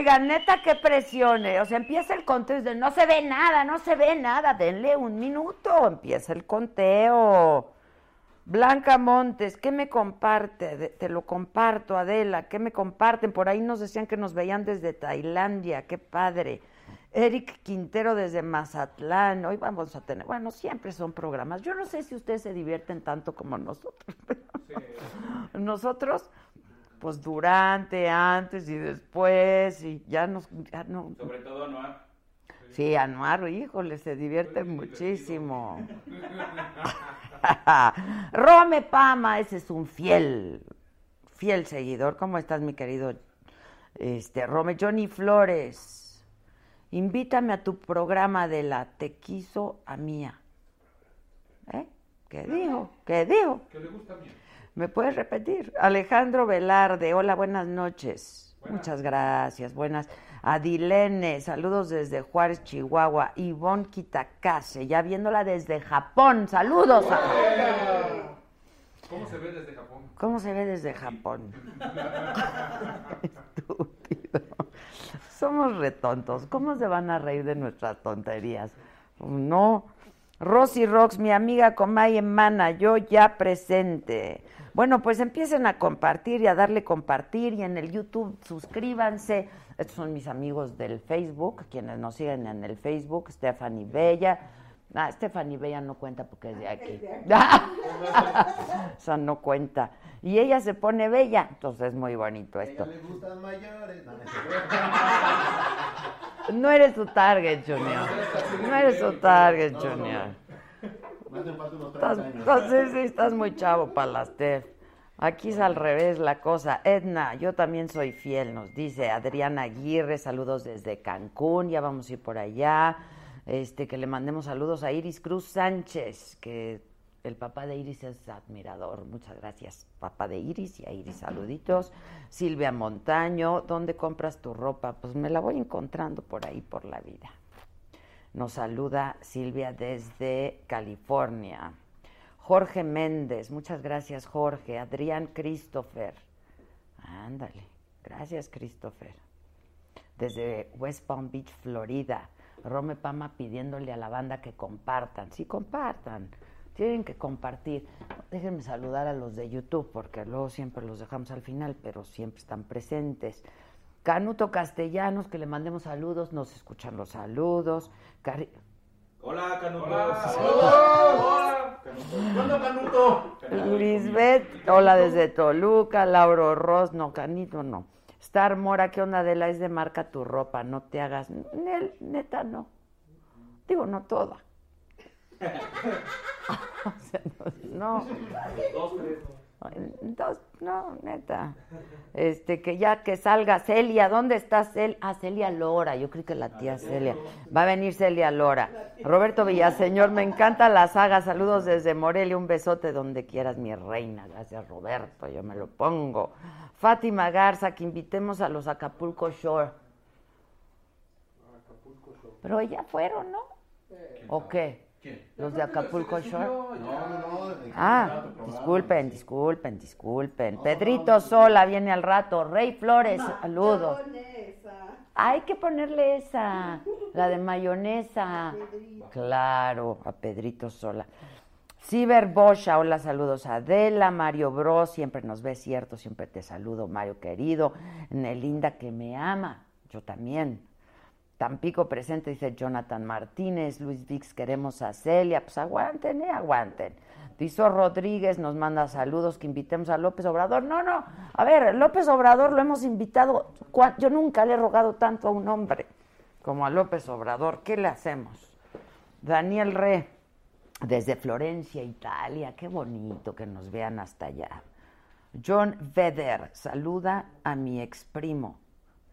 Oigan, neta, qué presione. O sea, empieza el conteo dice, no se ve nada, no se ve nada. Denle un minuto, empieza el conteo. Blanca Montes, ¿qué me comparte? Te lo comparto, Adela, ¿qué me comparten? Por ahí nos decían que nos veían desde Tailandia, qué padre. Eric Quintero desde Mazatlán, hoy vamos a tener, bueno, siempre son programas. Yo no sé si ustedes se divierten tanto como nosotros. Nosotros, pues durante, antes y después, y ya nos... no. Sobre todo Anuar. Sí, Anuar, híjole, se divierte muchísimo. Rome Pama, ese es un fiel, fiel seguidor. ¿Cómo estás, mi querido este, Rome? Johnny Flores, invítame a tu programa de la Te quiso a mía. ¿Eh? ¿Qué dijo? ¿Qué dijo? Que le gusta mía. ¿Me puedes repetir? Alejandro Velarde, hola, buenas noches. Muchas gracias, buenas. Adilene, saludos desde Juárez, Chihuahua. Ivonne Kitakase, ya viéndola desde Japón, saludos. ¿Cómo se ve desde Japón? ¿Cómo se ve desde Japón? Estúpido. Somos retontos. ¿Cómo se van a reír de nuestras tonterías? No. Rosy Rox, mi amiga Comay Emana, yo ya presente. Bueno, pues empiecen a compartir y a darle compartir y en el YouTube suscríbanse. Estos son mis amigos del Facebook, quienes nos siguen en el Facebook, Stephanie Bella. Ah, Stephanie Bella no cuenta porque es de aquí. o sea, no cuenta. Y ella se pone bella, entonces es muy bonito esto. le gustan mayores. No eres su target, Junior. No eres su target, Junior. Estás, muy chavo para las TEF. Aquí es al revés la cosa. Edna, yo también soy fiel, nos dice Adriana Aguirre, saludos desde Cancún, ya vamos a ir por allá. Este, que le mandemos saludos a Iris Cruz Sánchez, que el papá de Iris es admirador. Muchas gracias, papá de Iris, y a Iris saluditos. Silvia Montaño, ¿dónde compras tu ropa? Pues me la voy encontrando por ahí, por la vida. Nos saluda Silvia desde California. Jorge Méndez, muchas gracias Jorge. Adrián Christopher. Ándale, gracias Christopher. Desde West Palm Beach, Florida. Rome Pama pidiéndole a la banda que compartan. Sí, compartan. Tienen que compartir. Déjenme saludar a los de YouTube porque luego siempre los dejamos al final, pero siempre están presentes. Canuto Castellanos, que le mandemos saludos, nos escuchan los saludos. Hola, Canuto. Hola, Canuto. Canuto? Lisbeth, hola desde Toluca. Lauro Ross, no, Canito, no. Star Mora, ¿qué onda de la es de marca tu ropa? No te hagas. Neta, no. Digo, no toda. o sea, no. Dos, Dos, no, neta. Este, que ya que salga Celia, ¿dónde está Celia? Ah, Celia Lora, yo creo que la tía Celia. Va a venir Celia Lora. Roberto Villaseñor, me encanta la saga. Saludos desde Morelia, un besote donde quieras, mi reina. Gracias, Roberto, yo me lo pongo. Fátima Garza, que invitemos a los Acapulco Shore. Pero ya fueron, ¿no? ¿O qué? Los de Acapulco Shore. No, no, no. Ah, disculpen, disculpen, disculpen. Pedrito Sola viene al rato. Rey Flores, saludos. Hay que ponerle esa, la de mayonesa. Claro, a Pedrito Sola. Ciber Boscha, hola, saludos a Adela, Mario Bros, siempre nos ve cierto, siempre te saludo, Mario querido. Nelinda que me ama, yo también. Tampico presente, dice Jonathan Martínez, Luis Vix, queremos a Celia, pues aguanten, eh, aguanten. Dizo Rodríguez nos manda saludos, que invitemos a López Obrador. No, no, a ver, López Obrador lo hemos invitado, yo nunca le he rogado tanto a un hombre como a López Obrador, ¿qué le hacemos? Daniel Re, desde Florencia, Italia, qué bonito que nos vean hasta allá. John Vedder, saluda a mi ex primo.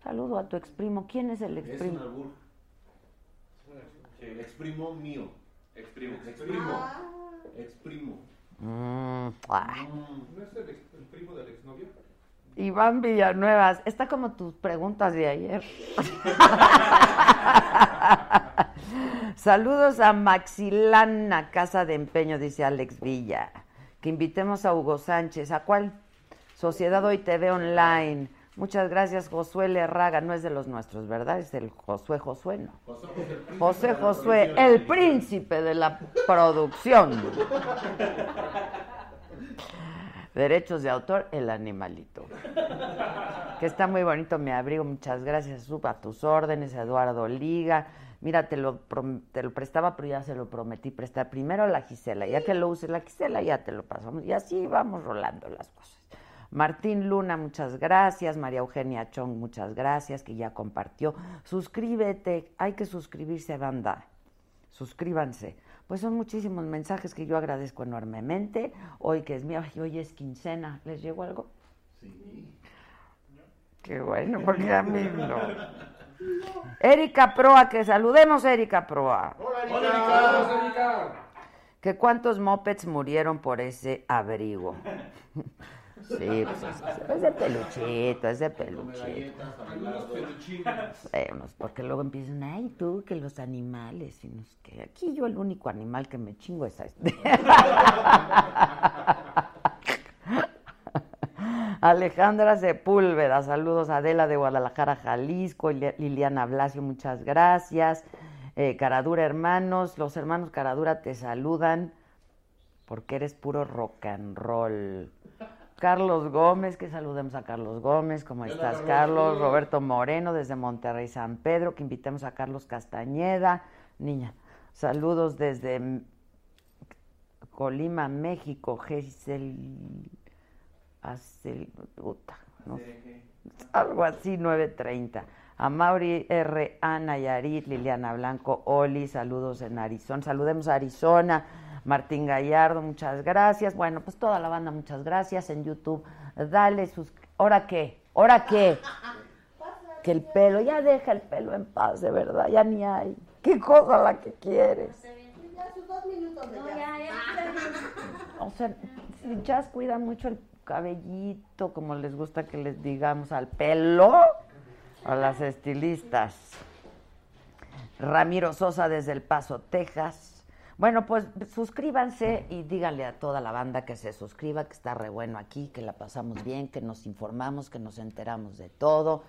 Saludo a tu exprimo. ¿Quién es el exprimo? Es un albur. El exprimo mío. Exprimo. Exprimo. Exprimo. Mm, ah. ¿No es el, ex- el primo de la exnovia? Iván Villanuevas, está como tus preguntas de ayer. Saludos a Maxilana, Casa de Empeño, dice Alex Villa. Que invitemos a Hugo Sánchez. ¿A cuál? Sociedad Hoy TV Online. Muchas gracias, Josué Lerraga. No es de los nuestros, ¿verdad? Es el Josué Josué, no. José Josué, el príncipe de la producción. Derechos de autor, el animalito. Que está muy bonito mi abrigo, muchas gracias. A tus órdenes, Eduardo Liga. Mira, te lo, te lo prestaba, pero ya se lo prometí prestar primero a la Gisela. Ya que lo uses la Gisela, ya te lo pasamos. Y así vamos rolando las cosas. Martín Luna, muchas gracias. María Eugenia Chong, muchas gracias, que ya compartió. Suscríbete, hay que suscribirse, banda. Suscríbanse. Pues son muchísimos mensajes que yo agradezco enormemente. Hoy que es mi, hoy es quincena. ¿Les llegó algo? Sí. Qué bueno, porque a mí no. Erika Proa, que saludemos Erika Proa. Hola, Erika. Erika. Que cuántos mopeds murieron por ese abrigo. Sí, pues es, de peluchito, es de peluchito. Algunos porque luego empiezan, ay, tú, que los animales. Y no sé qué. Aquí yo el único animal que me chingo es este. Alejandra Sepúlveda, saludos Adela de Guadalajara, Jalisco, Liliana Blasio, muchas gracias. Eh, Caradura Hermanos, los hermanos Caradura te saludan porque eres puro rock and roll. Carlos Gómez, que saludemos a Carlos Gómez, ¿cómo estás Carlos? Roberto Moreno desde Monterrey San Pedro, que invitemos a Carlos Castañeda, niña, saludos desde Colima, México, Gisel, no, algo así, 930. A Mauri R. Ana Yarit, Liliana Blanco, Oli, saludos en Arizona, saludemos a Arizona. Martín Gallardo, muchas gracias. Bueno, pues toda la banda, muchas gracias en YouTube. Dale sus... ¿Ahora qué? ¿Ahora qué? Que el pelo, ya deja el pelo en paz, de verdad, ya ni hay. ¿Qué cosa la que quieres? O sea, si Jazz cuida mucho el cabellito, como les gusta que les digamos al pelo, a las estilistas. Ramiro Sosa desde El Paso, Texas. Bueno, pues suscríbanse y díganle a toda la banda que se suscriba, que está re bueno aquí, que la pasamos bien, que nos informamos, que nos enteramos de todo.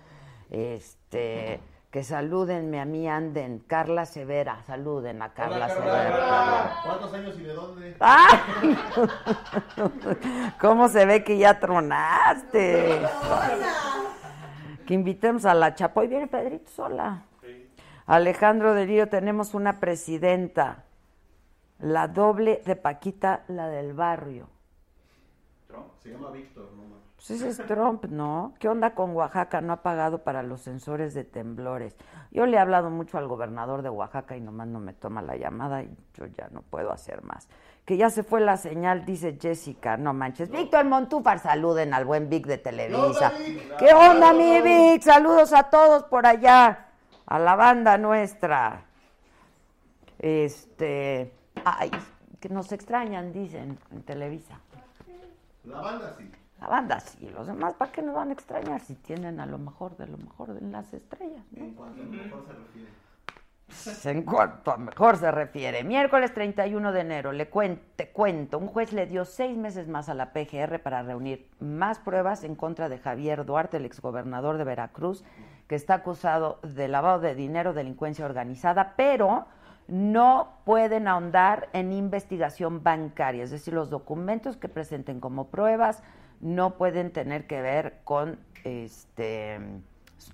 Este, que salúdenme a mí, anden. Carla Severa, saluden a Carla, Severa. ¿Cuántos años y de dónde? ¿Cómo se ve que ya tronaste? Que invitemos a la Chapoy. Viene Pedrito sola. Alejandro Río, tenemos una presidenta. La doble de Paquita, la del barrio. Trump, se llama Víctor, no Pues ese es Trump, ¿no? ¿Qué onda con Oaxaca? No ha pagado para los sensores de temblores. Yo le he hablado mucho al gobernador de Oaxaca y nomás no me toma la llamada y yo ya no puedo hacer más. Que ya se fue la señal, dice Jessica. No manches. Víctor Montúfar, saluden al buen Vic de Televisa. ¿Qué onda, mi Vic? Saludos a todos por allá. A la banda nuestra. Este. Ay, que nos extrañan, dicen en Televisa. La banda sí. La banda sí, los demás, ¿para qué nos van a extrañar si tienen a lo mejor de lo mejor en las estrellas? En cuanto a mejor se refiere. Pues, en cuanto a mejor se refiere. Miércoles 31 de enero, le te cuento, un juez le dio seis meses más a la PGR para reunir más pruebas en contra de Javier Duarte, el exgobernador de Veracruz, que está acusado de lavado de dinero, delincuencia organizada, pero no pueden ahondar en investigación bancaria, es decir, los documentos que presenten como pruebas no pueden tener que ver con este,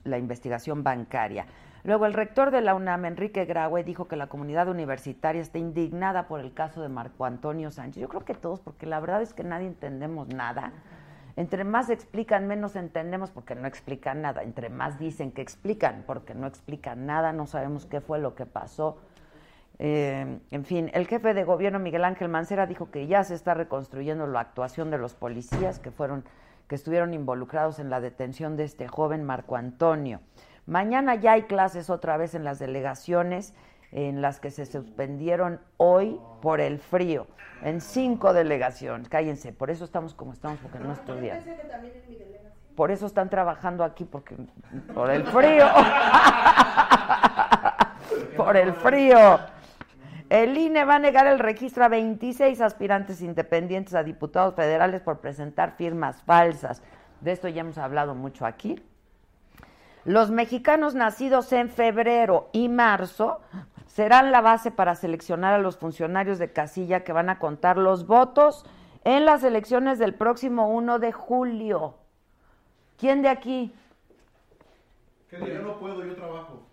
la investigación bancaria. Luego, el rector de la UNAM, Enrique Graue, dijo que la comunidad universitaria está indignada por el caso de Marco Antonio Sánchez. Yo creo que todos, porque la verdad es que nadie entendemos nada. Entre más explican, menos entendemos porque no explican nada. Entre más dicen que explican porque no explican nada, no sabemos qué fue lo que pasó. Eh, en fin, el jefe de gobierno Miguel Ángel Mancera dijo que ya se está reconstruyendo la actuación de los policías que fueron que estuvieron involucrados en la detención de este joven Marco Antonio. Mañana ya hay clases otra vez en las delegaciones en las que se suspendieron hoy por el frío, en cinco delegaciones. Cállense, por eso estamos como estamos, porque no estudian. Por eso están trabajando aquí, porque por el frío. por el frío. El INE va a negar el registro a 26 aspirantes independientes a diputados federales por presentar firmas falsas. De esto ya hemos hablado mucho aquí. Los mexicanos nacidos en febrero y marzo serán la base para seleccionar a los funcionarios de casilla que van a contar los votos en las elecciones del próximo 1 de julio. ¿Quién de aquí? ¿Qué día? Yo no puedo, yo trabajo.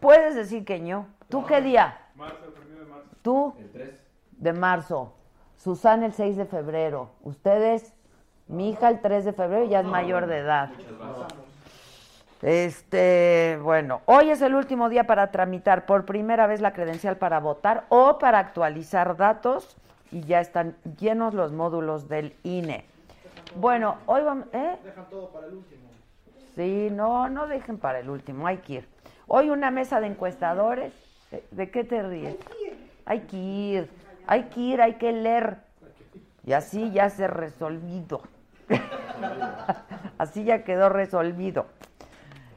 Puedes decir que yo. ¿Tú qué día? Marzo, el primero de marzo. ¿Tú? El 3. De marzo. Susana el 6 de febrero. Ustedes, mi hija el 3 de febrero ya es mayor de edad. Este, bueno, hoy es el último día para tramitar por primera vez la credencial para votar o para actualizar datos y ya están llenos los módulos del INE. Bueno, hoy vamos, ¿eh? Dejan todo para el último. Sí, no, no dejen para el último, hay que ir. Hoy una mesa de encuestadores. ¿De- ¿De qué te ríes? Hay que ir, hay que ir, hay que leer. Y así ya se resolvido. así ya quedó resolvido.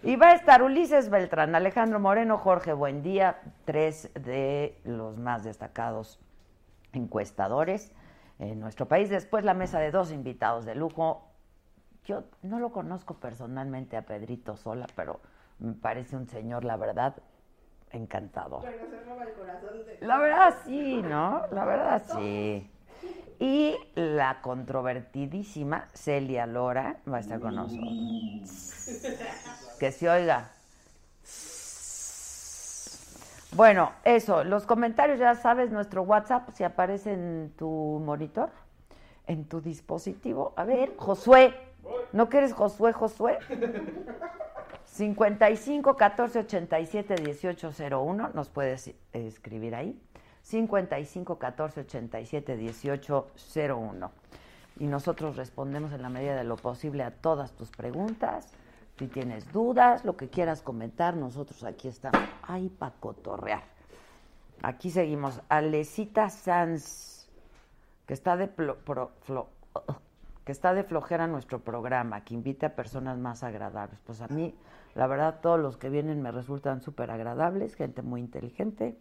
Y va a estar Ulises Beltrán, Alejandro Moreno, Jorge Buendía, tres de los más destacados encuestadores en nuestro país. Después la mesa de dos invitados de lujo. Yo no lo conozco personalmente a Pedrito Sola, pero me parece un señor, la verdad, encantador. Pero se roba el corazón de... La verdad sí, ¿no? La verdad sí. Y la controvertidísima Celia Lora va a estar con nosotros. Que se oiga. Bueno, eso, los comentarios ya sabes, nuestro WhatsApp, si aparece en tu monitor, en tu dispositivo. A ver, Josué, ¿no quieres Josué, Josué? 55 14 87 18 01, nos puedes eh, escribir ahí. 55 14 87 18 01. Y nosotros respondemos en la medida de lo posible a todas tus preguntas. Si tienes dudas, lo que quieras comentar, nosotros aquí estamos. Ay, pa' cotorrear. Aquí seguimos. Alecita Sanz, que está de plo- pro- que está de flojera nuestro programa, que invita a personas más agradables. Pues a mí, la verdad, todos los que vienen me resultan súper agradables, gente muy inteligente.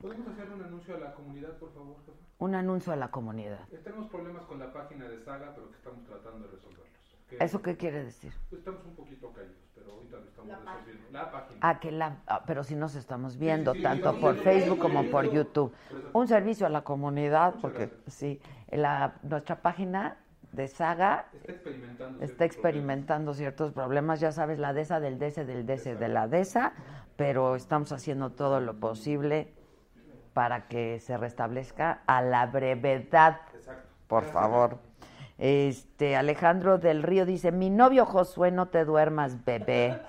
¿Podemos hacer un anuncio a la comunidad, por favor, jefa? Un anuncio a la comunidad. Eh, Tenemos problemas con la página de Saga, pero que estamos tratando de resolverlos. Que- ¿Eso qué quiere decir? Pues estamos un poquito caídos, pero ahorita lo estamos La resolviendo. La página. Ah, que la, ah, pero si nos estamos viendo, sí, sí, tanto sí, por Facebook como por. YouTube. Un servicio a la comunidad, Muchas porque gracias. sí, la, nuestra página de Saga Está experimentando. está ciertos experimentando ciertos problemas, ya sabes, la DESA del DESE del DESE de la DESA, pero estamos haciendo todo lo posible para que se restablezca a la brevedad. Exacto. por favor. Este Alejandro del Río dice, mi novio Josué, no te duermas, bebé. Está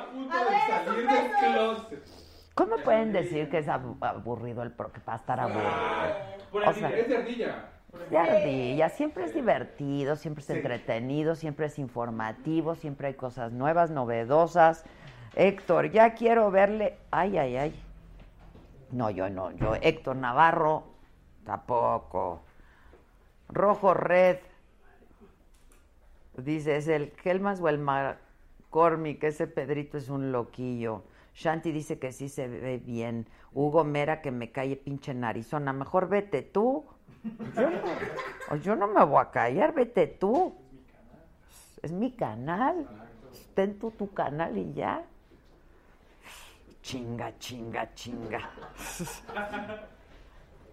a punto A de ver, salir esos del besos. closet. ¿Cómo pueden decir que es abu- aburrido el pro que va a estar aburrido? Por O sea- es de ardilla. De ardilla, siempre es divertido, siempre es entretenido, siempre es informativo, siempre hay cosas nuevas, novedosas. Héctor, ya quiero verle. Ay, ay, ay. No, yo no, yo, Héctor Navarro, tampoco. Rojo Red, dice, es el Helmas o el McCormick, ese Pedrito es un loquillo. Shanti dice que sí se ve bien. Hugo Mera que me calle pinche narizona. Mejor vete tú. Yo no, yo no me voy a callar, vete tú. Es mi canal. Ten tú tu canal y ya. Chinga, chinga, chinga.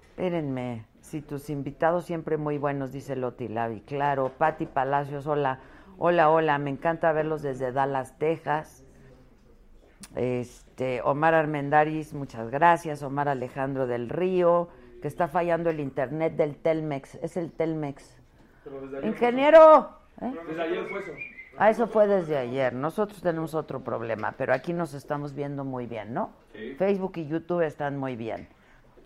Espérenme. Si tus invitados siempre muy buenos, dice Loti Lavi. Claro. Patti Palacios, hola. Hola, hola. Me encanta verlos desde Dallas, Texas. Este, Omar Armendaris, muchas gracias. Omar Alejandro del Río, que está fallando el internet del Telmex. Es el Telmex. Ingeniero. ¿eh? Desde ayer fue eso. Ah, eso fue desde ayer. Nosotros tenemos otro problema, pero aquí nos estamos viendo muy bien, ¿no? Sí. Facebook y YouTube están muy bien.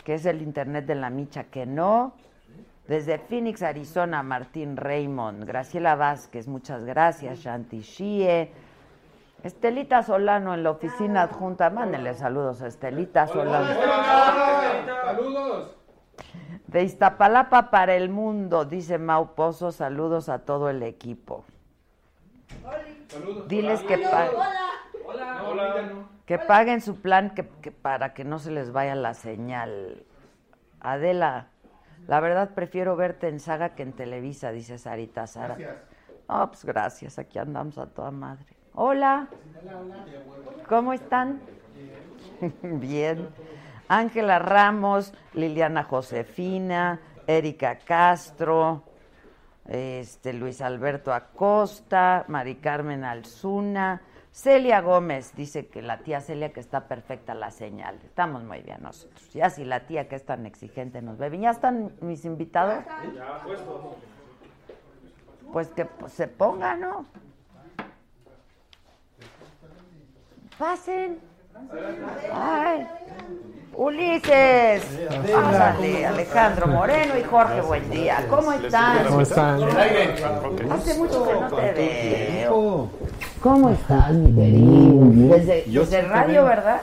Que es el internet de la micha que no. Desde Phoenix, Arizona, Martín Raymond, Graciela Vázquez, muchas gracias, Shanti Shie. Estelita Solano en la oficina adjunta, mándenle saludos a Estelita Solano. Saludos. De Iztapalapa para el mundo, dice Mau Pozo, saludos a todo el equipo. Saludos. Diles Hola. que, pa- Hola. Que paguen su plan que, que para que no se les vaya la señal. Adela, La verdad prefiero verte en Saga que en Televisa, dice Sarita Sara. Gracias. No, pues gracias, aquí andamos a toda madre. Hola. ¿Cómo están? Bien. Ángela Ramos, Liliana Josefina, Erika Castro, este Luis Alberto Acosta, Mari Carmen Alzuna, Celia Gómez dice que la tía Celia que está perfecta la señal. Estamos muy bien nosotros. Ya si la tía que es tan exigente nos ve. ¿Ya están mis invitados? Pues que pues, se pongan, ¿no? Pasen. Ay. Ulises. Pásale, Alejandro Moreno y Jorge Buendía. ¿Cómo están? ¿Cómo están? Hace mucho que no te veo. ¿Cómo estás, mi querido? Desde, desde radio, ¿verdad?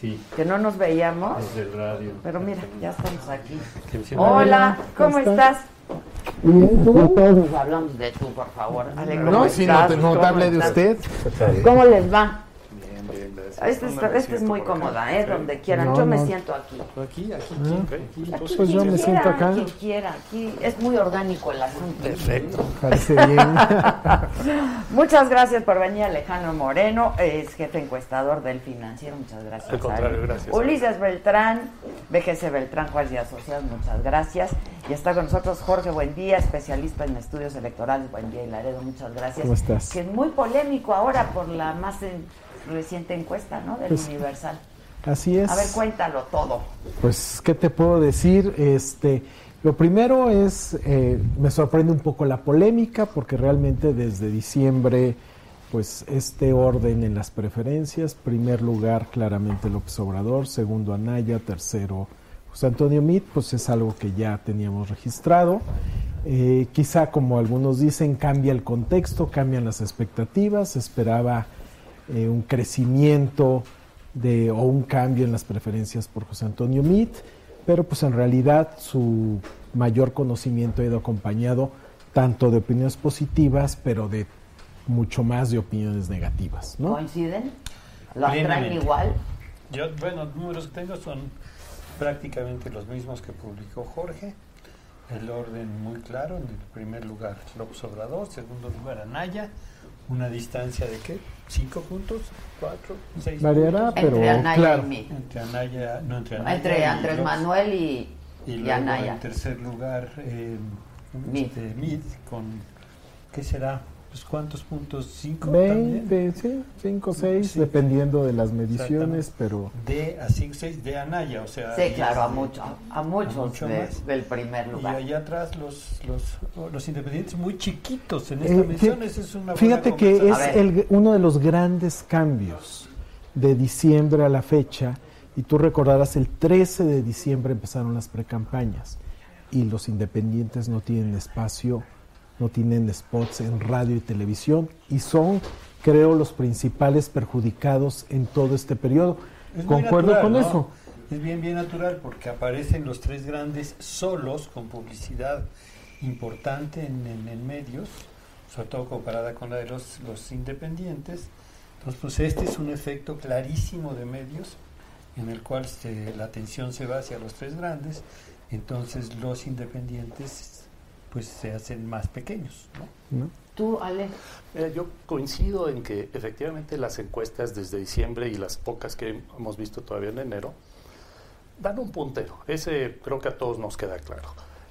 Sí, Que no nos veíamos. desde el radio. Pero mira, ya estamos aquí. Hola, ¿cómo ¿cómo estás? Todos hablamos de tú, por favor. Ale, ¿cómo No, si no hablé de usted. ¿Cómo les va? Gracias. Esta es, ¿Dónde me esta es muy cómoda, ¿eh? Donde quieran. No, Yo me siento aquí. Aquí, aquí, Aquí aquí. quien Pues yo me quiera, siento acá. Quien quiera, aquí es muy orgánico el asunto. Perfecto. Parece bien. Muchas gracias por venir, Alejandro Moreno, es jefe encuestador del financiero. Muchas gracias. Al contrario, gracias. Ulises Beltrán, BGC Beltrán, Juárez y Asociados, muchas gracias. Y está con nosotros Jorge Buendía, especialista en estudios electorales. Buendía y Laredo, muchas gracias. ¿Cómo estás? Que es muy polémico ahora por la más en- reciente encuesta, ¿no? Del Pues, Universal. Así es. A ver, cuéntalo todo. Pues, ¿qué te puedo decir? Este, lo primero es, eh, me sorprende un poco la polémica, porque realmente desde diciembre, pues este orden en las preferencias, primer lugar claramente López Obrador, segundo Anaya, tercero José Antonio Mit, pues es algo que ya teníamos registrado. Eh, quizá como algunos dicen, cambia el contexto, cambian las expectativas, esperaba eh, un crecimiento de, o un cambio en las preferencias por José Antonio Mit, pero pues en realidad su mayor conocimiento ha ido acompañado tanto de opiniones positivas, pero de mucho más de opiniones negativas, ¿no? ¿Coinciden? ¿Las traen igual? Yo, bueno, los números que tengo son prácticamente los mismos que publicó Jorge. El orden muy claro, en el primer lugar López Obrador, segundo lugar Anaya, una distancia de qué? ¿Cinco puntos? ¿Cuatro? ¿Seis Variará, puntos? pero Entre Anaya claro. y Mit. Entre Anaya, no, entre Anaya Entre y Andrés López- Manuel y, Y y luego Anaya. en tercer lugar, eh, Mid. este, Mid, con, ¿qué será? Pues cuántos puntos, cinco también. 20, sí, 5, 6, Sí. dependiendo de las mediciones, pero De a 5, 6 de Anaya, o sea. Sí, claro, a, de- mucho, a muchos mucho de- más. del primer Y lugar. allá atrás los, los, los independientes muy chiquitos en esta Eh, mención, esa es una Fíjate que es A el- uno de los grandes cambios de diciembre a la fecha, y tú recordarás, el 13 de diciembre empezaron las precampañas y los independientes no tienen espacio, no tienen spots en radio y televisión y son, creo, los principales perjudicados en todo este periodo. Es Concuerdo natural, con ¿no? eso. Es bien, bien natural porque aparecen los tres grandes solos con publicidad importante en, en- en medios, sobre todo comparada con la de los, los independientes. Entonces, pues este es un efecto clarísimo de medios en el cual se- la atención se va hacia los tres grandes, entonces los independientes pues se hacen más pequeños. ¿no? ¿no? Tú, Ale, Mira, yo coincido en que efectivamente las encuestas desde diciembre y las pocas que hemos visto todavía en enero dan un puntero. Ese creo que a todos nos queda claro.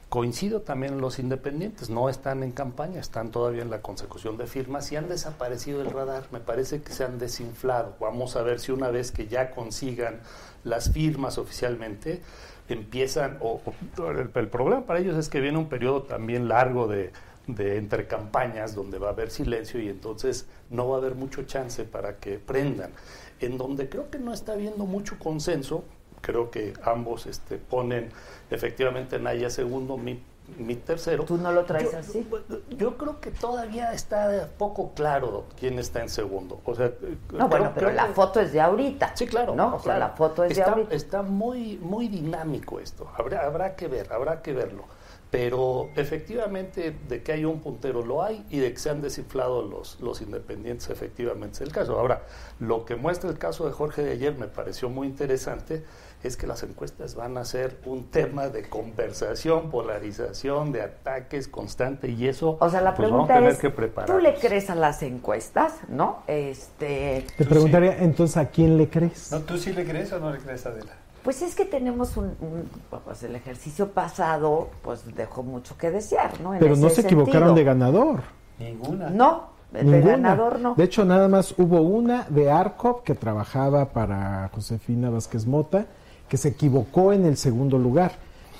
Coincido también en los independientes, no están en campaña, están todavía en la consecución de firmas y han desaparecido del radar. Me parece que se han desinflado. Vamos a ver si una vez que ya consigan las firmas oficialmente, empiezan, o, el, el problema para ellos es que viene un periodo también largo de, de entre campañas donde va a haber silencio y entonces no va a haber mucho chance para que prendan. En donde creo que no está habiendo mucho consenso, creo que ambos este, ponen efectivamente Naya segundo, mi, mi tercero. tú no lo traes Yo- así. Yo creo que todavía está poco claro quién está en segundo. O sea, No, bueno, pero la foto es de ahorita. Sí, claro. ¿no? O sea, la foto es de está, ahorita. Está muy, muy dinámico esto. Habrá, habrá que ver, habrá que verlo. Pero efectivamente de que hay un puntero lo hay y de que se han desinflado los, los independientes efectivamente es el caso. Ahora, lo que muestra el caso de Jorge de ayer me pareció muy interesante es que las encuestas van a ser un tema de conversación, polarización, de ataques constante y eso O sea, la pues, vamos pregunta a tener es, que ¿tú le crees a las encuestas, no? Este, Te preguntaría, entonces, ¿a quién le crees? ¿No, ¿Tú sí le crees o no le crees a Adela? pues es que tenemos un, un- pues el ejercicio pasado, pues dejó mucho que desear, ¿no? En Pero no se equivocaron sentido. de ganador. Ninguna. No, de Ninguna. ganador no. De hecho, nada más hubo una de Arcop que trabajaba para Josefina Vázquez Mota, que se equivocó en el segundo lugar.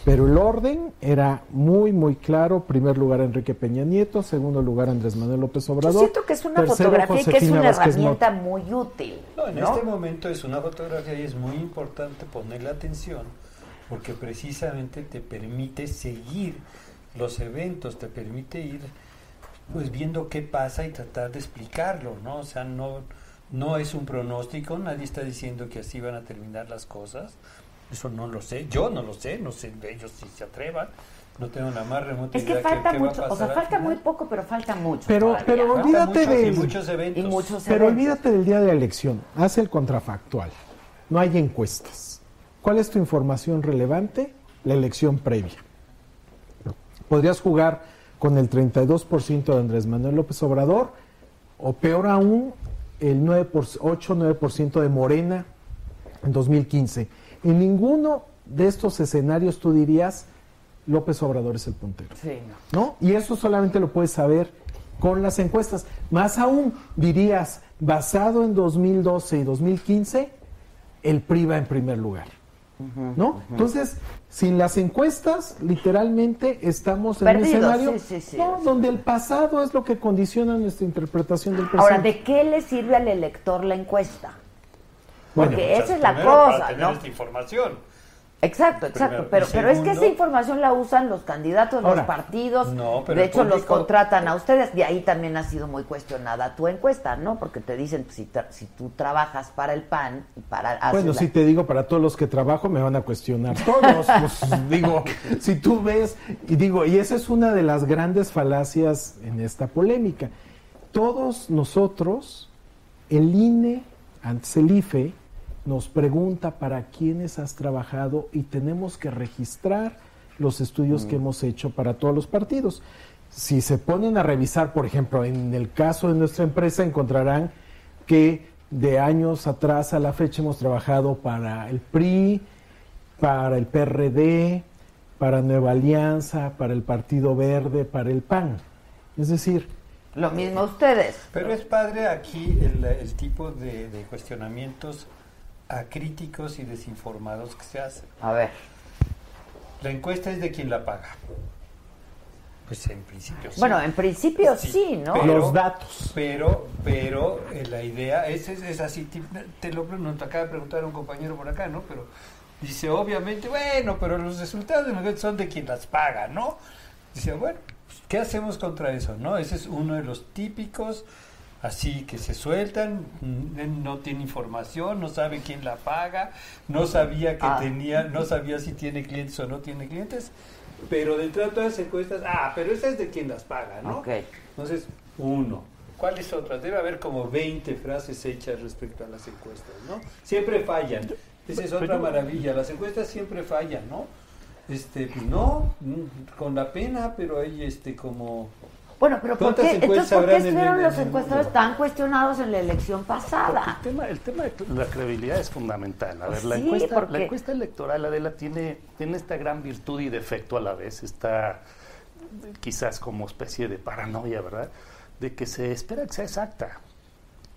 Pero el orden era muy, muy claro. Primer lugar Enrique Peña Nieto, segundo lugar Andrés Manuel López Yo Obrador. siento que es una tercero, fotografía y que es Josefina una Vázquez herramienta Mota. muy útil. No, en ¿no? este momento es una fotografía y es muy importante ponerle atención porque precisamente te permite seguir los eventos, te permite ir pues viendo qué pasa y tratar de explicarlo, ¿no? O sea, no, no es un pronóstico, nadie está diciendo que así van a terminar las cosas, eso no lo sé, yo no lo sé, no sé ellos si se atrevan, no tengo la más remota Es que idea falta qué va a mucho, o sea, al falta muy poco, pero falta mucho. Pero- todavía. pero olvídate muchos y de- muchos eventos. y muchos Pero eventos. olvídate del día de la elección. Haz el contrafactual. No hay encuestas. ¿Cuál es tu información relevante? La elección previa. Podrías jugar con el 32% de Andrés Manuel López Obrador o peor aún, el 8-9% de Morena en 2015. En ninguno de estos escenarios tú dirías López Obrador es el puntero. Sí, no. ¿no? Y eso solamente lo puedes saber con las encuestas. Más aún, dirías, basado en 2012 y 2015, el PRI va en primer lugar. ¿No? Entonces, sin las encuestas, literalmente estamos en Perdidos, un escenario sí, sí, sí. ¿no? donde el pasado es lo que condiciona nuestra interpretación del presente. Ahora, ¿de qué le sirve al elector la encuesta? Porque Pues, esa es la para cosa, tener ¿no? esta información. Exacto, exacto. Primero. Pero, pero es que esa información la usan los candidatos, Ahora, los partidos. no, pero de hecho, los contratan a ustedes. De ahí también ha sido muy cuestionada tu encuesta, ¿no? Porque te dicen, si, tra- si tú trabajas para el PAN y para... Bueno, la- si te digo, para todos los que trabajo me van a cuestionar todos. Pues, digo, si tú ves, y digo, y esa es una de las grandes falacias en esta polémica. Todos nosotros, el INE, antes el IFE, nos pregunta para quiénes has trabajado y tenemos que registrar los estudios que hemos hecho para todos los partidos. Si se ponen a revisar, por ejemplo, en el caso de nuestra empresa, encontrarán que de años atrás a la fecha hemos trabajado para el PRI, para el PRD, para Nueva Alianza, para el Partido Verde, para el PAN. Es decir, Lo mismo ustedes. Pero es padre aquí el, el tipo de, de cuestionamientos acríticos y desinformados que se hacen. A ver. La encuesta es de quien la paga. Pues en principio sí. Bueno, en principio sí, ¿no? Pero- los datos. Pero, pero eh, la idea es, es, es así, ti- te lo nos acaba de preguntar un compañero por acá, ¿no? Pero dice, obviamente, bueno, pero los resultados de la encuesta son de quien las paga, ¿no? Dice, bueno, ¿qué hacemos contra eso, no? Ese es uno de los típicos, así que se sueltan, mm, no tiene información, no sabe quién la paga, no sabía que Ah. tenía, no sabía si tiene clientes o no tiene clientes, pero dentro de todas las encuestas, ah, pero esa es de quien las paga, ¿no? Ok. Entonces, uno. ¿Cuáles otras? Debe haber como 20 frases hechas respecto a las encuestas, ¿no? Siempre fallan. Esa es otra maravilla. Las encuestas siempre fallan, ¿no? Este, pues no, mm, con la pena, pero hay este como... Bueno, pero ¿por ¿Cuántas qué, entonces, ¿por qué en estuvieron los encuestadores tan cuestionados en la elección pasada? el tema, el tema de la credibilidad es fundamental. A ver, la, encuesta, porque- la encuesta electoral, Adela, tiene, tiene esta gran virtud y defecto a la vez, está quizás como especie de paranoia, ¿verdad? De que se espera que sea exacta.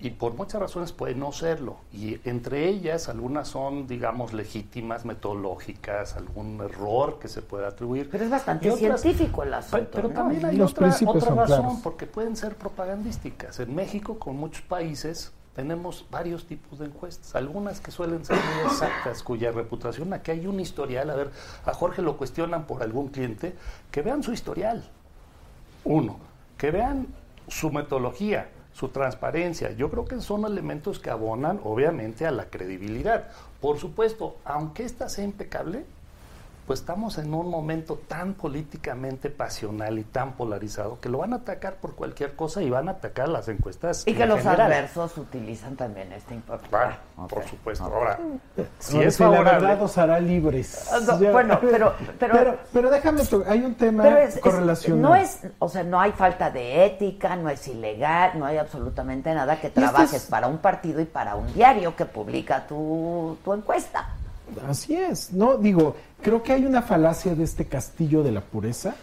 Y por muchas razones puede no serlo. Y entre ellas, algunas son, digamos, legítimas, metodológicas, algún error que se pueda atribuir. Pero es bastante otras- científico el asunto. Pero ¿no? también hay Los otra, principios otra son razón, claros. porque pueden ser propagandísticas. En México, con muchos países, tenemos varios tipos de encuestas. Algunas que suelen ser muy exactas, cuya reputación, aquí hay un historial. A ver, a Jorge lo cuestionan por algún cliente, que vean su historial. Uno, que vean su metodología, su transparencia. Yo creo que son elementos que abonan, obviamente, a la credibilidad. Por supuesto, aunque ésta sea impecable, pues estamos en un momento tan políticamente pasional y tan polarizado que lo van a atacar por cualquier cosa y van a atacar las encuestas. Y que en los general. adversos utilizan también este impacto. Claro, Ok, por supuesto. Ahora, si es sí, la favorable, verdad os hará libres. Ah, no, Ya. bueno, pero- pero- pero, déjame, to- hay un tema Pero es, correlacionado. no es, o sea, no hay falta de ética, no es ilegal, no hay absolutamente nada que trabajes es- para un partido y para un diario que publica tu, tu encuesta. Así es, ¿no? Digo, creo que hay una falacia de este castillo de la pureza,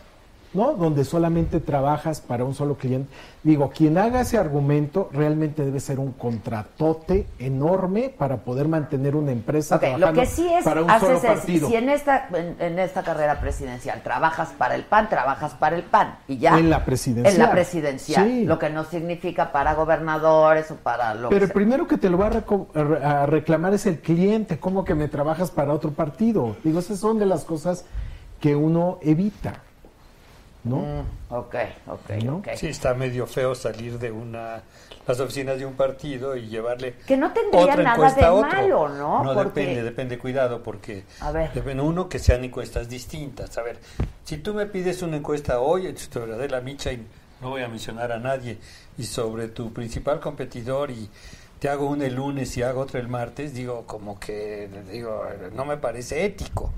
¿no? Donde solamente trabajas para un solo cliente. Digo, quien haga ese argumento realmente debe ser un contratote enorme para poder mantener una empresa Ok, lo trabajando que sí es, para un solo haces es, partido. si en esta, en, en esta carrera presidencial trabajas para el PAN, trabajas para el PAN y ya. En la presidencial. En la presidencial, Sí. lo que no significa para gobernadores o para lo Pero que el sea. primero que te lo va a, a reclamar es el cliente, ¿cómo que me trabajas para otro partido? Digo, esas son de las cosas que uno evita, ¿no? Mm, ok, ok, ¿No? ok. Sí, está medio feo salir de una las oficinas de un partido y llevarle Que no tendría otra nada encuesta de a otro. malo, ¿no? No Porque- depende, depende, cuidado, porque A ver. depende uno que sean encuestas distintas. A ver, si tú me pides una encuesta hoy sobre Adela Micha y no voy a mencionar a nadie y sobre tu principal competidor y te hago una el lunes y hago otra el martes, digo como que digo no me parece ético.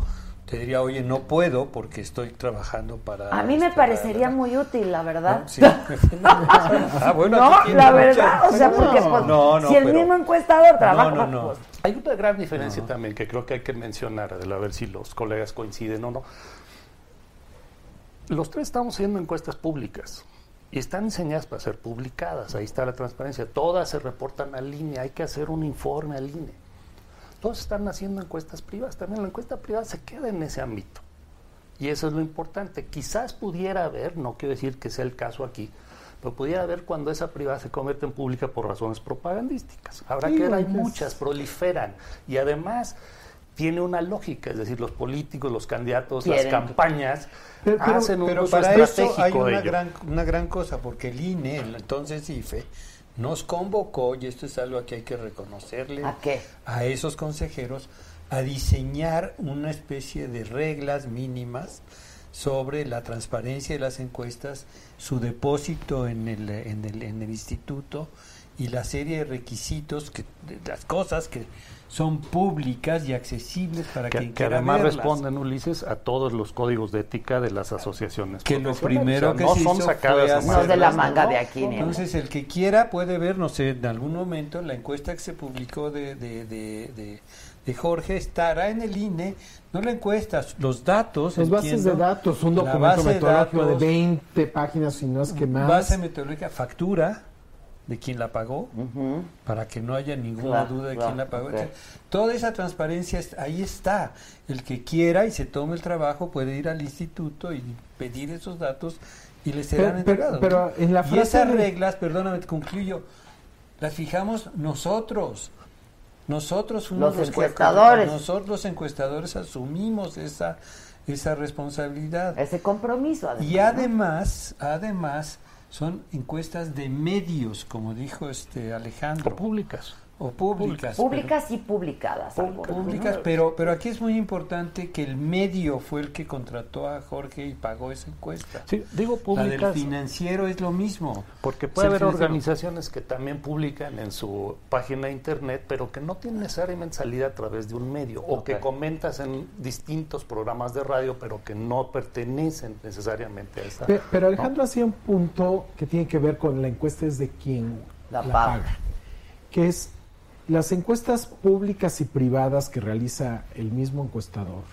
Te diría, oye, no puedo porque estoy trabajando para... A mí me este, parecería la- muy útil, la verdad. ¿no? Sí. ah, bueno, no, la mucha- verdad, o sea, porque pues, No, no, si el pero- mismo encuestador trabaja, no, no. pues, Hay una gran diferencia también que creo que hay que mencionar, a ver si los colegas coinciden o no. Los tres estamos haciendo encuestas públicas y están diseñadas para ser publicadas. Ahí está la transparencia. Todas se reportan al INE. Hay que hacer un informe al INE. Todos están haciendo encuestas privadas. También la encuesta privada se queda en ese ámbito. Y eso es lo importante. Quizás pudiera haber, no quiero decir que sea el caso aquí, pero pudiera haber cuando esa privada se convierte en pública por razones propagandísticas. Habrá Sí, que ver, hay pues. muchas, proliferan. Y además tiene una lógica, es decir, los políticos, los candidatos, Quieren. las campañas Pero, pero- hacen un pero uso para eso estratégico hay de una ello. gran, una gran cosa, porque el INE, el entonces IFE, nos convocó, y esto es algo que hay que reconocerle ¿A qué? a esos consejeros, a diseñar una especie de reglas mínimas sobre la transparencia de las encuestas, su depósito en el, en el, en el instituto y la serie de requisitos, que, de las cosas que son públicas y accesibles para que, quien que quiera además verlas. responden, Ulises, a todos los códigos de ética de las asociaciones. Que lo primero O sea, que no se son hizo sacadas fue de la manga ¿no? de aquí Entonces, el que quiera puede ver, no sé, en algún momento la encuesta que se publicó de, de, de, de- de Jorge estará en el INE, no la encuesta, los datos. Las bases entiendo, de datos, un documento de metodológico de datos, 20 páginas, si no es que más. Base metodológica, factura de quien la pagó, para que no haya ninguna Claro, duda de claro, quién la pagó. toda esa transparencia ahí está. El que quiera y se tome el trabajo puede ir al instituto y pedir esos datos y les serán Pero- entregados. pero en la y esas de- reglas, perdóname, concluyo, las fijamos nosotros. Nosotros Los que- encuestadores. nosotros los encuestadores asumimos esa esa responsabilidad. ese compromiso. Además, Y ¿no? además, además, son encuestas de medios, como dijo este Alejandro. Públicas. O públicas. Públicas y publicadas. pero- algunas, públicas, ¿no? pero, pero aquí es muy importante que el medio fue el que contrató a Jorge y pagó esa encuesta. Sí, digo La del públicas financiero es lo mismo. porque puede haber organizaciones que también publican en su página de internet, pero que no tienen necesariamente salida a través de un medio, o que comentas en distintos programas de radio, pero que no pertenecen necesariamente a esa. Pe- Pero Alejandro hacía un punto que tiene que ver con la encuesta es de quién La la, paga. paga. Que es las encuestas públicas y privadas que realiza el mismo encuestador.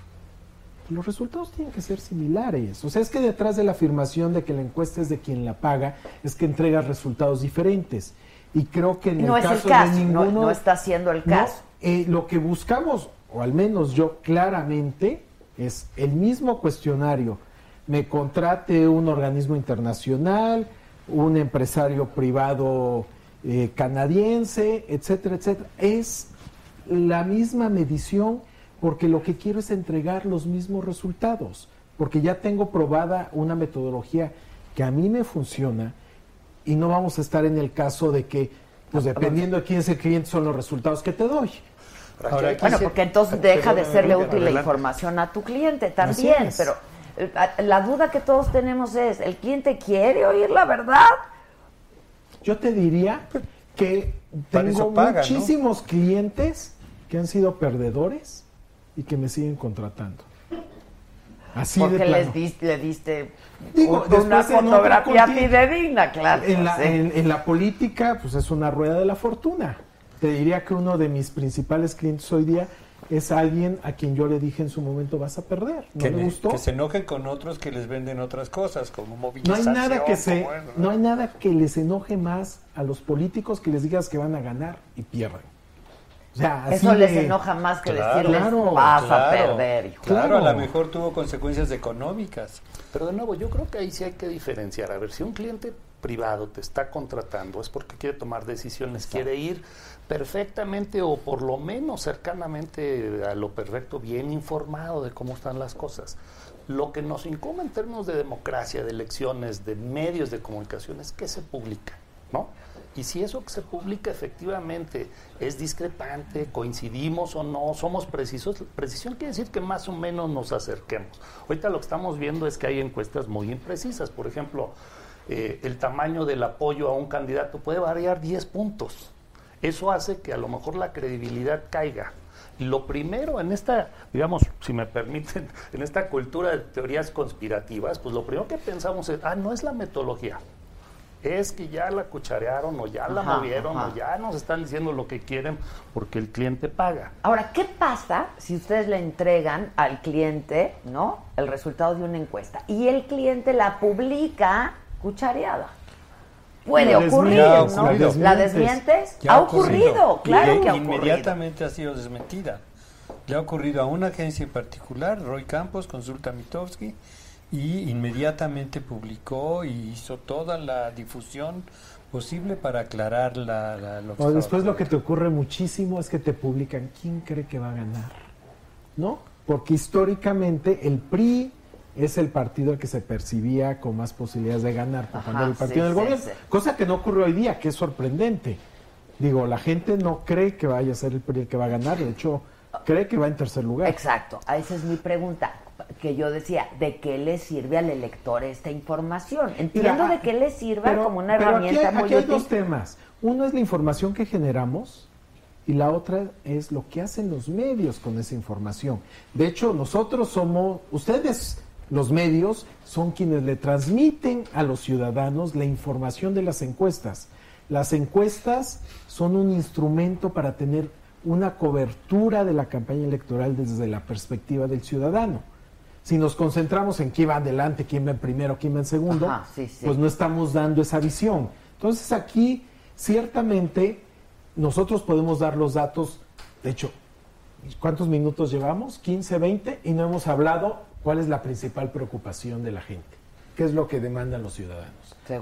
Los resultados tienen que ser similares. O sea, es que detrás de la afirmación de que la encuesta es de quien la paga, es que entrega resultados diferentes. Y creo que en No el es el caso caso, de no- ninguno. no está siendo el No, caso. eh, lo que buscamos, o al menos yo claramente, es el mismo cuestionario. Me contrate un organismo internacional, un empresario privado eh, canadiense, etcétera, etcétera. Es la misma medición porque lo que quiero es entregar los mismos resultados, porque ya tengo probada una metodología que a mí me funciona y no vamos a estar en el caso de que, pues dependiendo de quién es el cliente, son los resultados que te doy. Ahora, Bueno, porque entonces deja de serle útil la información a tu cliente también, pero eh, la duda que todos tenemos es, ¿el cliente quiere oír la verdad? Yo te diría que tengo muchísimos clientes que han sido perdedores y que me siguen contratando. Así de Porque plano. les diste, le diste Digo, un- una fotografía fidedigna, claro. En la, sí. en- en la política, pues es una rueda de la fortuna. Te diría que uno de mis principales clientes hoy día es alguien a quien yo le dije en su momento vas a perder. No que, ne- gustó. que se enojen con otros que les venden otras cosas, como No hay movilización. nada que se, no hay nada que les enoje más a los políticos que les digas que van a ganar y pierden. O sea, así Eso les de- enoja más que Claro, decirles claro, vas a Claro, perder, hijo. Claro, a lo mejor tuvo consecuencias económicas. Pero de nuevo, yo creo que ahí sí hay que diferenciar. A ver, si un cliente privado te está contratando es porque quiere tomar decisiones, quiere ir perfectamente o por lo menos cercanamente a lo perfecto, bien informado de cómo están las cosas. Lo que nos incumbe en términos de democracia, de elecciones, de medios de comunicación es que se publica, ¿no? Y si eso que se publica efectivamente es discrepante, coincidimos o no, somos precisos, precisión quiere decir que más o menos nos acerquemos. Ahorita lo que estamos viendo es que hay encuestas muy imprecisas. Por ejemplo, eh, el tamaño del apoyo a un candidato puede variar 10 puntos. Eso hace que a lo mejor la credibilidad caiga. Lo primero en esta, digamos, si me permiten, en esta cultura de teorías conspirativas, pues lo primero que pensamos es, ah, no es la metodología, es que ya la cucharearon o ya la Ajá, movieron ajá. o ya nos están diciendo lo que quieren porque el cliente paga. Ahora, ¿qué pasa si ustedes le entregan al cliente, ¿no? El resultado de una encuesta y el cliente la publica cuchareada? Puede La ocurrir, desmientes, ¿no? la ¿La desmientes. desmientes? Ya ha ocurrido, claro Y que ha ocurrido. Inmediatamente ha sido desmentida. Le ha ocurrido a una agencia en particular, Roy Campos, consulta Mitowski, y inmediatamente publicó y hizo toda la difusión posible para aclarar la, la- lo que O después lo que te ocurre muchísimo es que te publican quién cree que va a ganar. ¿No? Porque históricamente el PRI es el partido al que se percibía con más posibilidades de ganar por Ajá, el partido sí, del sí, gobierno. sí. Cosa que no ocurre hoy día, que es sorprendente. Digo, la gente no cree que vaya a ser el PRI el que va a ganar, de hecho, cree que va en tercer lugar. Exacto, esa es mi pregunta. Que yo decía, ¿de qué le sirve al elector esta información? Entiendo Mira, de qué le sirva pero- como una pero herramienta aquí hay, muy aquí hay dos temas. Uno es la información que generamos y la otra es lo que hacen los medios con esa información. De hecho, nosotros somos, ustedes, los medios, son quienes le transmiten a los ciudadanos la información de las encuestas. Las encuestas son un instrumento para tener una cobertura de la campaña electoral desde la perspectiva del ciudadano. Si nos concentramos en quién va adelante, quién va en primero, quién va en segundo, Ajá, sí, sí. pues no estamos dando esa visión. Entonces aquí, ciertamente, nosotros podemos dar los datos, de hecho, ¿cuántos minutos llevamos? 15, 20, y no hemos hablado cuál es la principal preocupación de la gente. ¿Qué es lo que demandan los ciudadanos?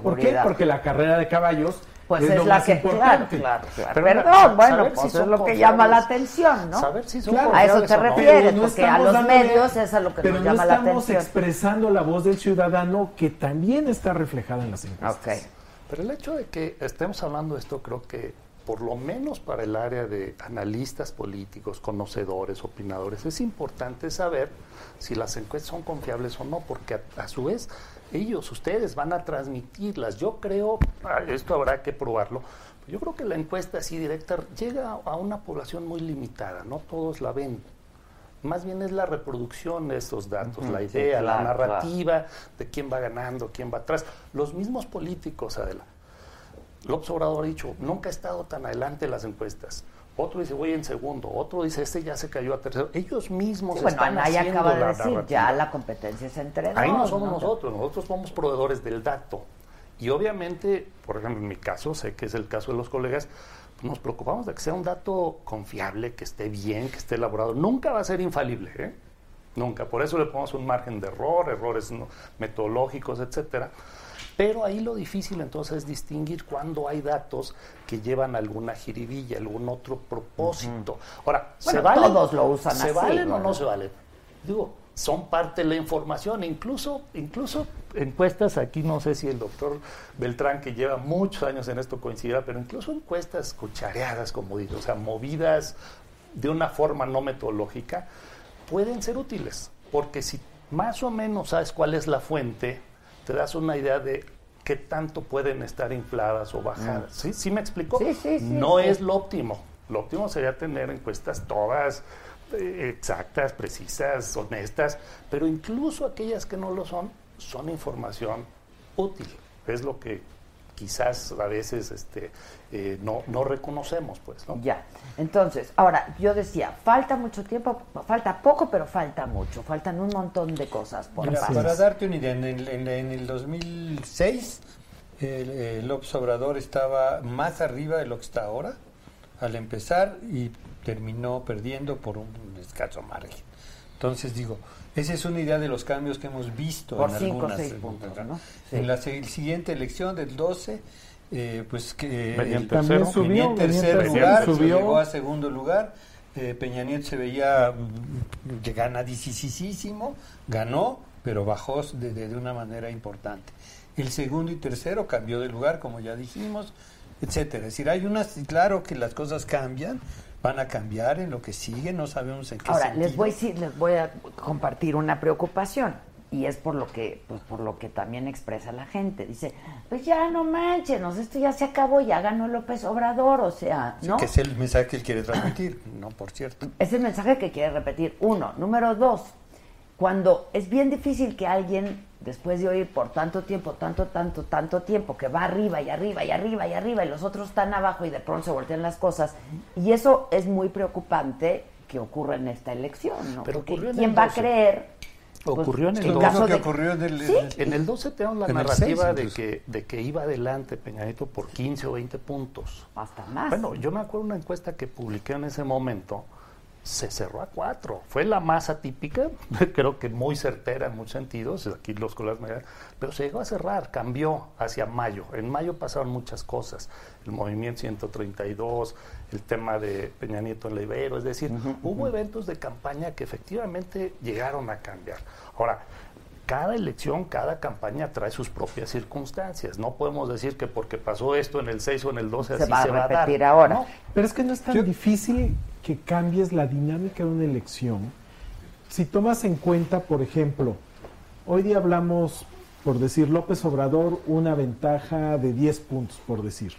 ¿Por qué? Porque la carrera de caballos Pues es, es, lo la más que, claro, importante. claro, claro. Pero Perdón, bueno, pues si es lo que llama la atención, ¿no? Saber si son Claro. A eso te refieres. No porque a estamos los dándole- medios es a lo que pero nos no llama la estamos atención. expresando la voz del ciudadano que también está reflejada en las encuestas. Ok. Pero el hecho de que estemos hablando de esto, creo que por lo menos para el área de analistas políticos, conocedores, opinadores, es importante saber si las encuestas son confiables o no, porque a, a su vez ellos, ustedes van a transmitirlas. Yo creo, esto habrá que probarlo, yo creo que la encuesta así directa llega a una población muy limitada, no todos la ven. Más bien es la reproducción de estos datos, la sí, idea, la claro, narrativa de quién va ganando, quién va atrás. Los mismos políticos, Adela. López Obrador ha dicho, nunca ha estado tan adelante en las encuestas. Otro dice, voy en segundo. Otro dice, este ya se cayó a tercero. Ellos mismos Sí, bueno, están Anaya haciendo acaba de la decir, narrativa. ya la competencia es entre. Ahí no somos nosotros, nosotros somos proveedores del dato. Y obviamente, por ejemplo, en mi caso, sé que es el caso de los colegas, nos preocupamos de que sea un dato confiable, que esté bien, que esté elaborado. Nunca va a ser infalible, ¿eh? Nunca. Por eso le ponemos un margen de error, errores ¿no? metodológicos, etcétera. Pero ahí lo difícil entonces es distinguir cuando hay datos que llevan alguna jiribilla, algún otro propósito. Ahora, ¿se valen? todos lo usan ¿Se así, valen o ¿no? no se valen? Digo, son parte de la información, incluso, incluso encuestas, aquí no sé si el doctor Beltrán, que lleva muchos años en esto, coincidirá, pero incluso encuestas cuchareadas, como digo, o sea, movidas de una forma no metodológica, pueden ser útiles, porque si más o menos sabes cuál es la fuente, te das una idea de qué tanto pueden estar infladas o bajadas. ¿Sí? ¿Sí me explico? Sí, sí, sí, no es lo óptimo. Lo óptimo sería tener encuestas todas eh, exactas, precisas, honestas, pero incluso aquellas que no lo son, son información útil. Es lo que quizás a veces este, eh, no, no reconocemos, pues, ¿no? Ya. Entonces, ahora, yo decía, falta mucho tiempo, falta poco, pero falta mucho. Faltan un montón de cosas por Mira, para darte una idea, en el, en, en el 2006 el, el López Obrador estaba más arriba de lo que está ahora al empezar y terminó perdiendo por un escaso margen. Entonces digo, esa es una idea de los cambios que hemos visto Por en cinco algunas seis segundas, puntos, ¿no? ¿no? Sí. En la se- siguiente elección del 12, eh, pues que el- tercero. También subió, venía en tercer lugar, subió. llegó a segundo lugar. eh, Peña Nieto se veía mm, que ganadísimo, ganó, pero bajó de, de- de una manera importante. El segundo y tercero cambió de lugar, como ya dijimos, etcétera. Es decir, hay unas, claro que las cosas cambian, van a cambiar en lo que sigue, no sabemos en qué Ahora, sentido. les voy, decir- les voy a compartir una preocupación y es por lo que pues por lo que también expresa la gente. Dice, pues ya no manchenos, esto ya se acabó, ya ganó López Obrador, o sea, ¿no? Que es el mensaje que él quiere transmitir, no, por cierto. Es el mensaje que quiere repetir. Uno. Número dos, cuando es bien difícil que alguien, después de oír por tanto tiempo, tanto, tanto, tanto tiempo, que va arriba y arriba y arriba y arriba y los otros están abajo y de pronto se voltean las cosas, y eso es muy preocupante que ocurra en esta elección, ¿no? Pero Porque ¿quién el va a 12. creer? Pues, Ocurrió en el en Lo 12. caso mismo que de- ocurrió en el... ¿Sí? En el 12 tenemos la En narrativa de, que, de que iba adelante Peña Nieto por 15 o 20 puntos. Hasta más. Bueno, yo me acuerdo una encuesta que publiqué en ese momento, se cerró a cuatro. Fue la más atípica, creo que muy certera en muchos sentidos, aquí los dirán, pero se llegó a cerrar, cambió hacia mayo. En mayo pasaron muchas cosas, el movimiento 132, el tema de Peña Nieto en la Ibero, es decir, hubo eventos de campaña que efectivamente llegaron a cambiar. Ahora, cada elección, cada campaña trae sus propias circunstancias. No podemos decir que porque pasó esto en el 6 o en el 12 Se así va a se va a dar. repetir ahora. ¿no? Pero es que no es tan Yo- difícil que cambies la dinámica de una elección. Si tomas en cuenta, por ejemplo, hoy día hablamos, por decir López Obrador, una ventaja de 10 puntos, por decir.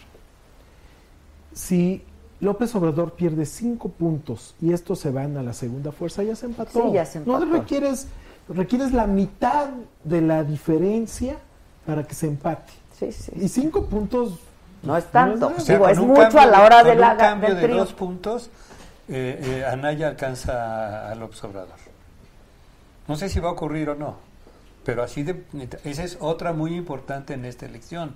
Si López Obrador pierde 5 puntos y estos se van a la segunda fuerza, ya se empató. Sí, ya se No empató. requieres, requieres la mitad de la diferencia para que se empate. Sí, sí. Y 5 puntos No es tanto. nada. O sea, Digo, con es mucho cambio a la hora de la un cambio del de trío. dos puntos, eh, eh, Anaya alcanza a López Obrador. No sé si va a ocurrir o no, pero así de, esa es otra muy importante en esta elección.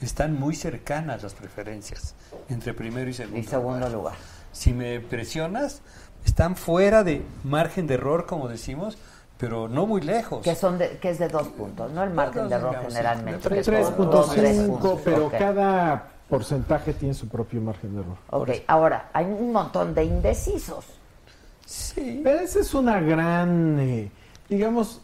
Están muy cercanas las preferencias entre primero y segundo, Y segundo lugar. Si me presionas, están fuera de margen de error, como decimos, pero no muy lejos. Que, son de, que es de dos puntos, ¿no? El margen de error digamos, sí, generalmente. de es de dos, 3.5, tres puntos. pero Ok. cada porcentaje tiene su propio margen de error. Ok, ahora, hay un montón de indecisos. Sí. Pero esa es una gran, eh, digamos,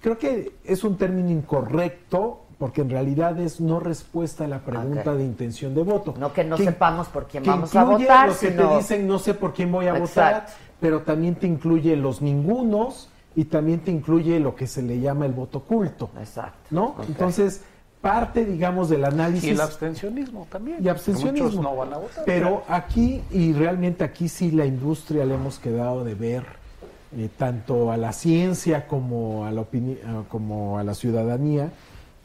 creo que es un término incorrecto porque en realidad es no respuesta a la pregunta de intención de voto. No que no sepamos por quién que vamos a votar, los que sino... te dicen no sé por quién voy a Exacto. votar, pero también te incluye los ningunos y también te incluye lo que se le llama el voto oculto, Exacto. ¿no? Entonces, parte, digamos, del análisis Y el abstencionismo también. y abstencionismo. No van a votar. Pero aquí, y realmente aquí sí la industria le hemos quedado de ver, eh, tanto a la ciencia como a la, como a la ciudadanía,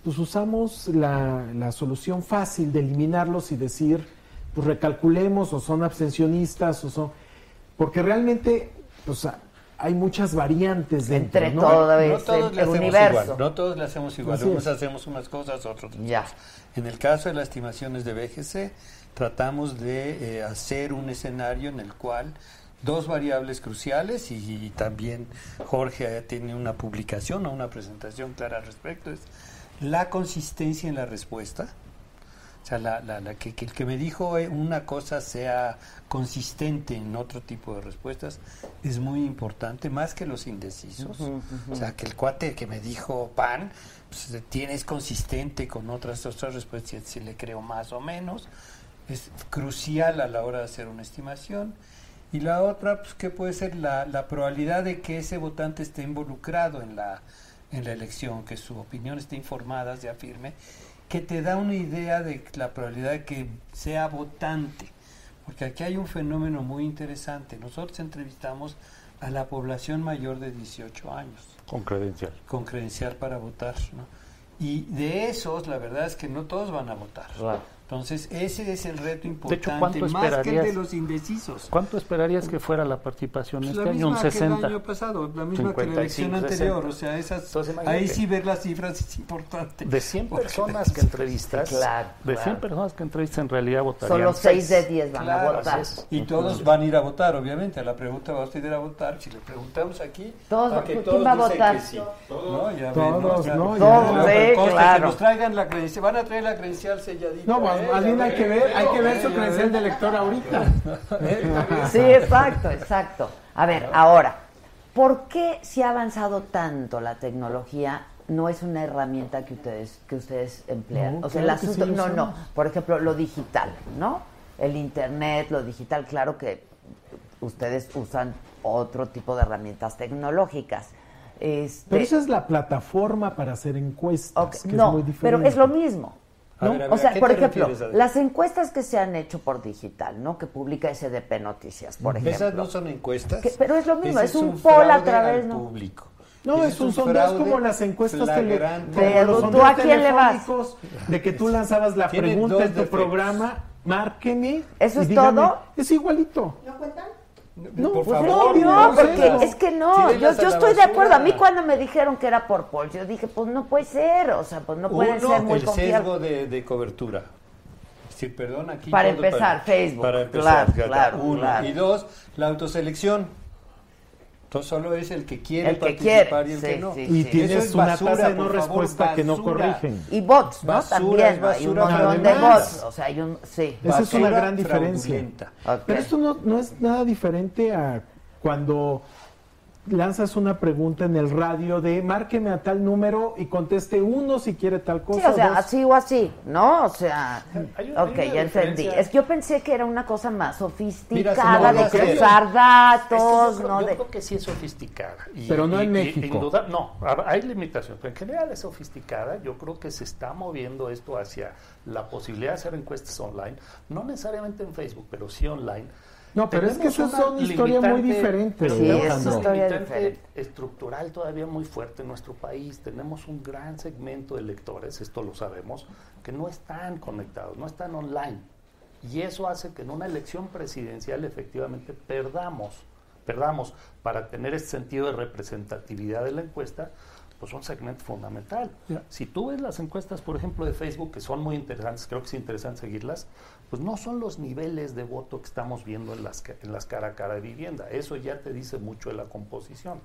pues usamos la, la solución fácil de eliminarlos y decir, pues recalculemos o son abstencionistas o son... Porque realmente, pues hay muchas variantes dentro, Entre ¿no? todo no todos el, le hacemos universo. igual, no todos le hacemos igual, Así unos es. hacemos unas cosas, otros otras Ya. En el caso de las estimaciones de BGC, tratamos de eh, hacer un escenario en el cual dos variables cruciales, y, y también Jorge eh, tiene una publicación o una presentación clara al respecto, es la consistencia en la respuesta, o sea, la, la- la que, que el que me dijo eh, una cosa sea consistente en otro tipo de respuestas es muy importante, más que los indecisos. O sea, que el cuate que me dijo pan, pues, tiene, es consistente con otras, otras respuestas, si le creo más o menos. Es crucial a la hora de hacer una estimación. Y la otra, pues, ¿qué puede ser? La, la probabilidad de que ese votante esté involucrado en la, en la elección, que su opinión esté informada, sea firme, que te da una idea de la probabilidad de que sea votante. Porque aquí hay un fenómeno muy interesante. Nosotros entrevistamos a la población mayor de 18 años Con credencial. con credencial para votar. ¿no? Y de esos, la verdad es que no todos van a votar. Claro. Entonces, ese es el reto hecho, importante, ¿cuánto más que el de esperarías? los indecisos. ¿Cuánto esperarías que fuera la participación Pues este la año? Un misma que el 60. año pasado, la misma que la 55, elección anterior. 60. O sea, esas, Entonces, ahí sí ver las cifras es importante. De 100 Porque- personas que entrevistas, claro, de 100 claro. personas que entrevistas en realidad votarían Solo 6 de seis. 10 van a votar. Y todos van a ir a votar, obviamente. A la pregunta, ¿va usted a ir a votar? Si le preguntamos aquí, Todos- a que ¿quién todos va a dicen votar? que sí. ¿No? Ya ven, Todos, ¿no? Todos, Ya. selladita. No, más, hay que ver, hay que ver su credencial de lector ahorita. Sí, exacto, exacto. A ver, ahora, ¿por qué si ha avanzado tanto la tecnología no es una herramienta que ustedes que ustedes emplean? No, o sea, el claro asunto, sí no, no, por ejemplo, lo digital, ¿no? El internet, lo digital, claro que ustedes usan otro tipo de herramientas tecnológicas. Este, Pero esa es la plataforma para hacer encuestas, ok, que es no, muy pero diferente. es lo mismo. ¿No? ver, o sea, ¿a qué por ejemplo, las encuestas que se han hecho por digital, ¿no? Que publica SDP Noticias, por ejemplo. Esas no son encuestas. Que- pero es lo mismo, Ese es un poll a través, ¿no? público. No, Ese es un sondeo, es fraude como las encuestas flagrante. como Pero los tú, ¿a quién le vas? de que tú lanzabas la pregunta en tu defectos. programa, márqueme. ¿Eso es dígame, todo? Es igualito. ¿No cuentan? No, por pues favor. No, no, no, porque es que no, yo, yo estoy de acuerdo. A mí cuando me dijeron que era por Paul, yo dije, pues no puede ser, o sea, pues no pueden Uno, ser muy el sesgo de, de cobertura. Decir, perdón, aquí Para empezar, Facebook. Para empezar, Claro, claro, uno. claro. Y dos, la autoselección. Entonces solo es el que quiere El que participar quiere, y el sí, que no. sí, Y sí. tienes es una basura, tasa de no favor, respuesta que no basura. corrigen. Y bots, ¿no? Basura También, es ¿no? hay un basura. montón de bots. O sea, hay un. Sí. Esa es una Basura gran diferencia. Pero esto no, no es nada diferente a cuando lanzas una pregunta en el radio de márqueme a tal número y conteste uno si quiere tal cosa. Sí, o sea, dos. así o así, ¿no? O sea, Hay una- ok, hay ya entendí. Es que yo pensé que era una cosa más sofisticada de Es que datos, yo, creo, ¿no? yo De... creo que sí es sofisticada. Y- Pero no en y- y- México. induda- no, hay limitaciones. Pero en general es sofisticada. Yo creo que se está moviendo esto hacia la posibilidad de hacer encuestas online. No necesariamente en Facebook, pero sí online. No, pero es que esas son historias muy diferentes, Sí, es una historia diferente. estructural todavía muy fuerte en nuestro país. Tenemos un gran segmento de lectores, esto lo sabemos, que no están conectados, no están online. Y eso hace que en una elección presidencial efectivamente perdamos, perdamos para tener ese sentido de representatividad de la encuesta, pues un segmento fundamental. Si tú ves las encuestas, por ejemplo, de Facebook, que son muy interesantes, creo que es interesante seguirlas, pues no son los niveles de voto que estamos viendo en las, en las cara a cara de vivienda. Eso ya te dice mucho de la composición.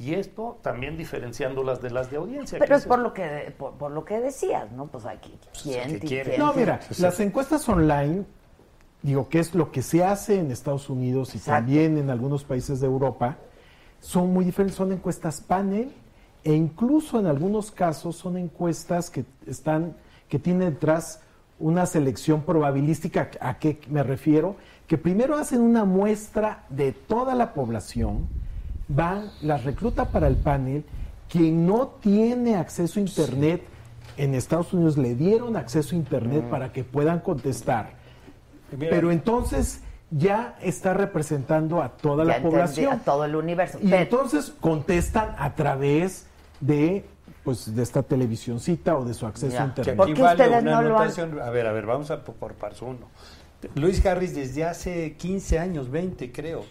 Y esto también diferenciándolas de las de audiencia. Pero es por lo que por, por lo que decías, ¿no? Pues aquí, ¿quién? que ti- quiere. quién No, mira, las encuestas online, digo que es lo que se hace en Estados Unidos y Exacto. también en algunos países de Europa, son muy diferentes, son encuestas panel e incluso en algunos casos son encuestas que están, que tienen detrás una selección probabilística. ¿A qué me refiero? Que primero hacen una muestra de toda la población, van, las recluta para el panel, quien no tiene acceso a internet en Estados Unidos le dieron acceso a internet para que puedan contestar. Mira, Pero entonces ya está representando a toda ya la entendí, población. a todo el universo. Y Pero- entonces contestan a través de pues de esta televisioncita o de su acceso Ya. a internet. ¿Por aquí qué vale ustedes una no lo han- anotación. A ver, a ver, vamos a po- por paso uno. Luis Harris desde hace 15 años, 20 creo,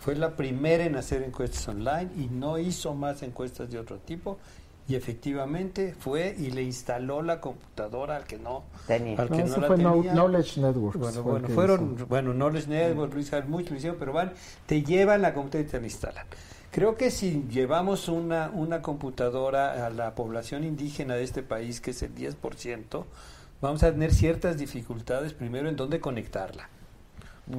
fue la primera en hacer encuestas online y no hizo más encuestas de otro tipo y efectivamente fue y le instaló la computadora al que no, Tenía. al No, que no eso la fue tenía. Knowledge Networks. Bueno, bueno, fueron, hizo. bueno, Knowledge Network, Luis Harris, muchos lo hicieron, pero van, te llevan la computadora y te la instalan. Creo que si llevamos una, una computadora a la población indígena de este país, que es el 10%, vamos a tener ciertas dificultades, primero, en dónde conectarla,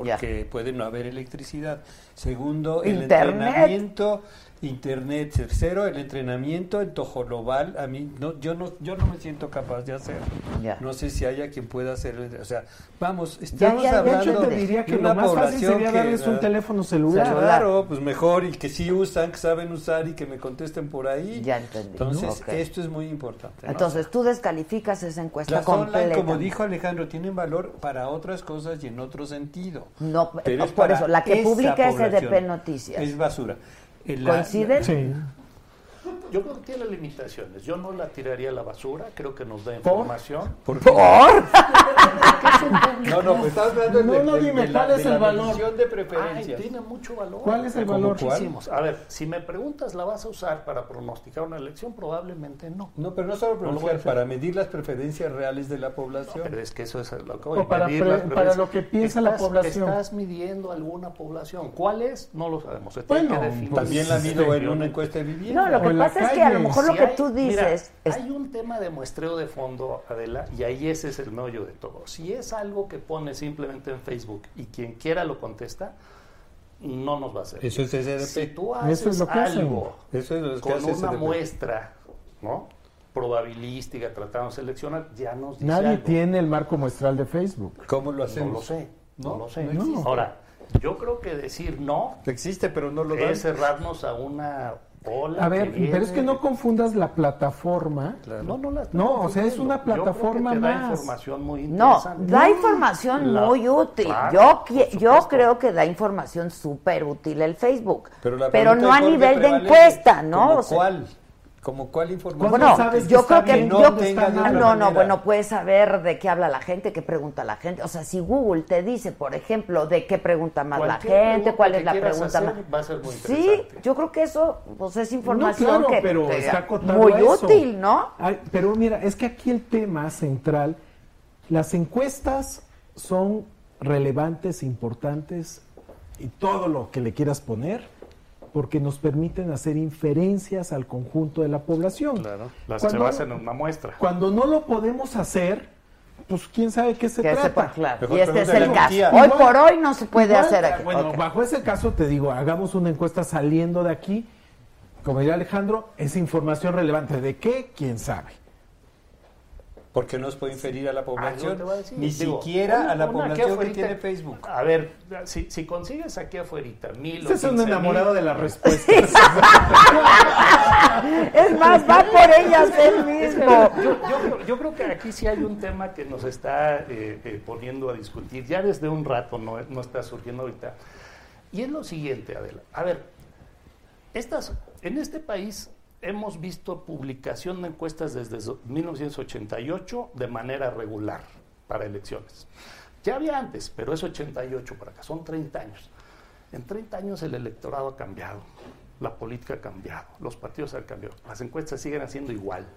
Ya. porque puede no haber electricidad. Segundo, el Internet. entrenamiento, internet cero, el entrenamiento en tojolobal, a mí no, yo no, yo no me siento capaz de hacer. Ya. No sé si haya quien pueda hacer, o sea, vamos, Ya, estamos ya, de De hecho, hablando diría que de una lo más fácil que, un teléfono celular. Claro, pues mejor y que sí usan, que saben usar y que me contesten por ahí. Ya entendí. Entonces, esto es muy importante. ¿no? Entonces, tú descalificas esa encuesta Las online, completa. como dijo Alejandro, tienen valor para otras cosas y en otro sentido. No, Pero es por eso, la que publica población. SDP Noticias. Es basura. La- ¿Coinciden? Sí. Yo creo que tiene limitaciones. Yo no la tiraría a la basura, creo que nos da información. ¿Por ¿Por? No, no, pues estás hablando No, de, no, dime, de la, ¿cuál es de el la valor? de Ay, preferencias. tiene mucho valor. ¿Cuál es el ¿Cómo valor? Muchísimos. A ver, si me preguntas, ¿la vas a usar para pronosticar una elección? Probablemente no. No, pero no solo No lo voy a pronunciar, hacer. para medir las preferencias reales de la población. Pero es que eso es lo que para medir pre- las para preferencias. lo que piensa la Estás- población. Estás midiendo alguna población. ¿Cuál es? No lo sabemos. Bueno, que. También la mido en una encuesta de vivienda. No, lo que la pasa es que a lo mejor lo que hay- tú mira, dices es... hay un tema de muestreo de fondo, Adela, y ahí ese es el meollo de todo. Si es algo que pone simplemente en Facebook y quien quiera lo contesta, no nos va a hacer. Eso es SDP. Si tú Eso haces es lo que hacen. algo Eso es lo que con hace una SDP. muestra, ¿no? Probabilística, tratando de seleccionar, ya nos dice Nadie algo. tiene el marco muestral de Facebook. ¿Cómo lo No hacemos? lo sé, no, No, lo sé. no. Ahora, yo creo que decir no Existe, pero no lo es cerrarnos a una A ver, pero es que no confundas la plataforma. No, no, la estoy No, o sea, es una Yo creo que plataforma te da más. información muy No, interesante. da información La- muy útil. Claro, yo yo creo que da información súper útil el Facebook. Pero, la Pero no a nivel de encuesta, ¿no? ¿Como O sea, cuál? ¿Como cuál información? ¿Cuándo Bueno, sabes yo creo que yo, No tenga de otra no, no, manera. bueno, puedes saber de qué habla la gente, qué pregunta la gente. O sea, si Google te dice, por ejemplo, de qué pregunta más la gente, cuál es la pregunta hacer más. va a ser muy sí, yo creo que eso pues, es información No, claro, que pero que- está muy eso. útil, ¿no? Ay, pero mira, es que aquí el tema central, las encuestas son relevantes, importantes y todo lo que le quieras poner, porque nos permiten hacer inferencias al conjunto de la población. Claro, las se Cuando- basan en una muestra. Cuando no lo podemos hacer, pues quién sabe qué se Que trata. sepa, claro. Mejor Y este es el caso. Hoy Igual- por hoy no se puede Igual, hacer aquí. Bueno, bajo ese caso te digo, hagamos una encuesta saliendo de aquí. Como diría Alejandro, es información relevante. ¿De qué? ¿Quién sabe? Porque no se puede inferir a la Ah, población, a ni digo, siquiera una- a la población que afuerita- tiene Facebook. A ver, si, si consigues aquí afuera mil o Este es un 15 enamorado mil, de la respuesta. Es más, va por ellas él mismo. Yo, yo creo, yo creo que aquí sí hay un tema que nos está eh, eh, poniendo a discutir. Ya desde un rato no, no está surgiendo ahorita. Y es lo siguiente, Adela. A ver, estas, en este país hemos visto publicación de encuestas desde so- 1988 de manera regular para elecciones. Ya había antes, pero es 88 para acá, son 30 años. En 30 años el electorado ha cambiado, la política ha cambiado, los partidos han cambiado, las encuestas siguen haciendo igual.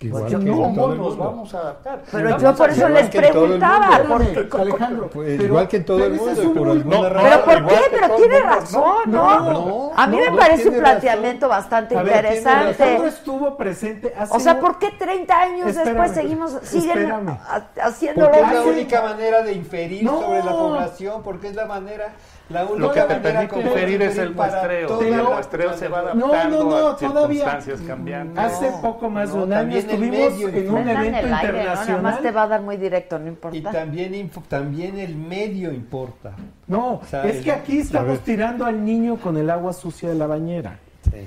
Igual Pues, que no, en ¿Cómo todo el nos mundo. vamos a adaptar? Pero Vamos yo por eso les que preguntaba. porque- Alejandro, Pues, pero- igual que en todo el pero mundo, y por no, razón. ¿Pero por qué? que Pero tiene razón, no, ¿no? no, a mí no, me no parece un planteamiento bastante A ver, interesante. Alejandro estuvo presente hace O sea, ¿por qué 30 años Espérame, después seguimos, siguen haciéndolo? Porque es la única manera de inferir No. sobre la población, porque es la manera, la Lo que te permite inferir es el muestreo. Y el muestreo se va población. No, adaptando no, no, a todavía. circunstancias cambiantes. Hace poco más de un año estuvimos medio en un en evento el aire, ¿no? Nada internacional. más te va a dar muy directo, no Y importa. también, info- también el medio importa. No, es que aquí estamos tirando al niño con el agua sucia de la bañera.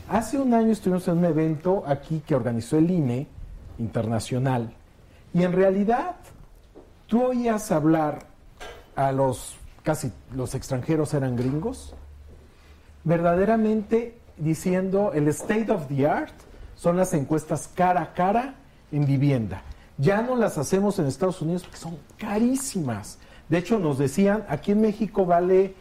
Hace un año estuvimos en un evento aquí que organizó el INE internacional y en realidad tú oías hablar a los casi los extranjeros eran gringos, verdaderamente diciendo el state of the art son las encuestas cara a cara en vivienda. Ya no las hacemos en Estados Unidos porque son carísimas. De hecho, nos decían, aquí en México vale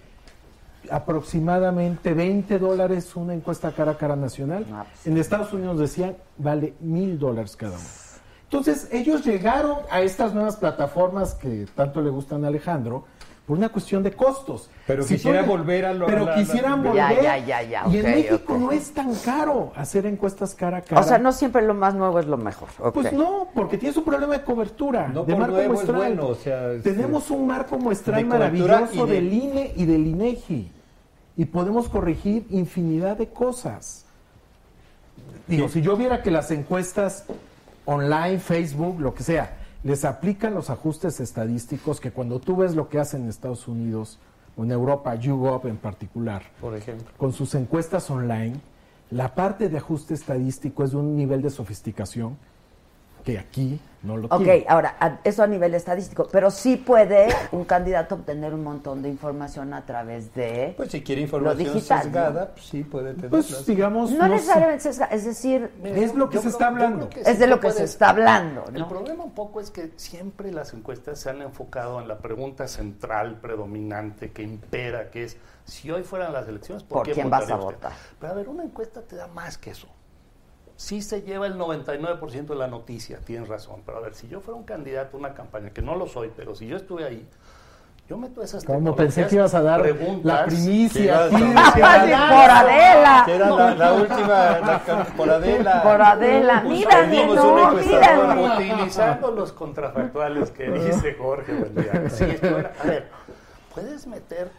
aproximadamente 20 dólares una encuesta cara a cara nacional. Ah, pues. En Estados Unidos decían, vale mil dólares cada uno. Entonces, ellos llegaron a estas nuevas plataformas que tanto le gustan a Alejandro por una cuestión de costos. Pero Si quisiera tú- volver a lo- Pero la- quisieran la- volver. ya, ya, ya, y en México no es tan caro hacer encuestas cara a cara. O sea, no siempre lo más nuevo es lo mejor. Pues no, porque tienes un problema de cobertura. No de marco nuevo es muestral. bueno, o sea, este, Tenemos un marco muestral maravilloso de- del INE y del INEGI. y podemos corregir infinidad de cosas. Digo, si yo viera que las encuestas online, Facebook, lo que sea, les aplican los ajustes estadísticos que cuando tú ves lo que hacen en Estados Unidos o en Europa, YouGov en particular, Por ejemplo. con sus encuestas online, la parte de ajuste estadístico es de un nivel de sofisticación que aquí no lo Ok, tiene. ahora, a- eso a nivel estadístico, pero sí puede un candidato obtener un montón de información a través de... Pues si quiere información digital, sesgada, ¿no? pues sí puede tener. Pues digamos, No necesariamente, es, es decir, Es lo que se creo- está hablando. Es sí de lo que se está hablando, El problema un poco es que siempre las encuestas se han enfocado en la pregunta central, predominante, que impera, que es, si hoy fueran las elecciones, ¿por, ¿Por quién vas a usted? votar? Pero a ver, una encuesta te da más que eso. Sí se lleva el 99% de la noticia, tienes razón. Pero a ver, si yo fuera un candidato a una campaña, que no lo soy, pero si yo estuve ahí, yo meto esas Como pensé que ibas a dar preguntas, la primicia. ibas a- aquí, ¡Ay, decía, por Adela! Que era la, la última, la, por Adela. Por Adela, Pues, mírame, no, mírame. Utilizando los contrafactuales que dice Jorge esto era- a ver, puedes meter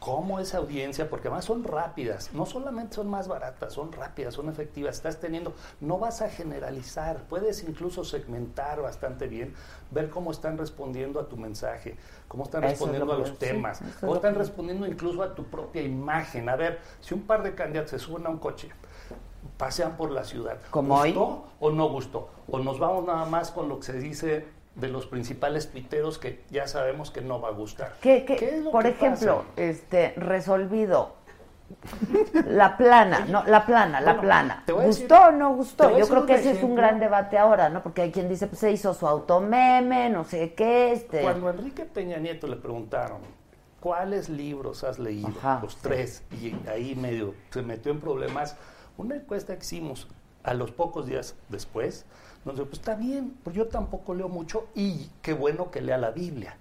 cómo esa audiencia, porque además son rápidas, no solamente son más baratas, son rápidas, son efectivas, estás teniendo, no vas a generalizar, puedes incluso segmentar bastante bien, ver cómo están respondiendo a tu mensaje, cómo están Eso es respondiendo lo a los temas, cómo están que- respondiendo incluso a tu propia imagen. A ver, si un par de candidatos se suben a un coche, pasean por la ciudad. Como hoy. ¿Gustó o no gustó? O nos vamos nada más con lo que se dice de los principales tuiteros que ya sabemos que no va a gustar. ¿Qué, qué- es lo por que ejemplo, pasa? este, resolvido. La plana, no, la plana, la Bueno, plana. decir- ¿Gustó o no gustó? Yo creo que ese es un gran debate ahora, ¿no? Porque hay quien dice, pues se hizo su automeme, no sé qué, este. Cuando a Enrique Peña Nieto le preguntaron cuáles libros has leído, Ajá, los sí. tres, y ahí medio se metió en problemas, una encuesta que hicimos a los pocos días después, dijo, pues está bien, pues yo tampoco leo mucho y qué bueno que lea la Biblia.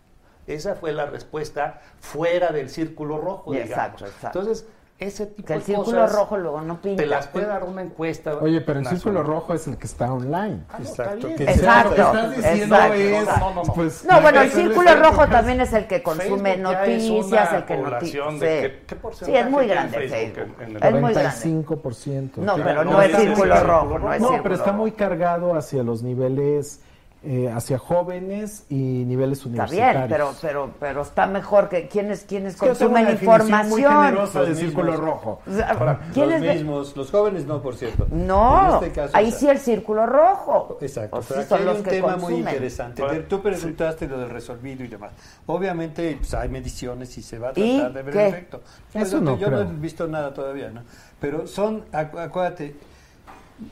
Esa fue la respuesta fuera del círculo rojo, Sí, digamos. exacto, exacto. Entonces, ese tipo que el de círculo cosas rojo luego no pinta. te las puede dar una encuesta. Oye, pero el círculo nacional. rojo es el que está online. Ah, no, Exacto, que Exacto, Lo que estás diciendo exacto, es. No, no, no. pues, No, bueno, el círculo rojo también es el que consume Facebook noticias, una el que población noticia. de- Sí. ¿qué- qué sí, es muy grande Facebook Facebook. en- en el- es muy grande. 95%. No, pero no, no es círculo círculo rojo, no es No, círculo pero está muy cargado hacia los niveles, eh, hacia jóvenes y niveles Está universitarios. bien, pero, pero, pero está mejor que quienes, quienes consumen una muy información. generosa de Los círculo mismos. rojo. O sea, Ahora, ¿quiénes los mismos, los jóvenes no, por cierto. No, este caso, ahí o sea, sí el círculo rojo. Exacto, O sí pero aquí son hay los un que tema consumen. muy interesante. Ahora, Tú preguntaste lo del resolvido y demás. Obviamente pues, hay mediciones y se va a ¿Y tratar de ver qué? el efecto. Eso no yo no he visto nada todavía, ¿no? Pero son, acu- acuérdate,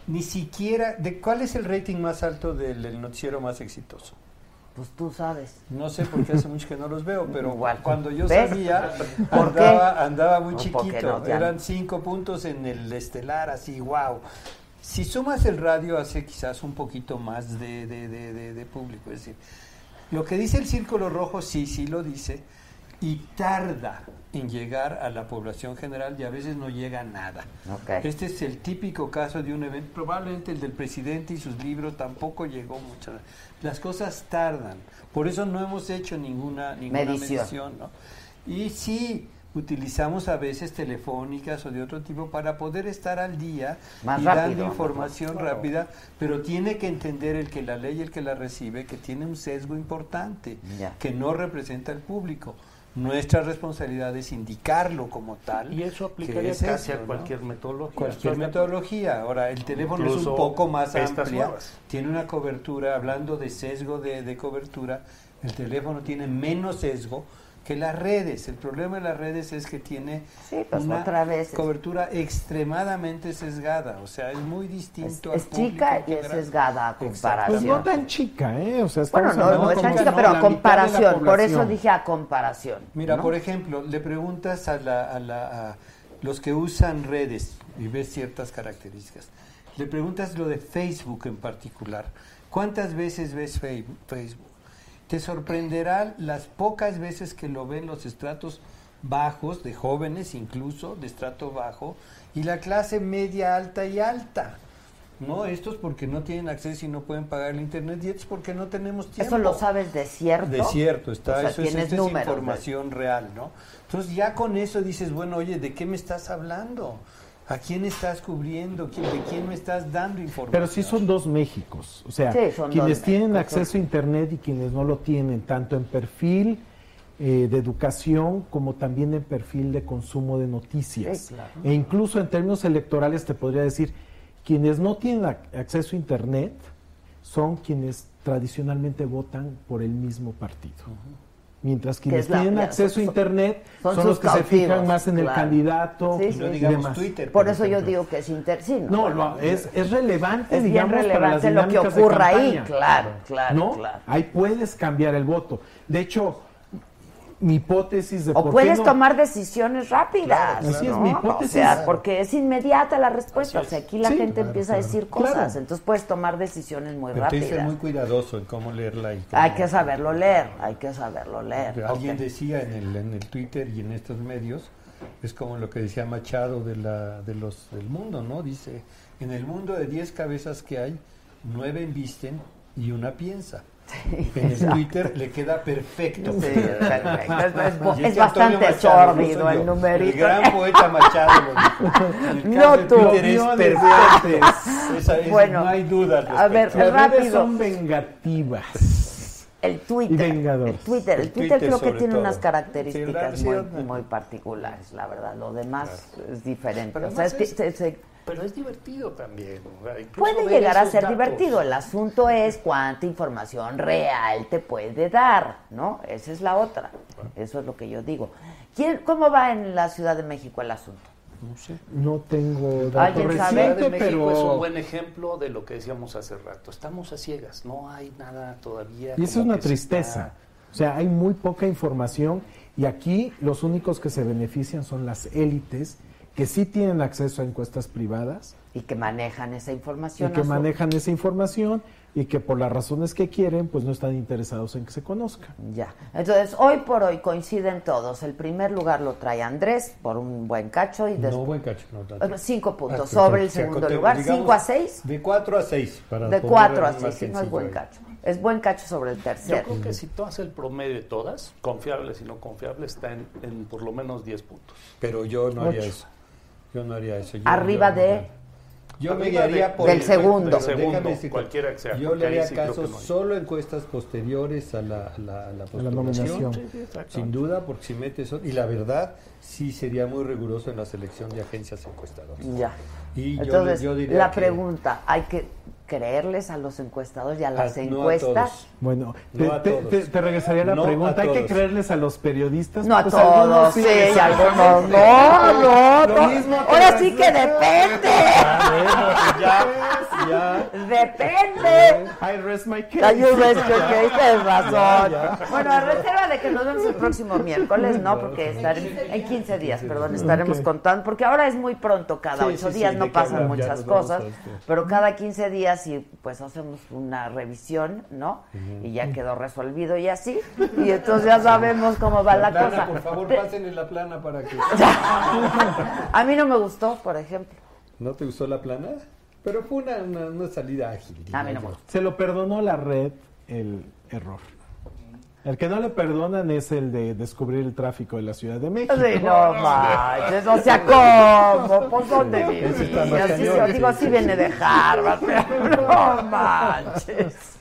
ni siquiera, de ¿cuál es el rating más alto del, del noticiero más exitoso? Pues tú sabes. No sé porque hace mucho que no los veo, pero Igual. cuando yo ¿Ves? sabía, andaba, andaba muy No, chiquito. no, Eran cinco puntos en el estelar, así, wow. Si sumas el radio, hace quizás un poquito más de, de- de- de- de público. Es decir, lo que dice el Círculo Rojo, sí, sí lo dice, y tarda en llegar a la población general y a veces no llega a nada. Este es el típico caso de un evento, probablemente el del presidente y sus libros tampoco llegó mucho. Las cosas tardan, por eso no hemos hecho ninguna, ninguna Medición. medición. ¿no? Y sí utilizamos a veces telefónicas o de otro tipo para poder estar al día Más y rápido, dando información Claro. rápida, pero tiene que entender el que la ley y el que la recibe que tiene un sesgo importante, Ya. que no representa al público. Nuestra responsabilidad es indicarlo como tal. Y eso aplicaría es casi eso, a ¿no? cualquier metodología. Cualquier ¿Estás de metodología. Ahora, el teléfono es un poco más nuevas. Tiene una cobertura, hablando de sesgo de, de cobertura, el teléfono tiene menos sesgo que las redes. El problema de las redes es que tiene Sí, pues una otra vez es- cobertura extremadamente sesgada. O sea, es muy Es, distinto al es chica y es sesgada a Pues comparación. no tan chica, ¿eh? O sea, bueno, no, no es tan chica, pero a comparación. Por eso dije a comparación. Mira, ¿no? por ejemplo, le preguntas a, la- a la- a los que usan redes y ves ciertas características. Le preguntas lo de Facebook en particular. ¿Cuántas veces ves Facebook? Te sorprenderá las pocas veces que lo ven los estratos bajos, de jóvenes incluso, de estrato bajo, y la clase media alta y alta. No, estos porque no tienen acceso y no pueden pagar el internet y estos porque no tenemos tiempo. Eso lo sabes de cierto. De cierto, está, O sea, eso es, de- información real, ¿no? Entonces ya con eso dices, bueno, oye, ¿de qué me estás hablando? ¿A quién estás cubriendo? ¿Quién- ¿De quién me estás dando información? Pero sí son dos Méxicos. O sea, Sí, quienes tienen acceso a Internet y quienes no lo tienen, tanto en perfil eh, de educación como también en perfil de consumo de noticias. Sí, claro. E incluso en términos electorales te podría decir, quienes no tienen ac- acceso a Internet son quienes tradicionalmente votan por el mismo partido. Mientras quienes la- tienen acceso son- a Internet son los que se fijan más en el candidato Sí, y sí. digamos demás. Twitter. Por eso yo digo que es inter... sí, No, no, es, es relevante, es bien digamos, para las lo que dinámicas de ocurra ahí, campaña. claro, claro, ¿No? claro. Ahí puedes cambiar el voto. De hecho, mi hipótesis de O por puedes qué no- tomar decisiones rápidas. Claro, así es, mi hipótesis. O sea, porque es inmediata la respuesta. O sea, aquí la Sí, gente claro, empieza a decir Claro. cosas. Entonces puedes tomar decisiones muy Pero tienes que ser rápidas. muy cuidadoso en cómo leerla. Y cómo- Hay que saberlo leer, hay que saberlo leer. Alguien decía en el, en el Twitter y en estos medios, es como lo que decía Machado de, la, de los, del mundo, ¿no? Dice, en el mundo de 10 cabezas que hay, nueve embisten y una piensa. En el. Twitter le queda perfecto. Sí, es perfecto. Es, es bastante no sórdido el numerito. El gran poeta Machado lo dijo. No tú. Twitter es perfecto. Esa es- Bueno, no hay duda. al a ver, respecto. Redes rápido. son vengativas. El Twitter. El Twitter, el Twitter, Twitter creo que tiene todo. unas características sí, muy, particulares, la verdad. Lo demás es diferente. Pero o sea, es que es- se- se- Pero es divertido también. o sea, incluso puede llegar a ser datos. divertido. El asunto es cuánta información real te puede dar, ¿no? Esa es la otra. Eso es lo que yo digo. ¿Quién, ¿Cómo va en la Ciudad de México el asunto? No sé. No tengo dato ¿Alguien sabe? Ciudad reciente, de México pero... es un buen ejemplo de lo que decíamos hace rato. Estamos a ciegas, no hay nada todavía. Y eso es una tristeza. está- O sea, hay muy poca información y aquí los únicos que se benefician son las élites que sí tienen acceso a encuestas privadas Y que manejan esa y información. que a su- manejan esa información y que por las razones que quieren, pues no están interesados en que se conozca. Ya. Entonces, hoy por hoy coinciden todos. El primer lugar lo trae Andrés por un buen cacho y No, después. buen cacho. No, tanto. Cinco puntos Ah, sobre el segundo lugar. digamos, ¿Cinco a seis? De 4 a 6. Para De cuatro a seis. Sí, no es buen cacho. Es buen cacho sobre el Yo tercero. creo que si tú haces el promedio de todas, confiables y no confiables, está en, en por lo menos 10 puntos. Pero yo no haría Ocho. eso. Yo no haría eso. Yo- Arriba yo- de- Yo me guiaría de- por Del el- segundo. Del segundo, cualquiera que sea, Yo le haría caso no solo encuestas posteriores a la, a la, a la postulación. nominación. Sí, exactamente. Sin duda, porque si metes. Y la verdad, sí sería muy riguroso en la selección de agencias encuestadoras. Ya. Y yo Entonces, yo diría la que- pregunta, ¿hay que creerles a los encuestadores y a las A- no a encuestas? todos. Bueno, No te, a te- todos. te- te regresaría a la No pregunta. ¿Hay que creerles a los periodistas? No a Pues algunos todos, sí, y algunos no, Lo no. mismo Ahora sí que depende. Ya, ya. Depende. I rest my case. Ay, un resto que tienes razón. Ya, ya. Bueno, a reserva de que nos vemos el próximo miércoles, ¿no? Porque en 15 días, perdón, estaremos contando, porque ahora es muy pronto, cada Sí, ocho sí, días sí, no pasan muchas cosas, pero cada 15 días sí, pues hacemos una revisión, ¿no? Y ya quedó resolvido y así, y entonces ya sabemos cómo va la, plana, cosa. por favor, pásenle la plana para que. A mí no me gustó, por ejemplo. ¿No te gustó la plana? Pero fue una, una, una salida ágil. A mí no me gustó. Se lo perdonó la red el error. El que no le perdonan es el de descubrir el tráfico de la Ciudad de México. Sí, no manches, o sea, ¿cómo? Pues dónde sí, digo, sí, sí sí, viene de Harvard, pero no manches.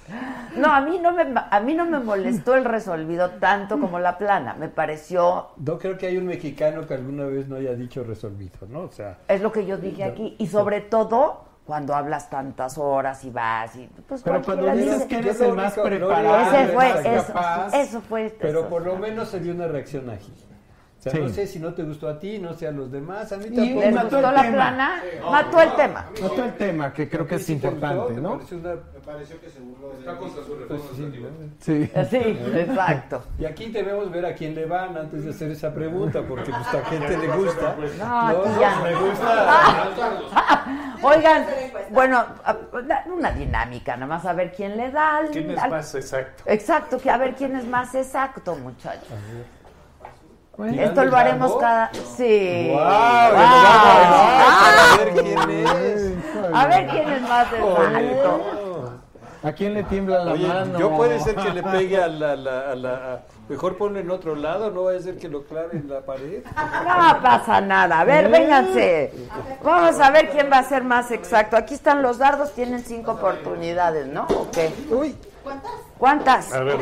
No, a mí no me a mí no me molestó el resolvido tanto como la plana. Me pareció No creo que hay un mexicano que alguna vez no haya dicho resolvido, ¿no? O sea, es lo que yo dije aquí y sobre todo cuando hablas tantas horas y vas y pues Pero cuando dices dice- que eres el más único- preparado, ese el fue más eso, capaz, eso fue pero eso. por lo menos se dio una reacción ágil. Sea, Sí. no sé si no te gustó a ti, no sé a los demás, a mí Y tampoco. ¿Les mató gustó el la tema. plana? Mató el tema. Notó el tema, que creo que ¿A es sí gustó? importante, ¿Te ¿no? pareció una- Me pareció que se burló de Está contra su pues, reforma sí. ¿no? Sí. Sí, exacto. Y aquí debemos ver a quién le van antes de hacer esa pregunta, porque pues, a gente le gusta. No, aquí ya. me gusta. Oigan, bueno, una- una dinámica, nada más a ver quién le da al... ¿Quién es al- más exacto? Exacto, que a ver quién es más exacto, muchachos. Bueno, Esto lo haremos cada... Sí. ¡Wow! Wow. A ver quién es. A ver quién es más exacto. ¿A quién le tiembla la Oye, mano? yo puede ser que le pegue a la... la- a la- a- mejor ponlo en otro lado, no vaya a ser que lo clave en la pared. No pasa nada. A ver, vénganse. Vamos a ver quién va a ser más exacto. Aquí están los dardos, tienen cinco oportunidades, ¿no? ¿O qué? Uy, ¿Cuántas? A ver,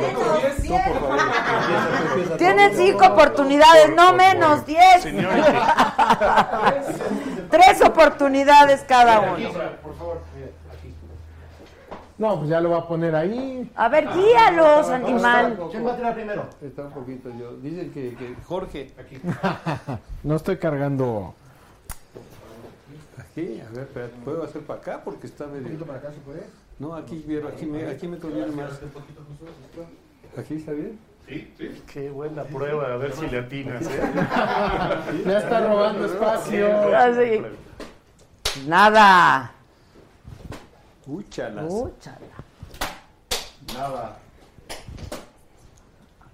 Tienen cinco oportunidades, no menos, diez. Tres oportunidades cada uno. No, pues ya lo va a poner ahí. A ver, guíalos, animal. ¿Quién va a tirar primero? está un poquito yo. Dicen que, que Jorge. Aquí. No estoy cargando. Aquí, a ver, ¿puedo hacer para acá? Porque está Un medio... poquito para acá, ¿se puede? No, aquí, vieron, aquí me, aquí me conviene más. ¿Aquí está bien? Qué buena prueba, a ver si le atinas. ¿eh? Ya está robando espacio. Así. Nada. Uy, chalas. Úchala. Nada.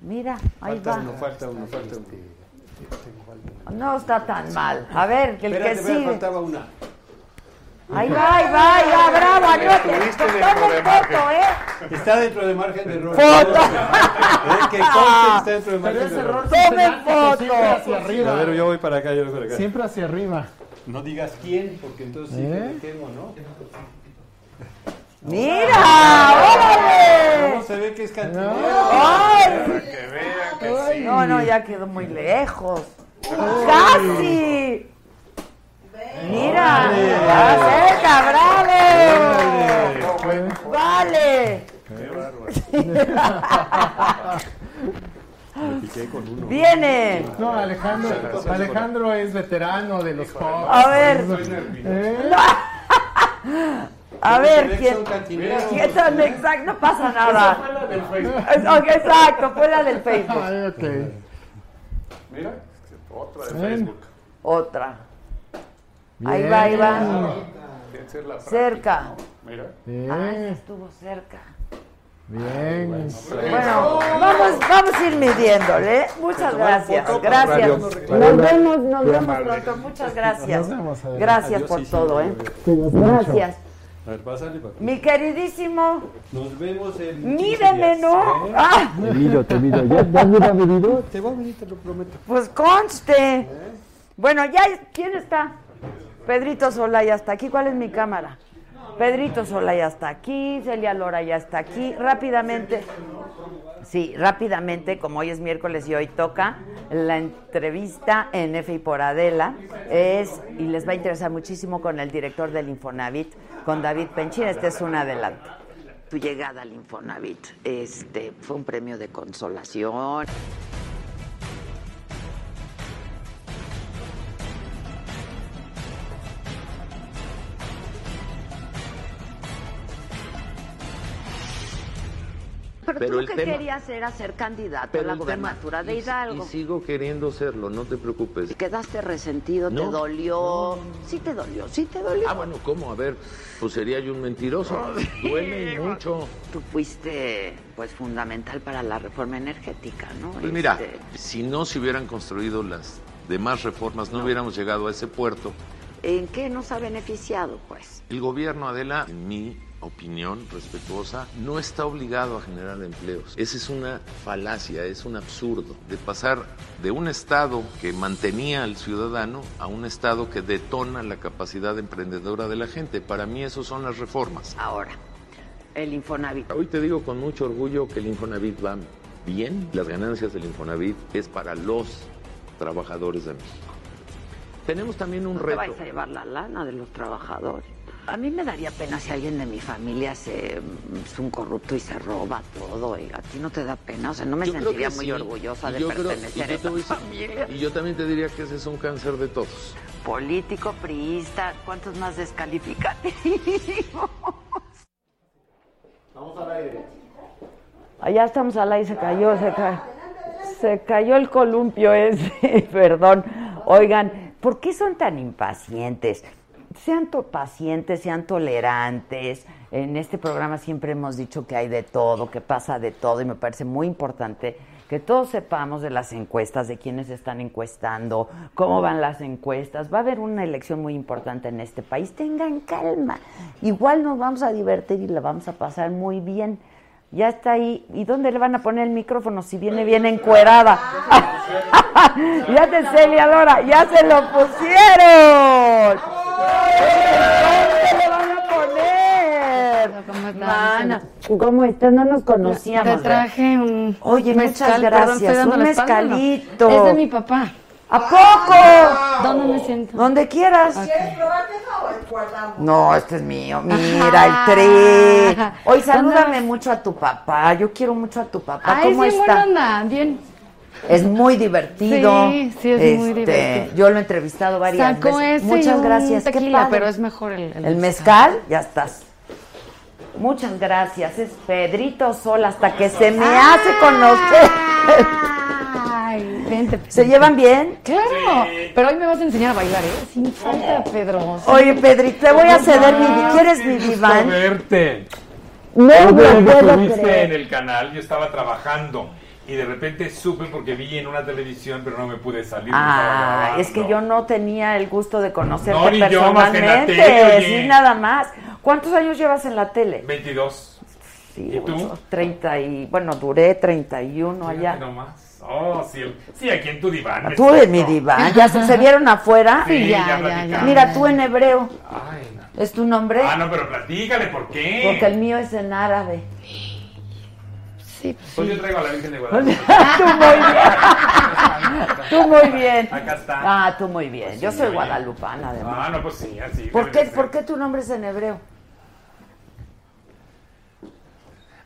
Mira, ahí Falta va. uno, falta uno, falta uno. No está tan mal. A ver, el Espérate, que espérate, sigue. faltaba una. Ahí va, ahí va, ahí va, bravo, anote. Foto, ¿eh? Está dentro de margen de error. Foto. Eh, que está dentro de margen de error. Tomen foto. Siempre hacia A arriba. ver, yo voy para acá, yo voy para acá. Siempre hacia arriba. No digas quién, porque entonces sí ¿Eh? me quemo, ¿no? Mira, órale. No se ve que es cantinero. Ay. Que vean que sí. No, no, ya quedó muy lejos. Casi. Mira, ya cerca, bravo. Vale. Viene. No, Alejandro, Alejandro es veterano de los pop. A ver. ¿Eh? A ver, ¿quién? ¿Quién tan exacto? No pasa nada. Exacto, fue la del Facebook. Ok. Mira, otra de. Facebook. Otra. Ahí va, ahí va. La. Cerca. Mira. Ah, estuvo cerca. bien. Bueno, vamos, vamos a ir midiéndole. Muchas gracias. Gracias. Nos vemos, nos vemos pronto. Muchas gracias. Gracias por todo, ¿eh? Gracias. A ver, pásale para. Mi queridísimo, Nos vemos en. mídeme, 15 días, ¿no? ¿eh? Ah, Te mido, te mido. ¿Ya, ya has medido? Te voy a venir, te lo prometo. pues conste. Bueno, ya, ¿quién está? Pedrito Sola ya está aquí. ¿Cuál es mi cámara? Pedrito Sola ya está aquí, Celia Lora ya está aquí. Rápidamente, sí, rápidamente, como hoy es miércoles y hoy toca, la entrevista en y por Adela es, y les va a interesar muchísimo con el director del Infonavit, con David Penchín. Este es un adelanto. Tu llegada al Infonavit este, fue un premio de consolación. Pero, Pero tú lo que tema- querías era ser candidato a la tema- gubernatura de Hidalgo. Y sigo queriendo serlo, no te preocupes. Quedaste resentido, te No. dolió. Sí te dolió, sí te dolió. Ah, bueno, ¿cómo? A ver, pues sería yo un mentiroso. Duele mucho. Tú fuiste, pues, fundamental para la reforma energética, ¿no? Pues mira, Este, si no se hubieran construido las demás reformas, no hubiéramos llegado a ese puerto. ¿En qué nos ha beneficiado, pues? El gobierno, Adela, en mi opinión respetuosa, no está obligado a generar empleos. Esa es una falacia, es un absurdo de pasar de un Estado que mantenía al ciudadano a un Estado que detona la capacidad emprendedora de la gente. Para mí eso son las reformas. Ahora, el Infonavit. Hoy te digo con mucho orgullo que el Infonavit va bien. Las ganancias del Infonavit es para los trabajadores de México. Tenemos también un No te reto. vais a llevar la lana de los trabajadores. A mí me daría pena si alguien de mi familia se, es un corrupto y se roba todo. Y a ti no te da pena. O sea, no me Yo sentiría que muy sí. orgullosa de yo creo- pertenecer y a yo esa familia. Y yo también te diría que ese es un cáncer de todos. Político, priista, ¿cuántos más descalificativos? Vamos al aire. Allá estamos al aire, se cayó, se cayó. Se cayó el columpio ese, perdón. Oigan, ¿por qué son tan impacientes? Sean pacientes, sean tolerantes. En este programa siempre hemos dicho que hay de todo, que pasa de todo y me parece muy importante que todos sepamos de las encuestas, de quiénes están encuestando, cómo van las encuestas. Va a haber una elección muy importante en este país. Tengan calma. Igual nos vamos a divertir y la vamos a pasar muy bien. Ya está ahí. ¿Y dónde le van a poner el micrófono si viene bien encuerada? ya te Celia Lora, ya se lo pusieron. ¿Dónde le van a poner? ¿Cómo estás? Mana, ¿cómo estás? No nos conocíamos. Te traje un Oye, muchas mezcal, perdón, gracias. dando Un la espalda, ¿no? mezcalito. Es de mi papá. ¿A poco? ¿Dónde me siento? Donde quieras. ¿Quieres probar esa o el guardamos? No, este es mío. Mira, Ajá. el tren. Hoy ¿Dónde salúdame mucho a tu papá. Yo quiero mucho a tu papá. Ay, ¿Cómo sí, está? buena onda, bien. Es muy divertido. Sí, sí, es muy Este, divertido. Yo lo he entrevistado varias Sacó veces. ese Muchas y un gracias. Qué tequila, pero es mejor el, El mezcal, ya estás. Muchas gracias. Es Pedrito Sol hasta que se me hace conocer. Ay, vente. ¿Se llevan bien? Claro, pero hoy me vas a enseñar a bailar, ¿eh? Sin falta, Pedro. Oye, Pedrito, te voy a ceder mi... ¿Quieres mi diván? verte. No me me puedo tuviste en el canal, yo estaba trabajando y de repente supe porque vi en una televisión, pero no me pude salir. Ah, es que yo no tenía el gusto de conocerte No, ni yo, más que en la personalmente. tele, oye. sí, nada más. ¿Cuántos años llevas en la tele? 22. Sí, ¿Y tú? bueno, 30 y... Bueno, duré 31 allá. Fíjate nomás. Oh, sí, sí, aquí en tu diván. Tú en siento. mi diván. ¿Ya se, se vieron afuera? Sí, ya, ya, ya, platicamos. ya. Mira, tú en hebreo. Ay, no. ¿Es tu nombre? Ah, no, pero platícale, ¿por qué? Porque el mío es en árabe. Sí, Pues yo traigo a la Virgen de Guadalupe. tú muy bien. tú muy bien. Acá está. Ah, tú muy bien. Pues Yo sí, soy oye. guadalupana, además. Ah, no, pues sí, así. ¿Por qué. ¿Por qué tu nombre es en hebreo?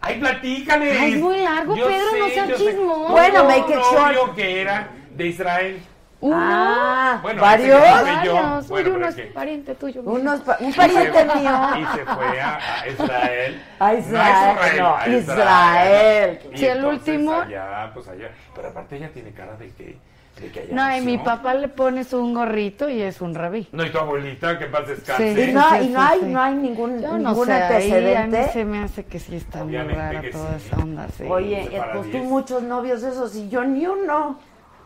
Ay, platícale. Ay, es muy largo, Yo Pedro, no sé, seas yo sé. chismoso. Bueno, make it short. novio que era de Israel. Uno, Ah, Bueno, ¿varios? que varios. Bueno, uno es ¿qué? pariente tuyo. Unos pa- un pariente mío. Y se fue a, a Israel. A Israel, no, a Israel. Y Sí, el último- Allá, pues allá. Pero aparte ella tiene cara de que, de que No, y mi nació. papá le pones un gorrito y es un rabí. No, y tu abuelita, que paz descanse. Sí. Y no, Sí, y no sí, hay, sí. no hay ningún, Yo no ningún sé, ahí a mí antecedente. se me hace que sí está muy Obviamente rara que toda sí. esa onda, sí. Oye, pues tú muchos novios esos y yo ni uno.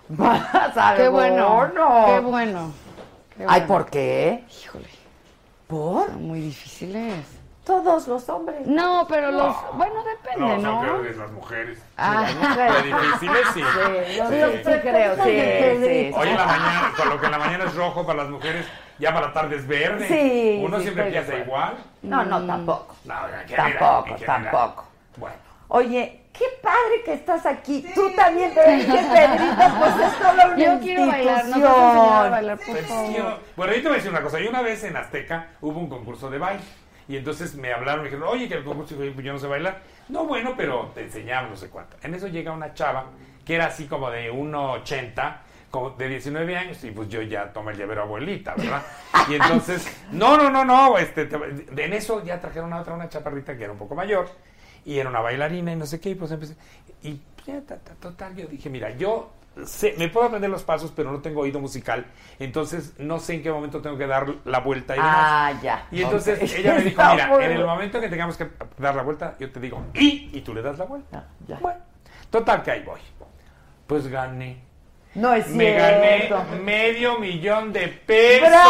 Vas a qué bueno, no. qué bueno. qué Ay, bueno. ¿por qué? Híjole, ¿Por? son muy difíciles. Todos los hombres. No, pero los, bueno, depende, No, ¿no? son creo que las mujeres. Ah, Las difíciles, sí. Sí, yo Sí. sí, sí creo, sí, sí. Hoy en la mañana, con lo que en la mañana es rojo para las mujeres, ya para la tarde es verde. Sí, Uno sí, siempre piensa igual. No, no, tampoco. No, Tampoco, tampoco. Bueno. Oye, qué padre que estás aquí. Tú también, Pedrito, Pedrito, pues es toda una Yo quiero bailar, ¿no? ¿Nos vas a bailar, por Pues, favor? quiero- Bueno, yo te voy a decir una cosa. Yo una vez en Azteca hubo un concurso de baile. Y entonces me hablaron, me dijeron, oye, que el concurso, y yo, yo no sé bailar. No, bueno, pero te enseñamos no sé cuánto. En eso llega una chava que era así como de 1,80, como de 19 años, y pues yo ya tomé el llavero abuelita, ¿verdad? Y entonces, no, no, no, no, este, te- en eso ya trajeron a otra, una chaparrita que era un poco mayor, y era una bailarina y no sé qué, y pues empecé. Y total, yo dije, mira, yo sé, me puedo aprender los pasos, pero no tengo oído musical, entonces no sé en qué momento tengo que dar la vuelta y demás. Ah, ya. Y entonces ella me dijo, mira, muy en el momento que tengamos que dar la vuelta, yo te digo, y, y tú le das la vuelta. Ah, ya. Bueno, total que ahí voy. Pues gané. No es Me gané medio millón de pesos. ¡Bravo!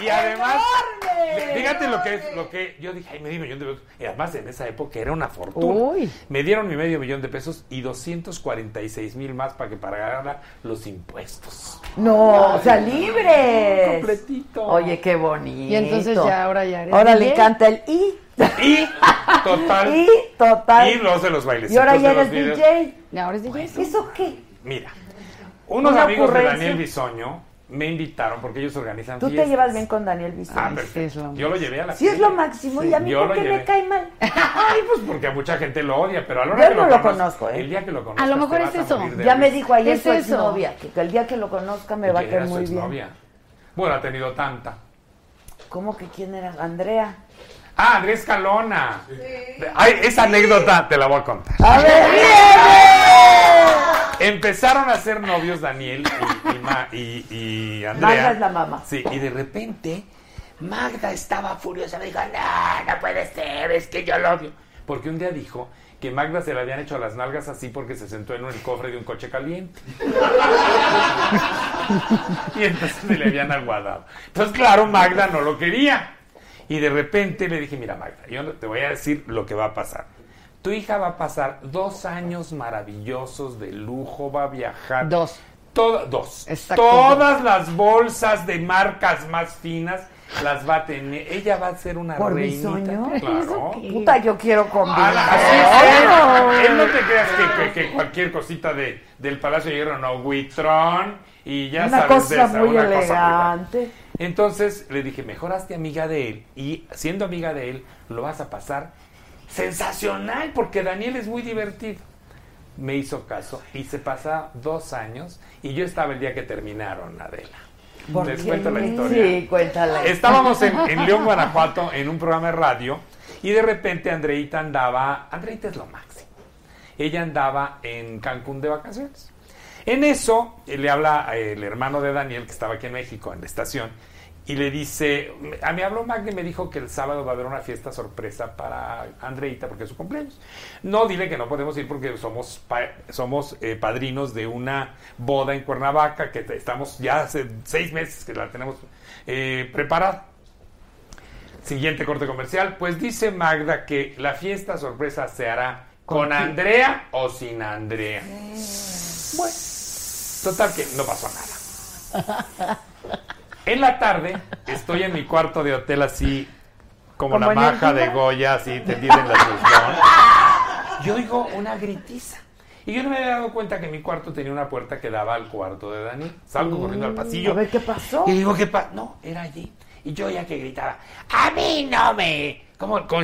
Y además, ¡Enorme! fíjate lo que es, lo que yo dije, ay, medio millón de pesos. Y además en esa época era una fortuna. Uy. Me dieron mi medio millón de pesos y 246 mil más para que pagara los impuestos. No, o sea, libre. Completito. Oye, qué bonito. Y entonces ya, ahora ya eres Ahora le encanta el i. Y total. Y total. Y luego se los bailes. Y ahora ya eres DJ. ¿Y ahora es DJ? ¿Eso qué? Mira, unos Una amigos de. Daniel Bisoño me invitaron porque ellos organizan Tú te llevas bien con Daniel Ah, perfecto. Sí, es lo Yo lo llevé a la Sí, es lo máximo. ¿Y a mí yo por lo qué llevé. me cae mal? Ay, pues porque a mucha gente lo odia, pero a la hora Yo que no lo, conozco, ¿eh? El día que lo conozcas A lo mejor es eso. Ya me dijo ayer Es su eso. exnovia que, que el día que lo conozca me va a ¿Quién caer era su muy bien. exnovia? Bueno, ha tenido tanta. ¿Cómo que quién era? Andrea. Ah, Andrés Calona. Ay, esa anécdota te la voy a contar. A ver, Empezaron a ser novios Daniel y, y, Ma- y- y Andrea. Magda es la mamá. Sí, y de repente Magda estaba furiosa. Me dijo, no, no puede ser, es que yo lo odio. Porque un día dijo que Magda se le habían hecho las nalgas así porque se sentó en el cofre de un coche caliente. y entonces se le habían aguadado. Entonces, claro, Magda no lo quería. Y de repente le dije, mira Magda, yo te voy a decir lo que va a pasar. Tu hija va a pasar dos años maravillosos de lujo, va a viajar. Dos. Toda- dos. Exacto. Todas las bolsas de marcas más finas las va a tener. Ella va a ser una ¿Por mi reinita. sueño? Claro. Puta, yo quiero convivir. Ah, así es. Él no te creas que, que- que cualquier cosita de, del Palacio de Hierro, no, Huitrón, y ya Una sabes de cosa esa, muy una cosa muy elegante. entonces le dije, mejor hazte amiga de él y siendo amiga de él lo vas a pasar sensacional porque Daniel es muy divertido. Me hizo caso y se pasa dos años y yo estaba el día que terminaron, Adela. ¿Por Les cuento la historia. Sí, cuéntala. Estábamos en, en León, Guanajuato, en un programa de radio, y de repente Andreita andaba, Andreita es lo máximo. Ella andaba en Cancún de vacaciones. En eso le habla el hermano de Daniel, que estaba aquí en México, en la estación, y le dice, a mí habló Magda y me dijo que el sábado va a haber una fiesta sorpresa para Andreita porque es su cumpleaños. No, dile que no podemos ir porque somos, pa- somos eh, padrinos de una boda en Cuernavaca que estamos ya hace seis meses que la tenemos eh, preparada. Siguiente corte comercial. Pues dice Magda que la fiesta sorpresa se hará con Andrea o sin Andrea. Bueno, total que no pasó nada. En la tarde estoy en mi cuarto de hotel así como, Como la maja de. Goya, así tendida en la sesión. Yo oigo una gritiza. Y yo no me había dado cuenta que mi cuarto tenía una puerta que daba al cuarto de Daniel. Salgo corriendo al pasillo. A ver qué pasó. Y digo, ¿qué? No, era allí. Y yo ya que gritaba, a mí no me... ¿Cómo, cómo?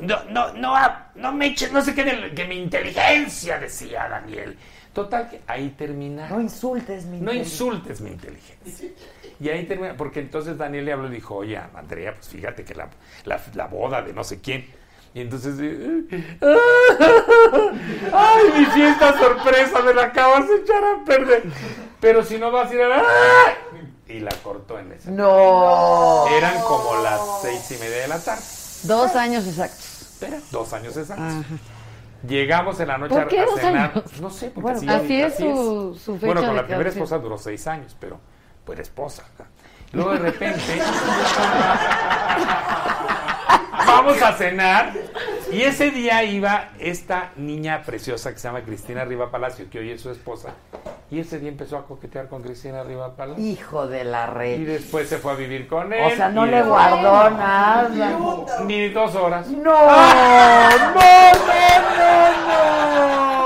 No, no, no, no me eches, no sé qué, de, que mi inteligencia, decía Daniel. Total, que ahí termina. No insultes mi No inteligencia. insultes mi inteligencia. Y ahí termina, porque entonces Daniel le habló y dijo, oye, Andrea, pues fíjate que la, la, la boda de no sé quién. Y entonces, eh, ay, mi fiesta sorpresa, me la acabas de echar a perder. Pero si no vas a ir a... ¡ay! Y la cortó en ese. No. Eran como las seis y media de la tarde. Dos años exactos. Era dos años exactos. Llegamos en la noche ¿Por a, qué a cenar. años? No sé, porque Bueno, así, así es su- su fecha Bueno, con de la primera esposa duró seis años, pero pues esposa. Luego de repente vamos a cenar y ese día iba esta niña preciosa que se llama Cristina Riva Palacio, que hoy es su esposa, y ese día empezó a coquetear con Cristina Riva Palacio. Hijo de la Y red. después se fue a vivir con él. O sea, no y le guardó nada. Ni dos horas. No, no, no,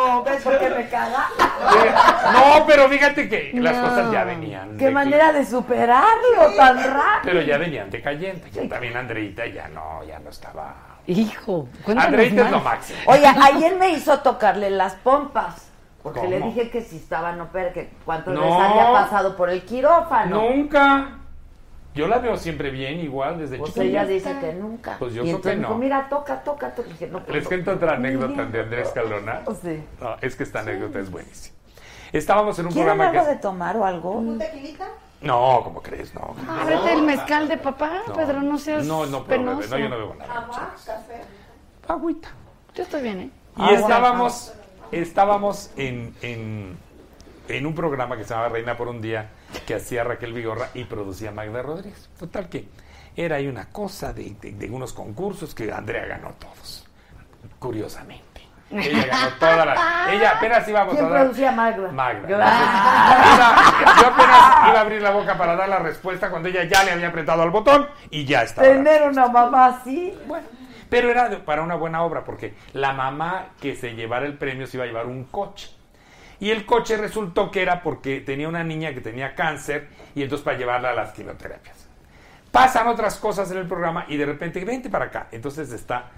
no, no. ¿Ves por qué me caga? No, pero fíjate que las No. cosas ya venían. Qué de- manera de superarlo tan rápido. Pero ya venían decayendo. Ya también Andreita ya no, ya no estaba. Hijo, Andreita es lo máximo. Oye, ayer me hizo tocarle las pompas. Porque ¿Cómo? le dije que si estaba no pero que cuántas No. veces había pasado por el quirófano. Nunca. Yo la veo siempre bien, igual, desde Pues chiquita. ella dice que nunca. Pues yo y creo que me dijo, no. mira, toca, toca, toca. Dije, no, pues Les no. cuento otra anécdota de Andrés Caldona. Sí. No, es que esta anécdota es buenísima. Estábamos en un ¿Quieren programa algo que. de tomar o algo? ¿Un tequilita? No, ¿cómo crees? No. Ábrete el mezcal de papá, No. Pedro, no seas No, no puedo beber. No, yo no bebo nada. Agua, café. Agüita. Yo estoy bien, ¿eh? Y Agua. estábamos, estábamos en, en, en un programa que se llamaba Reina por un Día, que hacía Raquel Vigorra y producía Magda Rodríguez. Total que era ahí una cosa de, de- de unos concursos que Andrea ganó todos, curiosamente. Ella ganó toda la... Ella apenas ¿Quién a dar... producía Magda? Magda. Iba- yo apenas iba a abrir la boca para dar la respuesta cuando ella ya le había apretado al botón y ya estaba. Tener una mamá así. Bueno, pero era para una buena obra, porque la mamá que se llevara el premio se iba a llevar un coche. Y el coche resultó que era porque tenía una niña que tenía cáncer y entonces para llevarla a las quimioterapias. Pasan otras cosas en el programa y de repente, vente para acá. Entonces está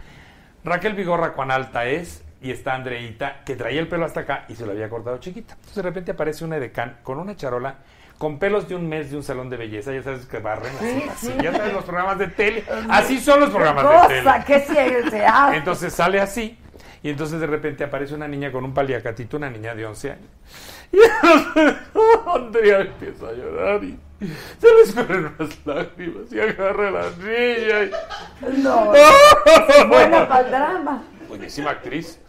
Raquel Vigorra, cuán alta es, y está Andreita, que traía el pelo hasta acá y se lo había cortado chiquita. Entonces de repente aparece una edecán con una charola con pelos de un mes de un salón de belleza, ya sabes que barren así, así, ya sabes los programas de tele, así son los programas de tele. Cosa que se, se hace. Entonces sale así, y entonces de repente aparece una niña con un paliacatito, una niña de 11 años. Y Andrea empieza a llorar y se le escurren unas lágrimas y agarra a la niña. y- No, buena para el drama. buenísima actriz.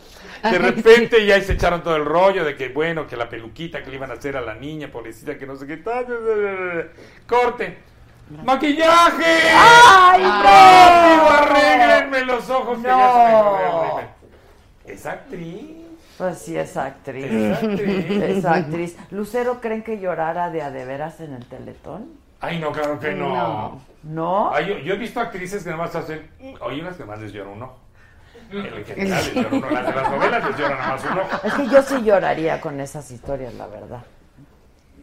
De repente ya se echaron todo el rollo de que, bueno, que la peluquita que le iban a hacer a la niña, pobrecita, que no sé qué tal. Corte. ¡Maquillaje! ¡Ay, ¡Rápido, no! arréglenme los ojos que ya se me No. el rímel! Es actriz. Pues sí, es actriz. Es actriz. Es actriz. ¿Lucero creen que llorara de a de veras en el teletón? Ay, no, claro que no. No. ¿No? Ay, yo, yo he visto actrices que nada más hacen. Hay unas que más les llora un ojo. En general les llora uno. Las de las novelas les llora nada más un ojo. Es que yo sí lloraría con esas historias, la verdad.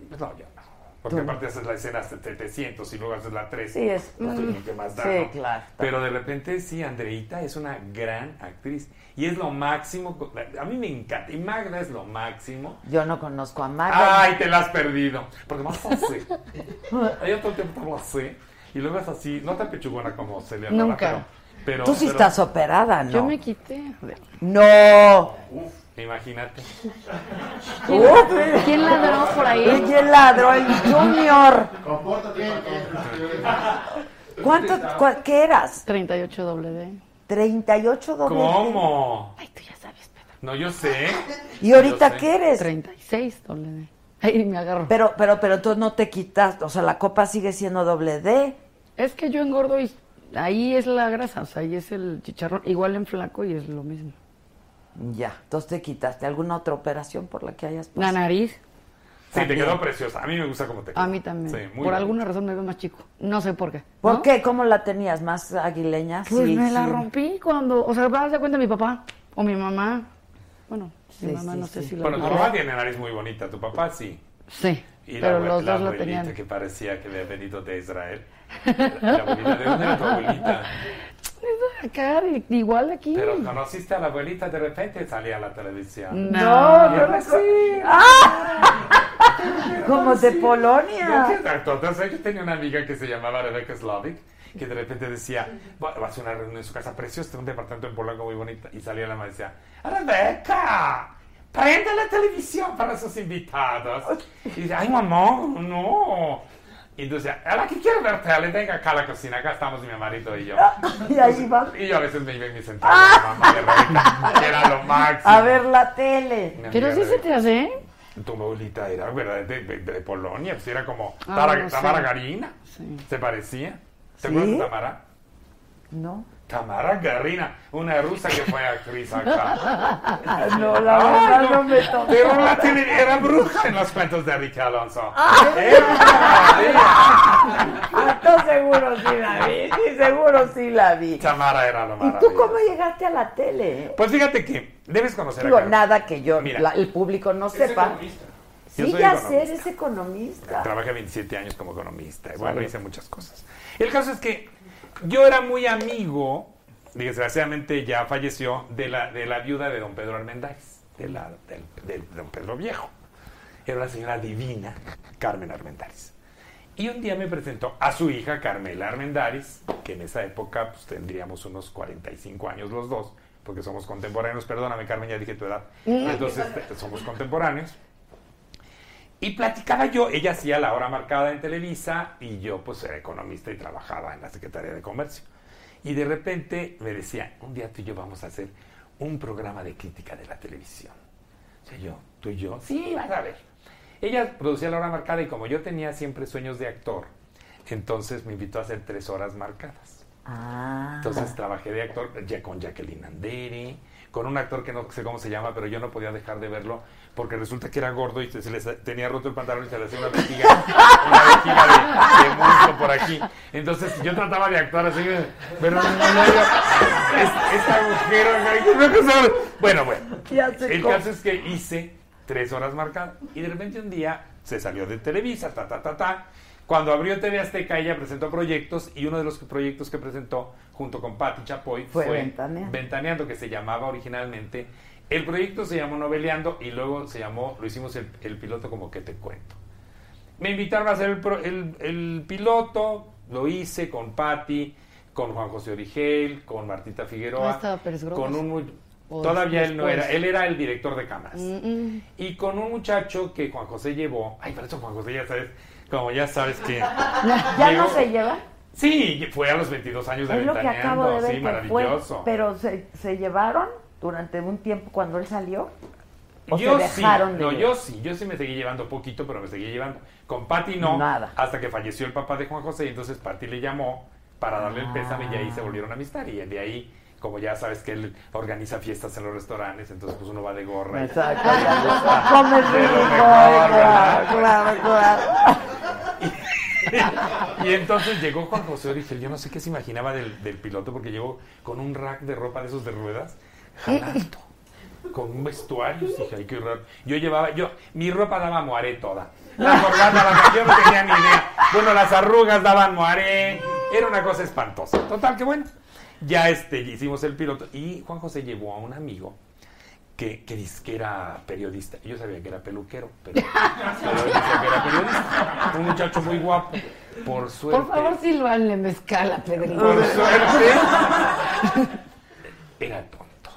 Pues no, yo no. Porque Tú. aparte haces la escena hasta 700 y luego haces la 3. Sí, es- lo que más da, Sí, ¿no? claro. Pero de repente, sí, Andreita es una gran actriz. Y es lo máximo. A mí me encanta. Y Magda es lo máximo. Yo no conozco a Magda. Ay, te la has perdido. Porque más así. Ella todo el tiempo estaba así. Y luego es así, no tan pechugona como Celia Nunca. Pero, pero, Tú sí pero- estás operada, ¿no? Yo me quité. No. Uf, imagínate. ¿Quién, Uf. quién ladró por ahí? ¿Quién ladró? El Junior. Compórtate, ¿Cuánto, cua- ¿Qué eras? 38 doble D. 38 doble. ¿Cómo? Ay, tú ya sabes, Pedro. No, yo sé. ¿Y ahorita Yo sé. qué eres? 36 doble D. Ay, me agarro. Pero, pero, pero tú no te quitas, o sea, la copa sigue siendo doble D. Es que yo engordo y ahí es la grasa, o sea, ahí es el chicharrón. Igual en flaco y es lo mismo. Ya, entonces te quitaste. ¿Alguna otra operación por la que hayas La pasado? nariz, Sí, te quedó preciosa. A mí me gusta cómo te quedó. a mí también. Sí, muy por bonito. alguna razón me veo más chico. No sé por qué. ¿Por ¿no? qué? ¿Cómo la tenías? ¿Más aguileña? Pues Sí, me la rompí cuando, o sea, vas de cuenta mi papá o mi mamá. Bueno, mi Sí, mamá sí, no sé si la Bueno, tu A mamá tiene nariz muy bonita, tu papá sí. Sí, Y la, pero abue- los la dos lo abuelita tenían. que parecía que había venido de Israel. La abuelita, ¿de dónde era tu abuelita? Acá, de- igual aquí. Pero conociste a la abuelita de repente salía a la televisión. No, no recuerdo. sí. Como de ¿No Polonia. acuerdas? Yo tenía una amiga que se llamaba Rebecca Slavic que de repente decía, va va a hacer una reunión en su casa preciosa, un departamento en Polanco muy bonito, y salía la mamá y decía, Rebeca, prende la televisión para sus invitados. Y dice, ay mamá, no. Y entonces, a la que quiero ver tele, venga acá a la cocina, acá estamos mi marido y yo. Y ahí va. Y yo a veces me iba y me sentaba la mamá de Rebeca, que era lo máximo. A ver la tele. Pero sí se te hace. Tu abuelita era, ¿verdad? De, de- de Polonia, pues era como Ah, Tara- no sé. Tamara Garina. Sí. ¿Se parecía? ¿Te ¿Sí? acuerdas de Tamara? No. Tamara Garina, una rusa que fue actriz acá. No, la verdad no, no me tocó. Pero la tele era bruja en los cuentos de Enrique Alonso. Ah. Ah, tú seguro sí la vi. Sí, seguro sí la vi. Tamara era lo ¿Y maravilloso. tú cómo llegaste a la tele? Pues fíjate que debes conocer Digo, a Carmen. nada que yo, Mira. la- el público no sepa. economista. Sí, ya economista. sé, eres economista. Trabajé 27 años como economista. y Bueno, hice muchas cosas. El caso es que yo era muy amigo, desgraciadamente ya falleció, de la, de la viuda de don Pedro Armendáriz, de, la, del, del- de don Pedro Viejo. Era una señora divina, Carmen Armendáriz. Y un día me presentó a su hija Carmela Armendáriz, que en esa época pues, tendríamos unos 45 años los dos, porque somos contemporáneos. Perdóname, Carmen, ya dije tu edad. Entonces, este, somos contemporáneos. Y platicaba yo, ella hacía la hora marcada en Televisa y yo pues era economista y trabajaba en la Secretaría de Comercio. Y de repente me decía, un día tú y yo vamos a hacer un programa de crítica de la televisión. O sea, yo, tú y yo, sí, vas a ver. Ella producía la hora marcada y como yo tenía siempre sueños de actor, entonces me invitó a hacer tres horas marcadas. Ah. Entonces trabajé de actor ya con Jacqueline Andere, con un actor que no sé cómo se llama, pero yo no podía dejar de verlo porque resulta que era gordo y se le sa- tenía roto el pantalón y se le hacía una vejiga, una vejiga de, de muslo por aquí. Entonces yo trataba de actuar así, pero no, no, es, este agujero, no, no, no, bueno, bueno. El caso es que hice tres horas marcadas y de repente un día se salió de Televisa, ta, ta, ta, ta. Cuando abrió TV Azteca, ella presentó proyectos y uno de los proyectos que presentó junto con Patti Chapoy Fue fue, Ventaneando. Ventaneando, que se llamaba originalmente. El proyecto se llamó Noveleando y luego se llamó, lo hicimos el, el piloto como que te cuento. Me invitaron a hacer el, pro- el- el piloto, lo hice con Patti, con Juan José Origel, con Martita Figueroa, Ah, estaba Pérez Groves. con un O todavía él no era, él era el director de cámaras. Mm, mm. Y con un muchacho que Juan José llevó, ay, por eso Juan José ya sabes, como ya sabes que... ¿Ya no se lleva? Sí, fue a los 22 años de Es lo que Ventaneando, acabo de ver sí, que fue. Pero ¿se, se llevaron? durante un tiempo cuando él salió? ¿O yo se sí, dejaron de no, yo sí, yo sí me seguí llevando poquito, pero me seguí llevando. Con Patty no, Nada. hasta que falleció el papá de Juan José, y entonces Patty le llamó para darle el pésame y ahí Ah. se volvieron a amistad. Y de ahí, como ya sabes que él organiza fiestas en los restaurantes, entonces pues uno va de gorra. y- Exacto. Rico, mejor, claro, claro, claro. y entonces llegó Juan José Origel, yo no sé qué se imaginaba del, del piloto, porque llegó con un rack de ropa de esos de ruedas, jalando, con un vestuario, y dije, ay, qué raro. Yo llevaba, yo, mi ropa daba moaré toda. La corbata, la yo no tenía ni idea. Bueno, las arrugas daban moaré, era una cosa espantosa. Total, que bueno. Ya este, hicimos el piloto, y Juan José llevó a un amigo que, que dice que era periodista. Yo sabía que era peluquero, pero, pero él decía que era periodista. Un muchacho muy guapo. Por suerte. Por favor, Silvanle mezcal a Pedrito. Por suerte. Era tonto.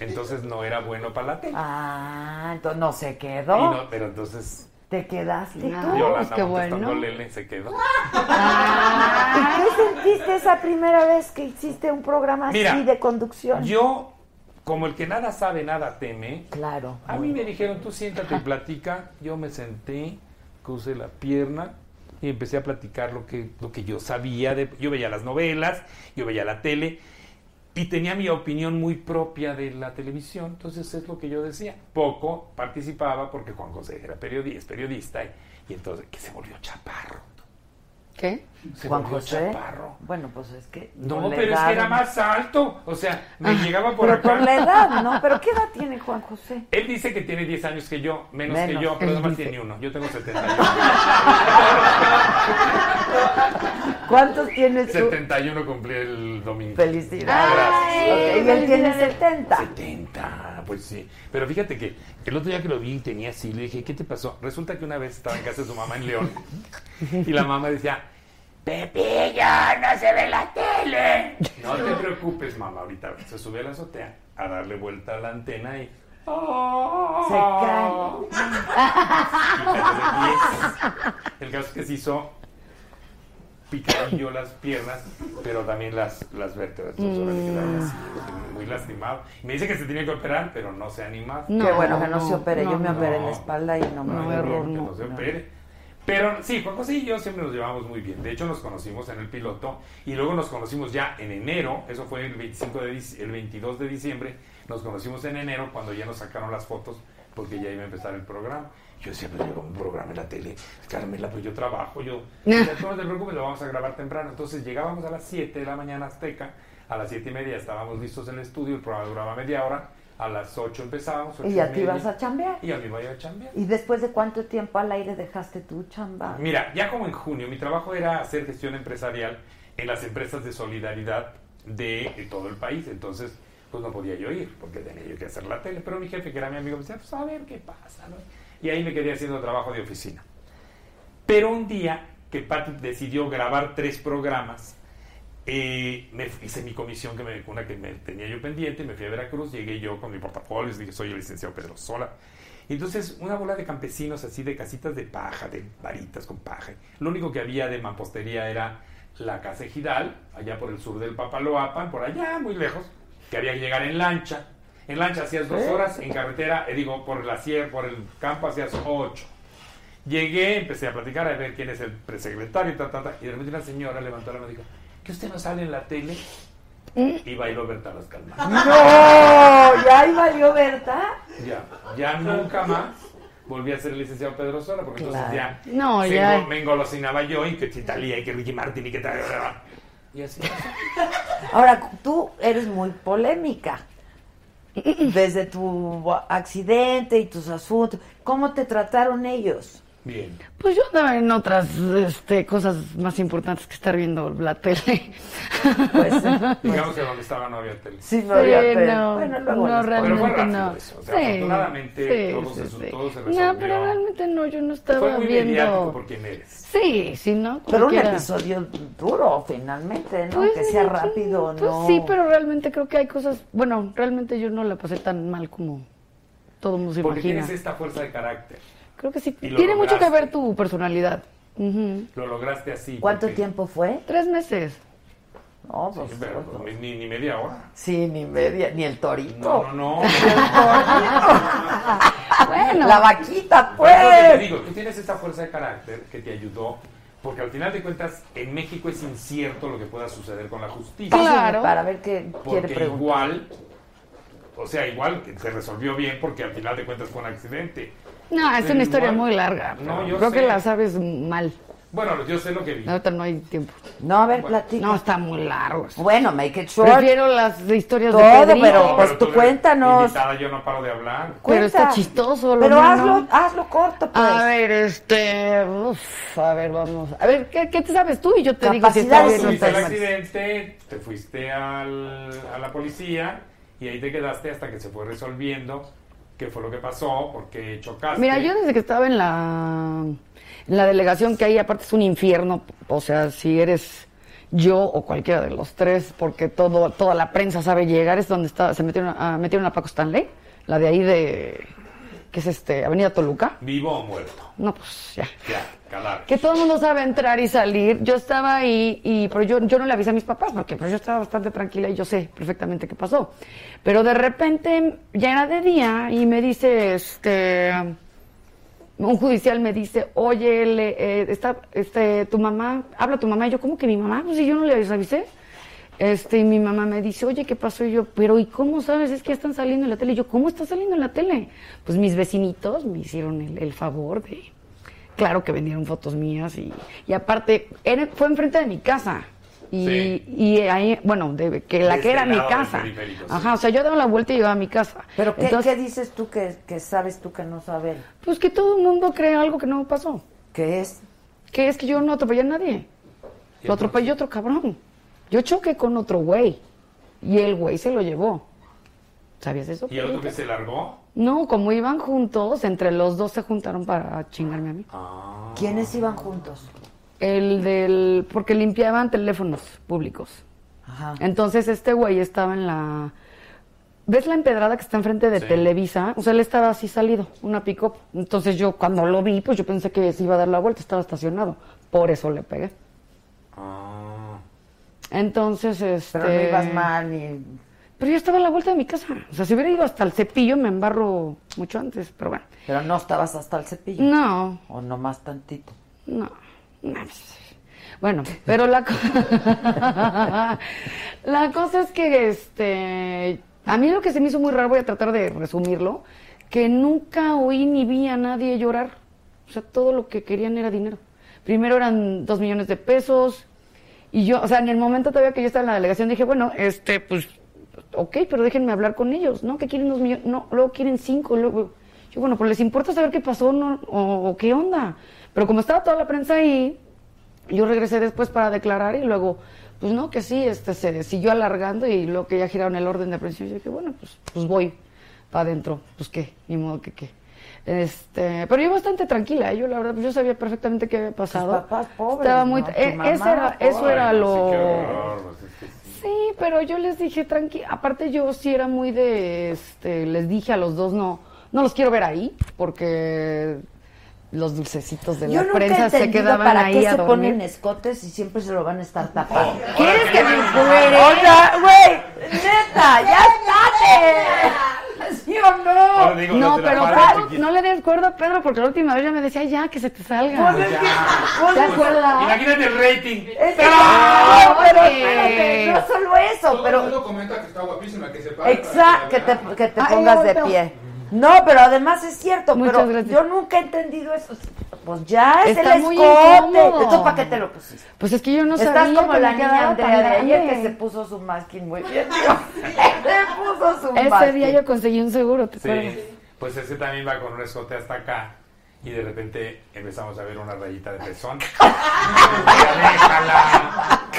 Entonces no era bueno para la tele. Ah, entonces no se Y quedó. no- pero entonces ¿Te quedaste Ah, tú? Yolanda qué bueno. Lele se quedó. ¿Y qué sentiste esa primera vez que hiciste un programa Mira, así de conducción? Yo, como el que nada sabe, nada teme, Claro. a mí me dijeron, tú siéntate y platica. Yo me senté, crucé la pierna y empecé a platicar lo que, lo que yo sabía. De, yo veía las novelas, yo veía la tele y tenía mi opinión muy propia de la televisión. Entonces es lo que yo decía. Poco participaba porque Juan José era periodista, es periodista y, y entonces que se volvió chaparro. ¿Qué? Se Juan José. chaparro. Bueno, pues es que. No, pero es que era más alto. O sea, me llegaba por Pero acá. por la edad, ¿no? ¿Pero qué edad tiene Juan José? Él dice que tiene 10 años que yo, menos, Menos, que yo, pero además dice. tiene uno. Yo tengo 71. ¿Cuántos tienes tú? 71 cumplí el domingo. Felicidades. Gracias. Y él tiene 70. 70, pues sí. Pero fíjate que el otro día que lo vi tenía así, le dije, ¿qué te pasó? Resulta que una vez estaba en casa de su mamá en León y la mamá decía, Pepillo, no se ve la tele. No te preocupes, mamá, ahorita se sube a la azotea a darle vuelta a la antena y... Se cae. El caso es que se hizo picadillo las piernas, pero también las, las vértebras. Así, muy lastimado. Me dice que se tenía que operar, pero no se ha animado. No, Qué bueno que no, se opere. no, Yo me no. operé en la espalda y no me error, que no. no se opere. Pero sí, Juan José y yo siempre nos llevamos muy bien. De hecho, nos conocimos en el piloto y luego nos conocimos ya en enero. Eso fue el 25 de el 22 de diciembre. Nos conocimos en enero cuando ya nos sacaron las fotos porque ya iba a empezar el programa. Yo decía, pero yo como un programa en la tele, Carmela, pues yo trabajo, yo, "Ya, tú no te preocupes, lo vamos a grabar temprano. Entonces llegábamos a las 7 de la mañana Azteca, a las 7 y media estábamos listos en el estudio, el programa duraba media hora, a las 8 empezábamos. ocho Y ya te media, ibas a chambear. Y ya me iba a a chambear. ¿Y después de cuánto tiempo al aire dejaste tu chamba? Mira, ya como en junio, mi trabajo era hacer gestión empresarial en las empresas de solidaridad de, todo el país. Entonces, pues no podía yo ir porque tenía yo que hacer la tele. Pero mi jefe, que era mi amigo, me decía, pues a ver qué pasa. ¿no? Y ahí me quedé haciendo trabajo de oficina. Pero un día que Patti decidió grabar tres programas, eh, me hice mi comisión, que me, una que me tenía yo pendiente, me fui a Veracruz, llegué yo con mi portafolio, dije, soy el licenciado Pedro Sola. Y Entonces, una bola de campesinos así, de casitas de paja, de varitas con paja. Lo único que había de mampostería era la casa ejidal, allá por el sur del Papaloapan, por allá, muy lejos, que había que llegar en lancha. En lancha hacías dos horas, en carretera, eh, digo, por la sierra, por el campo hacías ocho. Llegué, empecé a platicar, a ver quién es el presecretario, ta, ta, ta, y de repente una señora levantó la mano y dijo, ¿que usted no sale en la tele? Y bailó Berta Las Calmas. ¡No! ¿Ya ahí valió Berta? Ya, ya nunca más volví a ser licenciado Pedro Sola, porque entonces ya, No, se ya. me engolosinaba yo y que Chitalia y que Ricky Martin y que tal. Y así. Ahora, tú eres muy polémica. Desde tu accidente y tus asuntos. ¿Cómo te trataron ellos? Bien. Pues yo andaba en otras este, cosas más importantes que estar viendo la tele. Pues, Digamos que donde estaba no había tele. sí, no había Sí, tele. no, Bueno, luego no, les- Pero fue realmente rápido no. eso. O sea, afortunadamente todo se- todo se No, resolvió. pero realmente no, yo no estaba Fue muy viendo. por quién eres. Sí, sí, ¿no? Pero un episodio duro, finalmente, ¿no? Pues, que sea sí, rápido, pues ¿no? sí, pero realmente creo que hay cosas. Bueno, realmente yo no la pasé tan mal como todo mundo se Porque imagina. tienes esta fuerza de carácter. Creo que sí. Tiene mucho que ver tu personalidad. Lo lograste así. ¿Cuánto porque- tiempo fue? Tres meses. No, pues, Sí, pero pues, ni, ni media hora. sí, ni media, ni el torito. No, no, no. Bueno. La vaquita, Pero es lo que te pues. digo, tú tienes esa fuerza de carácter que te ayudó, porque al final de cuentas, en México es incierto lo que pueda suceder con la justicia. Claro. Para ver qué quiere Porque preguntar. igual, o sea, igual que se resolvió bien porque al final de cuentas fue un accidente. No, es una historia muy larga. No, yo creo que la sabes mal. Bueno, yo sé lo que vi. Ahorita no hay tiempo. No, a ver, platica. No, está muy largo. Bueno, make it short. Prefiero las historias Todo, de Pedrito. pero- pues, tú cuéntanos. Invitada, yo no paro de hablar. Pero está Cuenta. chistoso. lo Pero mío, hazlo, ¿no? hazlo corto, pues. A ver, este. uf, a ver, vamos. A ver, ¿qué, qué te sabes tú? Y yo te digo si está Capacidades bien o Tuviste está el mal. accidente, te fuiste al- a la policía y ahí te quedaste hasta que se fue resolviendo qué fue lo que pasó, por qué chocaste. Mira, yo desde que estaba en la, delegación, que ahí aparte es un infierno, o sea, si eres yo o cualquiera de los tres, porque todo, toda la prensa sabe llegar, es donde está, se metieron a, metieron a Paco Stanley, la de ahí de, ¿qué es este? Avenida Toluca. ¿Vivo o muerto? No, pues ya. Ya, cadáver. Que todo el mundo sabe entrar y salir. Yo estaba ahí, y, pero yo, yo no le avisé a mis papás, porque pues, yo estaba bastante tranquila y yo sé perfectamente qué pasó. Pero de repente ya era de día y me dice, este, un judicial me dice, oye, le, eh, está, este, tu mamá, habla tu mamá. Y yo, ¿cómo que mi mamá? Pues si yo no le avisé. Este, y mi mamá me dice, oye, ¿qué pasó? Y yo, pero ¿y cómo sabes? Es que ya están saliendo en la tele. Y yo, ¿cómo está saliendo en la tele? Pues mis vecinitos me hicieron el, el favor de, claro que vendieron fotos mías y, y aparte, era- fue enfrente de mi casa. Y, Sí. y ahí, bueno, de, que la que era mi casa. Ajá, o sea, yo daba la vuelta y iba a mi casa. Pero ¿qué, Entonces, qué dices tú que, que sabes tú que no sabes? Pues que todo el mundo cree algo que no pasó. ¿Qué es? Que es que yo no atropellé a nadie. Lo atropelló otro cabrón. Yo choqué con otro güey. Y el güey se lo llevó. ¿Sabías eso? ¿Y el otro que se largó? No, como iban juntos, entre los dos se juntaron para chingarme a mí. Ah. ¿Quiénes iban juntos? El del. porque limpiaban teléfonos públicos. Ajá. Entonces este güey estaba en la. ¿Ves la empedrada que está enfrente de Sí. Televisa? O sea, él estaba así salido, una pick-up. Entonces yo cuando lo vi, pues yo pensé que se iba a dar la vuelta, estaba estacionado. Por eso le pegué. Ah. Entonces, este... Pero no ibas mal ni... Pero yo estaba a la vuelta de mi casa. O sea, si hubiera ido hasta el cepillo, me embarro mucho antes. Pero bueno. Pero no estabas hasta el cepillo. No, O nomás tantito. no. no, Bueno, pero la, co- la cosa es que, este... A mí lo que se me hizo muy raro, voy a tratar de resumirlo, que nunca oí ni vi a nadie llorar. O sea, todo lo que querían era dinero. Primero eran dos millones de pesos, y yo, o sea, en el momento todavía que yo estaba en la delegación dije, bueno, este, pues, ok, pero déjenme hablar con ellos, ¿no? Que quieren dos millones, no, luego quieren cinco, luego, yo, bueno, pues les importa saber qué pasó, ¿no? O, qué onda. Pero como estaba toda la prensa ahí, yo regresé después para declarar y luego, pues no, que sí, este, se siguió alargando y luego que ya giraron el orden de aprehensión, yo dije, bueno, pues, pues voy para adentro, pues qué, ni modo que qué. Este, pero yo bastante tranquila, ¿eh? yo la verdad, yo sabía perfectamente qué había pasado. papás pobres, Estaba muy, ¿no? Eh, ese era, eso pobre. era Ay, no, lo, sí, qué horror, pues, es que sí. Sí, pero yo les dije tranqui, aparte yo sí era muy de, este, les dije a los dos no, no los quiero ver ahí porque los dulcecitos de Yo la prensa se quedaban para ahí qué a se dormir. ponen escotes y siempre se lo van a estar tapando. ¿Quieres que me encuere? Oiga, güey, neta, ya estate. ¿Sí o no? Digo, No, te la pero Pedro, no le des cuerda a Pedro porque la última vez ya me decía ya que se te salga. Pues es que- ¿Te pues, acuerdas? Imagínate el rating. Es que- no, pero espérate, no solo eso, Todo el pero mundo comenta que está guapísima, que se para. exacto, que te, que te Ay, pongas no, de no. pie. No, pero además es cierto, Muchas pero gracias. yo nunca he entendido eso. Pues ya es Está el muy escote. incómodo. ¿Tú para qué te lo pusiste? Pues es que yo no Estás sabía como que la me niña quedaba Andrea tan de ayer que se puso su masking muy bien. Se puso su Ese masking. día yo conseguí un seguro, ¿te acuerdas? Sí, pues ese también va con un escote hasta acá. Y de repente empezamos a ver una rayita de pezón. Ya déjala.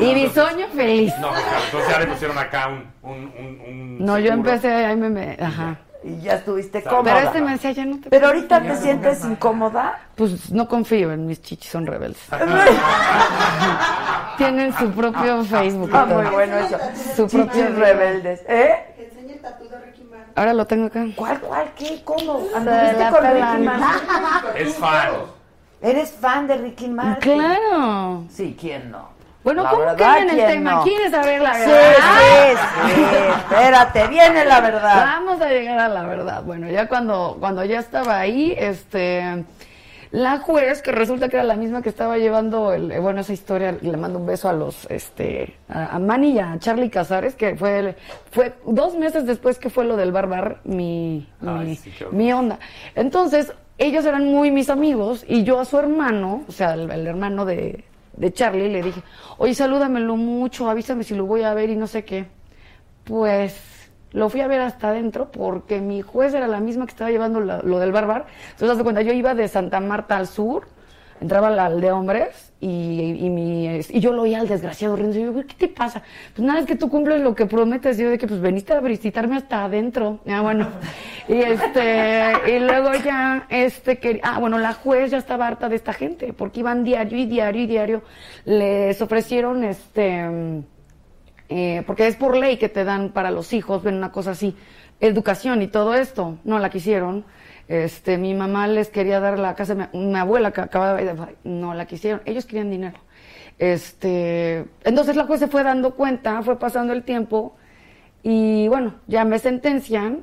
Y mi sueño feliz. No, pues, claro, entonces ya le pusieron acá un. un, un, un No, yo seguro. empecé, ahí me, me- ajá. Y ya estuviste Pero cómoda. Pero este me decía, ya no te Pero ahorita te sientes incómoda. Pues no confío en mis chichis, son rebeldes. Tienen su propio Facebook. y Ah, muy bueno eso. Su propio rebeldes. ¿Eh? Que enseñe el tatu de Ricky Martin. Ahora lo tengo acá. ¿Cuál, cuál, qué, cómo? ¿Anduviste con. Ricky Martin? Es fan. ¿Eres fan de Ricky Martin? Claro. Sí, ¿quién no? Bueno, La ¿cómo verdad, que el ¿quién tema? no? ¿Quieres saber la verdad? sí, sí. Espérate, viene la verdad. Vamos a llegar a la verdad. Bueno, ya cuando, cuando ya estaba ahí, este, la juez, que resulta que era la misma que estaba llevando, el, eh, bueno, esa historia, le mando un beso a los, este, a, a Manny y a Charlie Casares, que fue, el- fue dos meses después que fue lo del barbar, mi, Ay, mi, sí, qué horror. mi onda. Entonces, ellos eran muy mis amigos y yo a su hermano, o sea, el, el hermano de, de Charlie, le dije, oye, salúdamelo mucho, avísame si lo voy a ver y no sé qué. Pues lo fui a ver hasta adentro porque mi juez era la misma que estaba llevando lo del barbar. Entonces, haz de cuenta, yo iba de Santa Marta al sur, entraba al, de hombres y, y, mi, y yo lo oía al desgraciado riendo. Y yo, "Güey, ¿qué te pasa? Pues nada, es que tú cumples lo que prometes. Yo de que pues veniste a visitarme hasta adentro. Ah, bueno. Y este, y luego ya, este, que, ah, bueno, la juez ya estaba harta de esta gente porque iban diario y diario y diario. Les ofrecieron, este, eh, porque es por ley que te dan para los hijos, ven una cosa así, educación y todo esto, no la quisieron. Este, mi mamá les quería dar la casa, mi, mi abuela que acababa de, no la quisieron, ellos querían dinero. Este, entonces la juez se fue dando cuenta, fue pasando el tiempo y bueno, ya me sentencian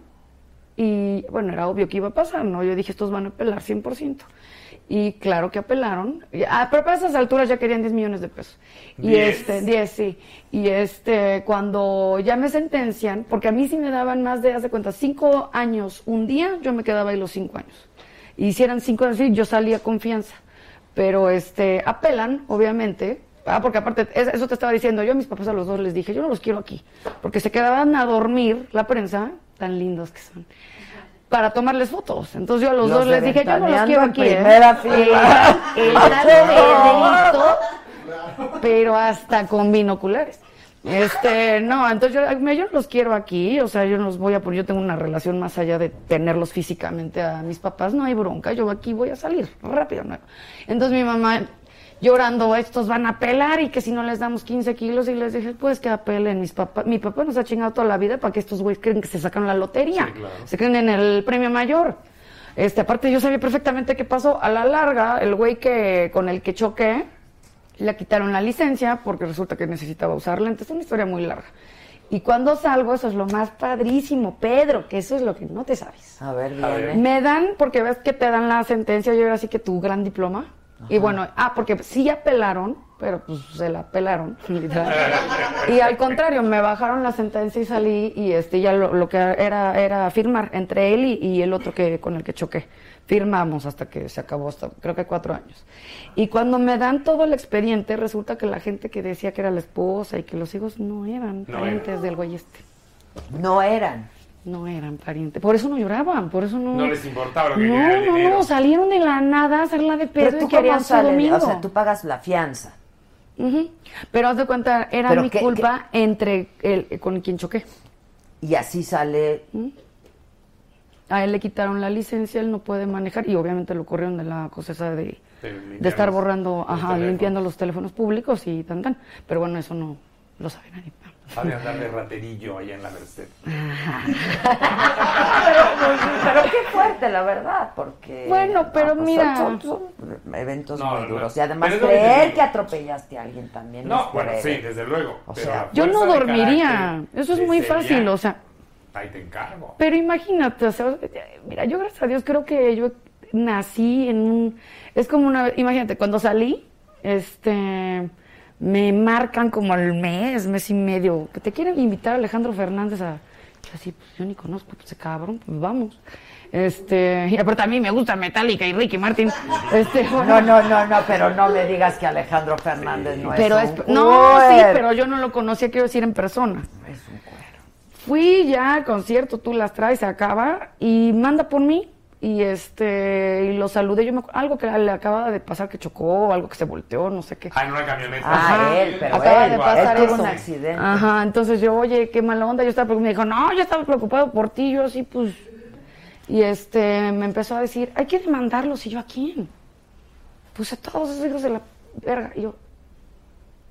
y bueno, era obvio que iba a pasar, ¿no? Yo dije, estos van a apelar 100%. Y claro que apelaron. Ah, pero para esas alturas ya querían 10 millones de pesos. Y ¿Diez? este, 10, sí. Y este, cuando ya me sentencian, porque a mí sí me daban más de, haz de cuenta, 5 años un día, yo me quedaba ahí los 5 años. Y si eran 5 años, sí, yo salía confianza. Pero este, apelan, obviamente. Ah, porque aparte, es- eso te estaba diciendo, yo a mis papás a los dos les dije, yo no los quiero aquí. Porque se quedaban a dormir, la prensa, tan lindos que son para tomarles fotos. Entonces yo a los, Los dos les dije, yo no los quiero aquí. ¿eh?". primera fila. El de pero hasta con binoculares. Este, no, entonces yo, me- yo los quiero aquí, o sea, yo no los voy a poner, yo tengo una relación más allá de tenerlos físicamente a mis papás, no hay bronca, yo aquí voy a salir rápido. ¿no? Entonces mi mamá llorando, estos van a apelar y que si no les damos 15 kilos y les dije, pues que apelen mis papás, mi papá nos ha chingado toda la vida para que estos güeyes creen que se sacan la lotería, Sí, claro. se creen en el premio mayor. Este, aparte yo sabía perfectamente qué pasó. A la larga, el güey que con el que choqué, le quitaron la licencia porque resulta que necesitaba usar lentes. Es una historia muy larga. Y cuando salgo, eso es lo más padrísimo, Pedro, que eso es lo que no te sabes. A ver, A ver. viene. Me dan, porque ves que te dan la sentencia, yo era así que tu gran diploma. Y bueno, ah, porque sí apelaron, pero pues se la apelaron, literal. Y al contrario, me bajaron la sentencia y salí y este ya lo, lo que era era firmar entre él y, y el otro que con el que choqué. Firmamos hasta que se acabó, hasta creo que cuatro años. Y cuando me dan todo el expediente, resulta que la gente que decía que era la esposa y que los hijos no eran No parientes eran. del güey este. No eran. No eran parientes. Por eso no lloraban, por eso no. No les importaba lo que No, el no, dinero. no, salieron de la nada a hacerla de Pero pedo tú y querían su domingo. o sea, tú pagas la fianza. Pero haz de cuenta, era Pero mi qué- culpa entre el con quien choqué. Y así sale. A él le quitaron la licencia, él no puede manejar y obviamente lo corrieron de la cosa esa de, De estar borrando, los ajá, teléfonos. limpiando los teléfonos públicos y tan tan. Pero bueno, eso no lo sabe nadie. Ha de andar de raterillo allá en la Merced. Pero, pues, pero qué fuerte, la verdad, porque. Bueno, pero pues, mira. Son, son- son eventos No, muy duros. Y además, creer que atropellaste a alguien también. es No, bueno, sí, desde luego. O pero sea, Yo no dormiría, eso es muy fácil, o sea, Ahí te encargo. Pero imagínate, o sea, mira, yo gracias a Dios creo que yo nací en un... Es como una... Imagínate, cuando salí, este... Me marcan como al mes, mes y medio, que te quieren invitar a Alejandro Fernández a... Yo así, pues yo ni conozco pues, cabrón, pues vamos. Este, y aparte a mí me gusta Metallica y Ricky Martin. Este, No, bueno, no, no, no, pero no me digas que Alejandro Fernández no pero es es, un no, sí, pero yo no lo conocía, quiero decir, en persona. Es un cuero. Fui ya al concierto, tú las traes, se acaba, y manda por mí. Y este, y lo saludé, yo me algo que le acaba de pasar que chocó, algo que se volteó, no sé qué. Ah, en una camioneta. Ah, él, pero Acaba él, de pasar él tuvo eso. un accidente. Ajá, entonces yo, oye, qué mala onda, yo estaba preocupada, me dijo, no, yo estaba preocupado por ti, yo así, pues, y este, me empezó a decir, hay que demandarlos, y yo, ¿a quién? Pues a todos esos hijos de la verga, y yo,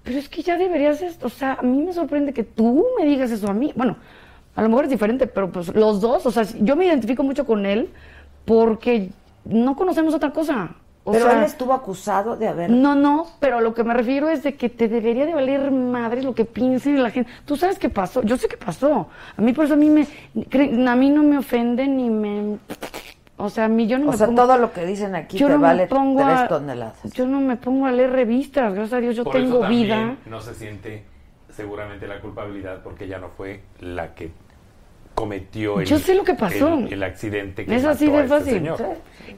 pero es que ya deberías, esto, o sea, a mí me sorprende que tú me digas eso a mí, bueno, a lo mejor es diferente, pero pues los dos, o sea, yo me identifico mucho con él porque no conocemos otra cosa. O Pero sea, él estuvo acusado de haber... No, no, pero lo que me refiero es de que te debería de valer madre lo que piensen la gente. Tú sabes qué pasó, yo sé qué pasó. A mí por eso a mí me, a mí no me ofende ni me, o sea, a mí yo no O me sea, pongo- todo lo que dicen aquí yo te no me vale pongo tres a- toneladas. Yo no me pongo a leer revistas, gracias a Dios yo Por eso tengo también vida. No se siente seguramente la culpabilidad porque ella no fue la que cometió el, Yo sé lo que pasó. el, el accidente que Es así a de este fácil. señor.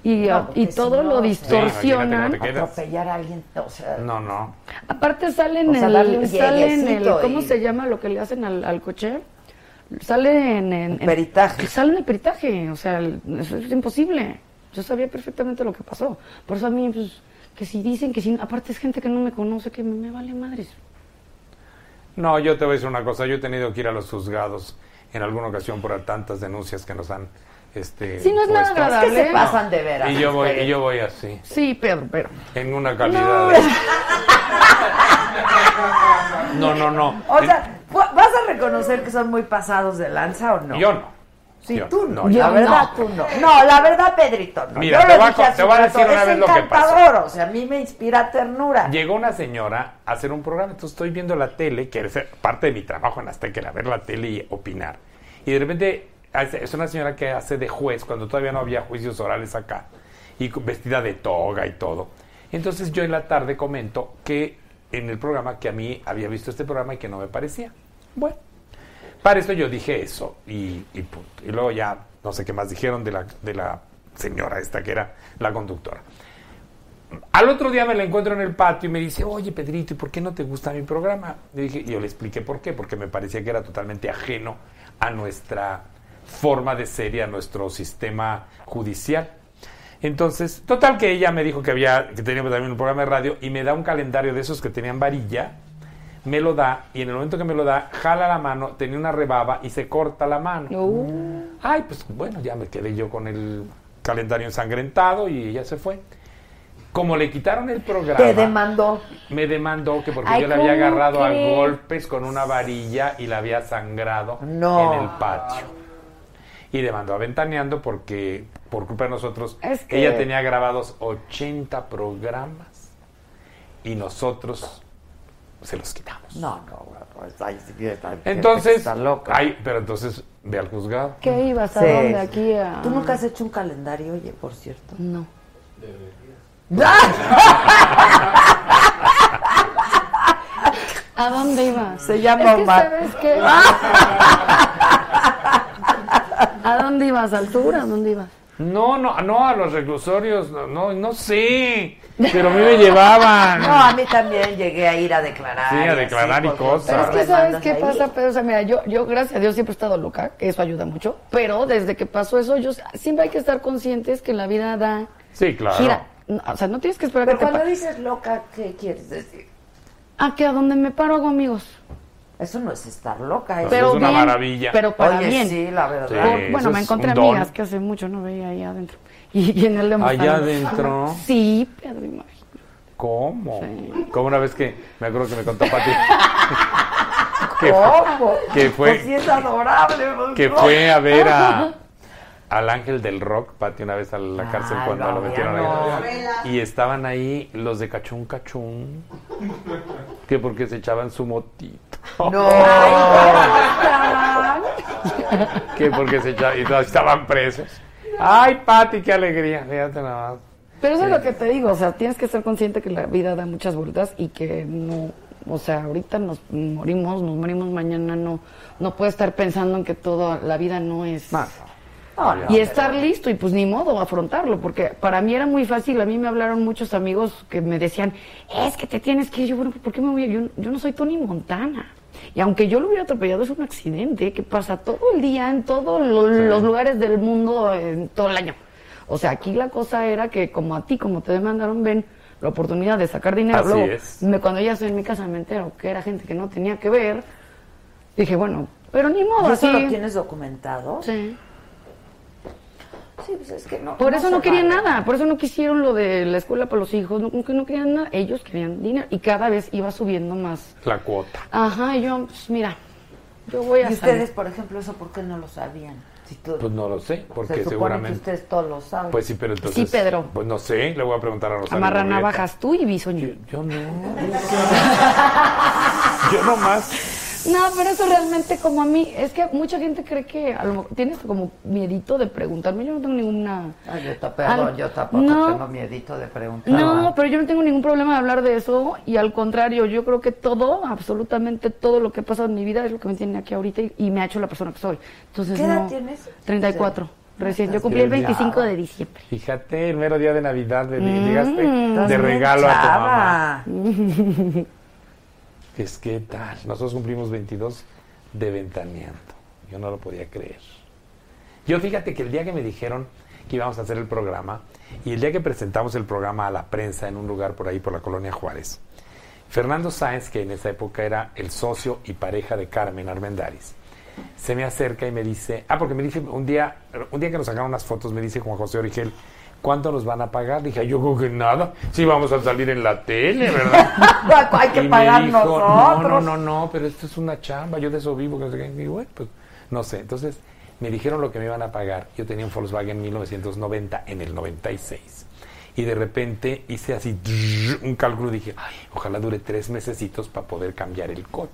Y, No, y si todo no, lo distorsionan. Sí. Atropellar a alguien, o sea... No, no. Aparte sale en O sea, el, un sale en el, ¿cómo y- se llama lo que le hacen al, al coche? Sale en, en- Peritaje. Sale en el peritaje, o sea, el- eso es imposible. Yo sabía perfectamente lo que pasó. Por eso a mí, pues, que si dicen que si, aparte es gente que no me conoce, que me, me vale madres. No, yo te voy a decir una cosa. Yo he tenido que ir a los juzgados en alguna ocasión por tantas denuncias que nos han este, Sí, no es nada agradable. Es que se pasan de veras. Y yo voy, ustedes. y yo voy así, Sí, pero, pero. en una calidad No. de... No, no, no. O sea, ¿fu- ¿vas a reconocer que son muy pasados de lanza o no? Yo no. Sí, Yo- tú no. la verdad, no. tú no. No, la verdad, Pedrito, no. Mira, Yo te voy a te voy a decir una vez lo que pasó. o sea, a mí me inspira ternura. Llegó una señora a hacer un programa, entonces estoy viendo la tele, que es parte de mi trabajo en Azteca, era ver la tele y opinar. Y de repente es una señora que hace de juez cuando todavía no había juicios orales acá, y vestida de toga y todo. Entonces yo en la tarde comento que en el programa que a mí había visto este programa y que no me parecía. Bueno, para eso yo dije eso y, y punto. Y luego ya no sé qué más dijeron de la, de la señora esta que era la conductora. Al otro día me la encuentro en el patio y me dice, oye Pedrito, ¿y por qué no te gusta mi programa? Dije, y yo le expliqué por qué, porque me parecía que era totalmente ajeno a nuestra forma de ser y a nuestro sistema judicial. Entonces, total que ella me dijo que había, que teníamos también un programa de radio y me da un calendario de esos que tenían varilla, me lo da y en el momento que me lo da, jala la mano, tenía una rebaba y se corta la mano. Uh, Ay, pues bueno, ya me quedé yo con el calendario ensangrentado y ella se fue. Como le quitaron el programa, Te demandó. me demandó que porque Ay, yo le había ¿cómo agarrado a golpes con una varilla y la había sangrado No. en el patio. Y demandó a Ventaneando porque, por culpa de nosotros, Es que- ella tenía grabados 80 programas y nosotros se los quitamos. No, no, pues, ay, sí, está- Entonces, está loca. ay, pero entonces ve al juzgado. ¿Qué ibas a Sí. dónde? Aquí a... Tú nunca has hecho un calendario, oye, por cierto. No. ¿A dónde ibas? Se llama Es que, Omar. ¿sabes qué? ¿A dónde ibas? ¿Al sur? ¿A dónde ibas? No, no, no, a los reclusorios, no, no, no sé, pero a mí me llevaban. No, a mí también llegué a ir a declarar. Sí, a y declarar así, y cosas. Pero es que ¿sabes qué ahí. pasa, Pedro? O sea, mira, yo, yo gracias a Dios siempre he estado loca, que eso ayuda mucho, pero desde que pasó eso, yo siempre hay que estar conscientes que la vida da Sí, claro. gira. No, O sea, no tienes que esperar Pero que te cuando dices loca, ¿qué quieres decir? Ah, que a donde me paro hago amigos. Eso no es estar loca. Eso Pero es una bien, maravilla. Pero para Oye, bien. sí, la verdad. Sí. Por- eso bueno, me encontré don. amigas que hace mucho no veía ahí adentro. Y, en el de Allá adentro. Sí, Pedro, imagínate. ¿Cómo? Sí. Como una vez que me acuerdo que me contó Pati que, ¿Cómo? que fue Pues sí es adorable. que ¿no? fue a ver a al ángel del rock, Pati, una vez a la cárcel Ay, cuando lo metieron Fabiano. ahí. Y estaban ahí los de Cachún Cachún, que porque se echaban su motito. No. que porque se echaban, y todos estaban presos. Ay, Pati, qué alegría, fíjate nada más. Pero eso es lo que te digo, o sea, tienes que estar consciente que la vida da muchas vueltas y que no, o sea, ahorita nos morimos, nos morimos mañana, no, no puedes estar pensando en que toda la vida no es... No, y estar listo y pues ni modo afrontarlo, porque para mí era muy fácil, a mí me hablaron muchos amigos que me decían, es que te tienes que ir, yo, bueno, ¿por qué me voy? yo no soy Tony Montana. Y aunque yo lo hubiera atropellado, es un accidente que pasa todo el día en todos lo- los lugares del mundo, en todo el año. O sea, aquí la cosa era que como a ti, como te demandaron, ven la oportunidad de sacar dinero. Así Luego, es. me- cuando ya estoy en mi casa me entero que era gente que no tenía que ver, dije, bueno, pero ni modo, ¿Y eso así. lo tienes documentado? Sí. Sí, pues es que no. Por eso no querían vale. nada, por eso no quisieron lo de la escuela para los hijos, no, no querían nada, ellos querían dinero y cada vez iba subiendo más. La cuota. Ajá, y yo, pues mira, yo voy a Y salir. ustedes, por ejemplo, eso, ¿por qué no lo sabían? Si tú- Pues no lo sé, porque se seguramente... que ustedes todos lo saben. Pues sí, pero entonces... Sí, Pedro. Pues no sé, le voy a preguntar a Rosario. Amarra navajas tú y bisoño. Yo no. Yo nomás. No, pero eso realmente como a mí, es que mucha gente cree que a lo mejor tienes como miedito de preguntarme, yo no tengo ninguna... Ay, yo, ta- perdón, Al- yo tampoco no. tengo miedito de preguntar. No, pero yo no tengo ningún problema de hablar de eso y al contrario, yo creo que todo, absolutamente todo lo que ha pasado en mi vida es lo que me tiene aquí ahorita y, y me ha hecho la persona que soy. Entonces, ¿Qué edad no- tienes? 34, recién. Yo cumplí el bien 25 de diciembre. Fíjate, el mero día de Navidad le Mm. llegaste de regalo a tu mamá. Es que tal, nosotros cumplimos 22 de ventaneando. Yo no lo podía creer. Yo fíjate que el día que me dijeron que íbamos a hacer el programa y el día que presentamos el programa a la prensa en un lugar por ahí por la colonia Juárez, Fernando Sáenz, que en esa época era el socio y pareja de Carmen Armendáriz, se me acerca y me dice, ah, porque me dice un día, un día que nos sacaron unas fotos, me dice Juan José Origel, ¿cuánto nos van a pagar? Dije, yo creo que nada, sí vamos a salir en la tele, ¿verdad? Hay que Y me pagar dijo, nosotros. No, no, no, no, pero esto es una chamba, yo de eso vivo. que no sé qué". Y digo, bueno, pues no sé. Entonces me dijeron lo que me iban a pagar. Yo tenía un Volkswagen 1990 en el 96. Y de repente hice así un cálculo dije, ay, ojalá dure tres mesecitos para poder cambiar el coche.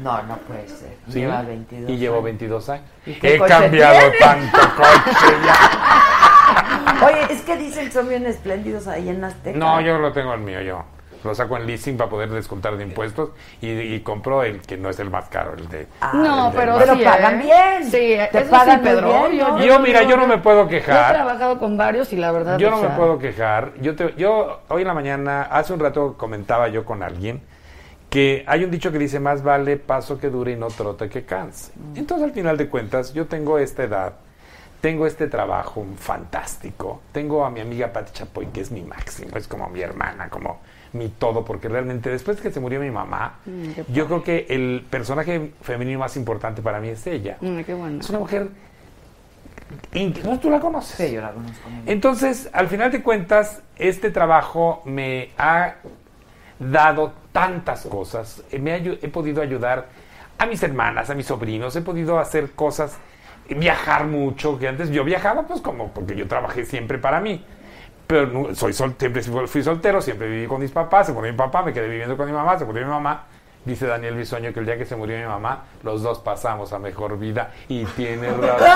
No, no puede ser. ¿Sí? Lleva 22 y llevo años. 22 años. ¿Y qué He cambiado tiene? tanto coche ya. Oye, es que dicen que son bien espléndidos ahí en Azteca. No, yo lo tengo el mío, yo. Lo saco en leasing para poder descontar de impuestos y, y compro el que no es el más caro, el de... No, el de- pero Pero sí, pagan ¿eh? bien. Sí, Te eso pagan sí, Pedro. muy bien, ¿no? Yo, mira, yo no me puedo Yo he quejar. trabajado con varios y la verdad... Yo no me puedo quejar. Yo, te- yo hoy en la mañana, hace un rato comentaba yo con alguien que hay un dicho que dice más vale paso que dure y no trote que canse. Entonces al final de cuentas yo tengo esta edad, tengo este trabajo fantástico, tengo a mi amiga Pati Chapoy que es mi máximo, es como mi hermana, como mi todo, porque realmente después de que se murió mi mamá, Mm, yo creo que el personaje femenino más importante para mí es ella. Mm, qué bueno. Es una mujer... ¿No tú la conoces? Sí, yo la conozco. Entonces, al final de cuentas, este trabajo me ha dado tantas cosas. Eh, Me he podido ayudar a mis hermanas, a mis sobrinos, he podido hacer cosas, eh, viajar mucho, que antes yo viajaba pues como porque yo trabajé siempre para mí. Pero no- soy sol, siempre fui fui soltero, siempre viví con mis papás, se murió mi papá, me quedé viviendo con mi mamá, se murió mi mamá. Dice Daniel Bisoño que el día que se murió mi mamá, los dos pasamos a mejor vida y tiene razón.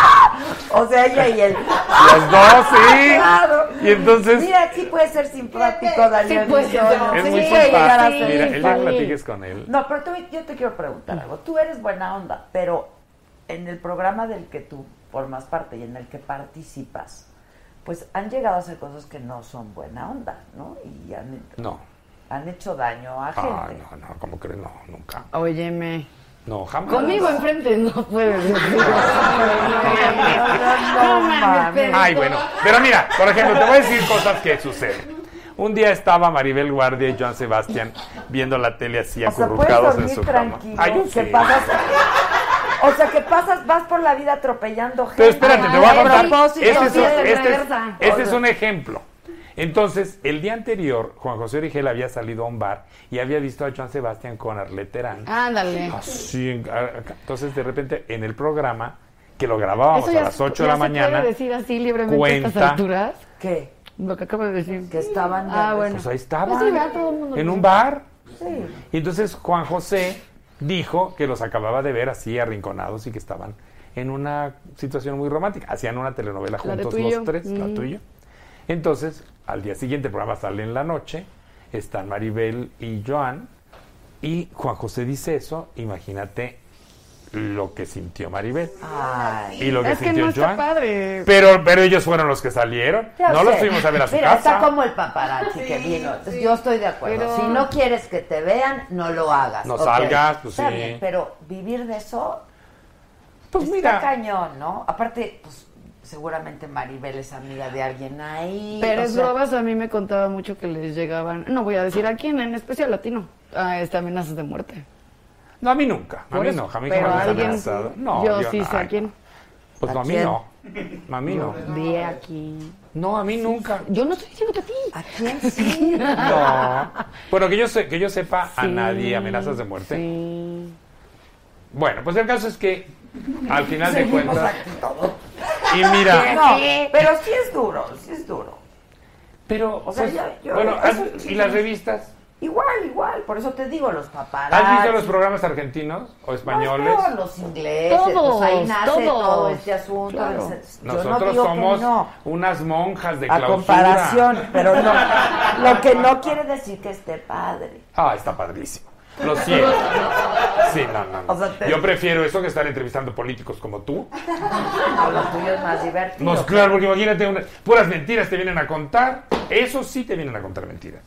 O sea, ella y él. Los dos, sí. Claro. Y entonces... Mira, sí puede ser simpático, Daniel. Sí puede ser. Es Sí muy puede llegar a simpático. ser Mira, que simpático. platiques con él. No, pero tú- yo te quiero preguntar algo. Tú eres buena onda, pero en el programa del que tú formas parte y en el que participas, pues han llegado a hacer cosas que no son buena onda, ¿no? Y han, No. han hecho daño a gente. Ah, no, no, ¿cómo crees? No, nunca. Óyeme. No, jamás. Conmigo enfrente no puedes decir. No, no, mames. Ay, bueno. Pero mira, por ejemplo, te voy a decir cosas que suceden. Un día estaba Maribel Guardia y Joan Sebastián viendo la tele así O sea, puedes acurrucados en su cama. tranquilo. Ay, sé. pasas, o sea, que pasas, vas por la vida atropellando gente. Pero espérate, te voy a contar. Este es, este es- este es un ejemplo. Entonces, el día anterior, Juan José Origel había salido a un bar y había visto a Joan Sebastián con Arlette Terán. Ándale. Así, entonces de repente en el programa que lo grabábamos a las se- 8 de la mañana, decir así libremente a estas cuenta- alturas? ¿Qué? Lo que acabo de decir. Que estaban Ah, de- bueno. pues ahí estaba, Pues sí. Todo el mundo en un bar. Sí. Y entonces Juan José dijo que los acababa de ver así arrinconados y que estaban en una situación muy romántica. Hacían una telenovela juntos los tres, la Mm. tuya. Entonces, al día siguiente el programa sale en la noche, están Maribel y Joan, y Juan José dice eso, imagínate lo que sintió Maribel. Ay. Y lo que Es que sintió no está Joan. padre. Pero, pero ellos fueron los que salieron. Ya no sé. los fuimos a ver a su Mira, casa. está como el paparazzi que vino. Yo estoy de acuerdo. Pero- Si no quieres que te vean, no lo hagas. No salgas, pues Está sí. bien, pero vivir de eso Pues está mira, cañón, ¿no? Aparte, pues seguramente Maribel es amiga de alguien ahí. Pero o es sea, Robas a mí me contaba mucho que les llegaban, no voy a decir a quién, en especial latino, a este, amenazas de muerte. no, a mí nunca. A mí eso. no, a mí Pero jamás me han alguien, amenazado. No, yo sí no, sé ay, a quién. Pues ¿A no, a mí quién? no. A mí no. Vi aquí. No, a mí nunca. Yo no estoy diciendo que a ti. ¿A quién sí? No. Bueno, que yo, sé, que yo sepa, a nadie amenazas de muerte. Sí. Bueno, pues el caso es que al final de cuentas. aquí. Y mira, No, pero sí es duro, sí es duro. pero. O sea, pues, ya- yo- bueno, eso ¿has- sí. ¿y las revistas? Igual, igual, por eso te digo, los paparazzi. ¿Has visto los programas argentinos o españoles? No, los ingleses, Todos, pues ahí nace todos. todo este asunto. Claro. Yo no Nosotros digo somos no. unas monjas de A clausura. comparación, pero no. Lo que no quiere decir que esté padre. Ah, está padrísimo. Lo siento. Sí, no, no, no. O sea, te- Yo prefiero eso que estar entrevistando políticos como tú. No, lo tuyo es más divertido. No, claro, porque imagínate, una- puras mentiras te vienen a contar. Eso sí te vienen a contar mentiras.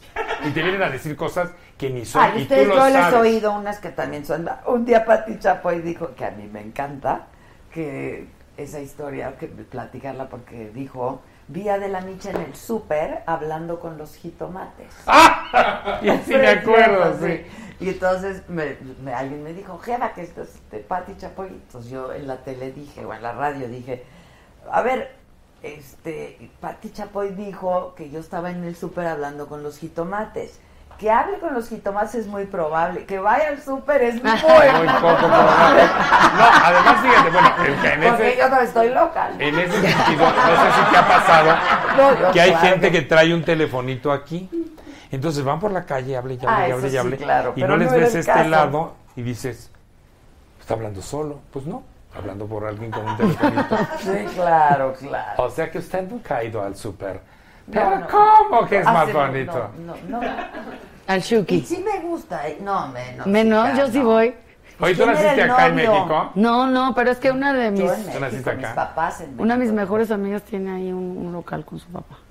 Y te vienen a decir cosas que ni son. Ay, y ustedes, tú lo yo les he oído unas que también son. Un día Pati Chapoy dijo que a mí me encanta que esa historia, que platicarla porque dijo. Vi a de la Micha en el súper hablando con los jitomates. ¡Ah! Y así me acuerdo, sí. Y entonces me- me- alguien me dijo, Jeva, que esto es de Pati Chapoy. Entonces yo en la tele dije, o en la radio dije, a ver, este, Pati Chapoy dijo que yo estaba en el súper hablando con los jitomates. Que hable con los jitomates es muy probable. Que vaya al súper es muy, Muy poco probable. No, además, fíjate, bueno, el- en Porque ese, yo no estoy loca. en ese sentido, no sé si te ha pasado No, que hay claro. gente que trae un telefonito aquí. Entonces van por la calle, hable y hable Ah, y hable eso y hable. sí, claro, y pero no les no ves este caso. lado y dices, ¿está hablando solo? Pues no, hablando por alguien con un telefonito. Sí, claro, claro. O sea que usted nunca ha ido al súper. Pero No, no. ¿cómo que es más Hace- no, bonito? No, no, no. Al Y Shuki. sí me gusta, eh, no, menos. Menos, yo sí no. voy. Oye, ¿tú ¿Quién era naciste acá en? México? No, no, pero es que una de mis, Yo en México, naciste mis acá? papás en una de mis México. mejores amigas tiene ahí un, un local con su papá Ah.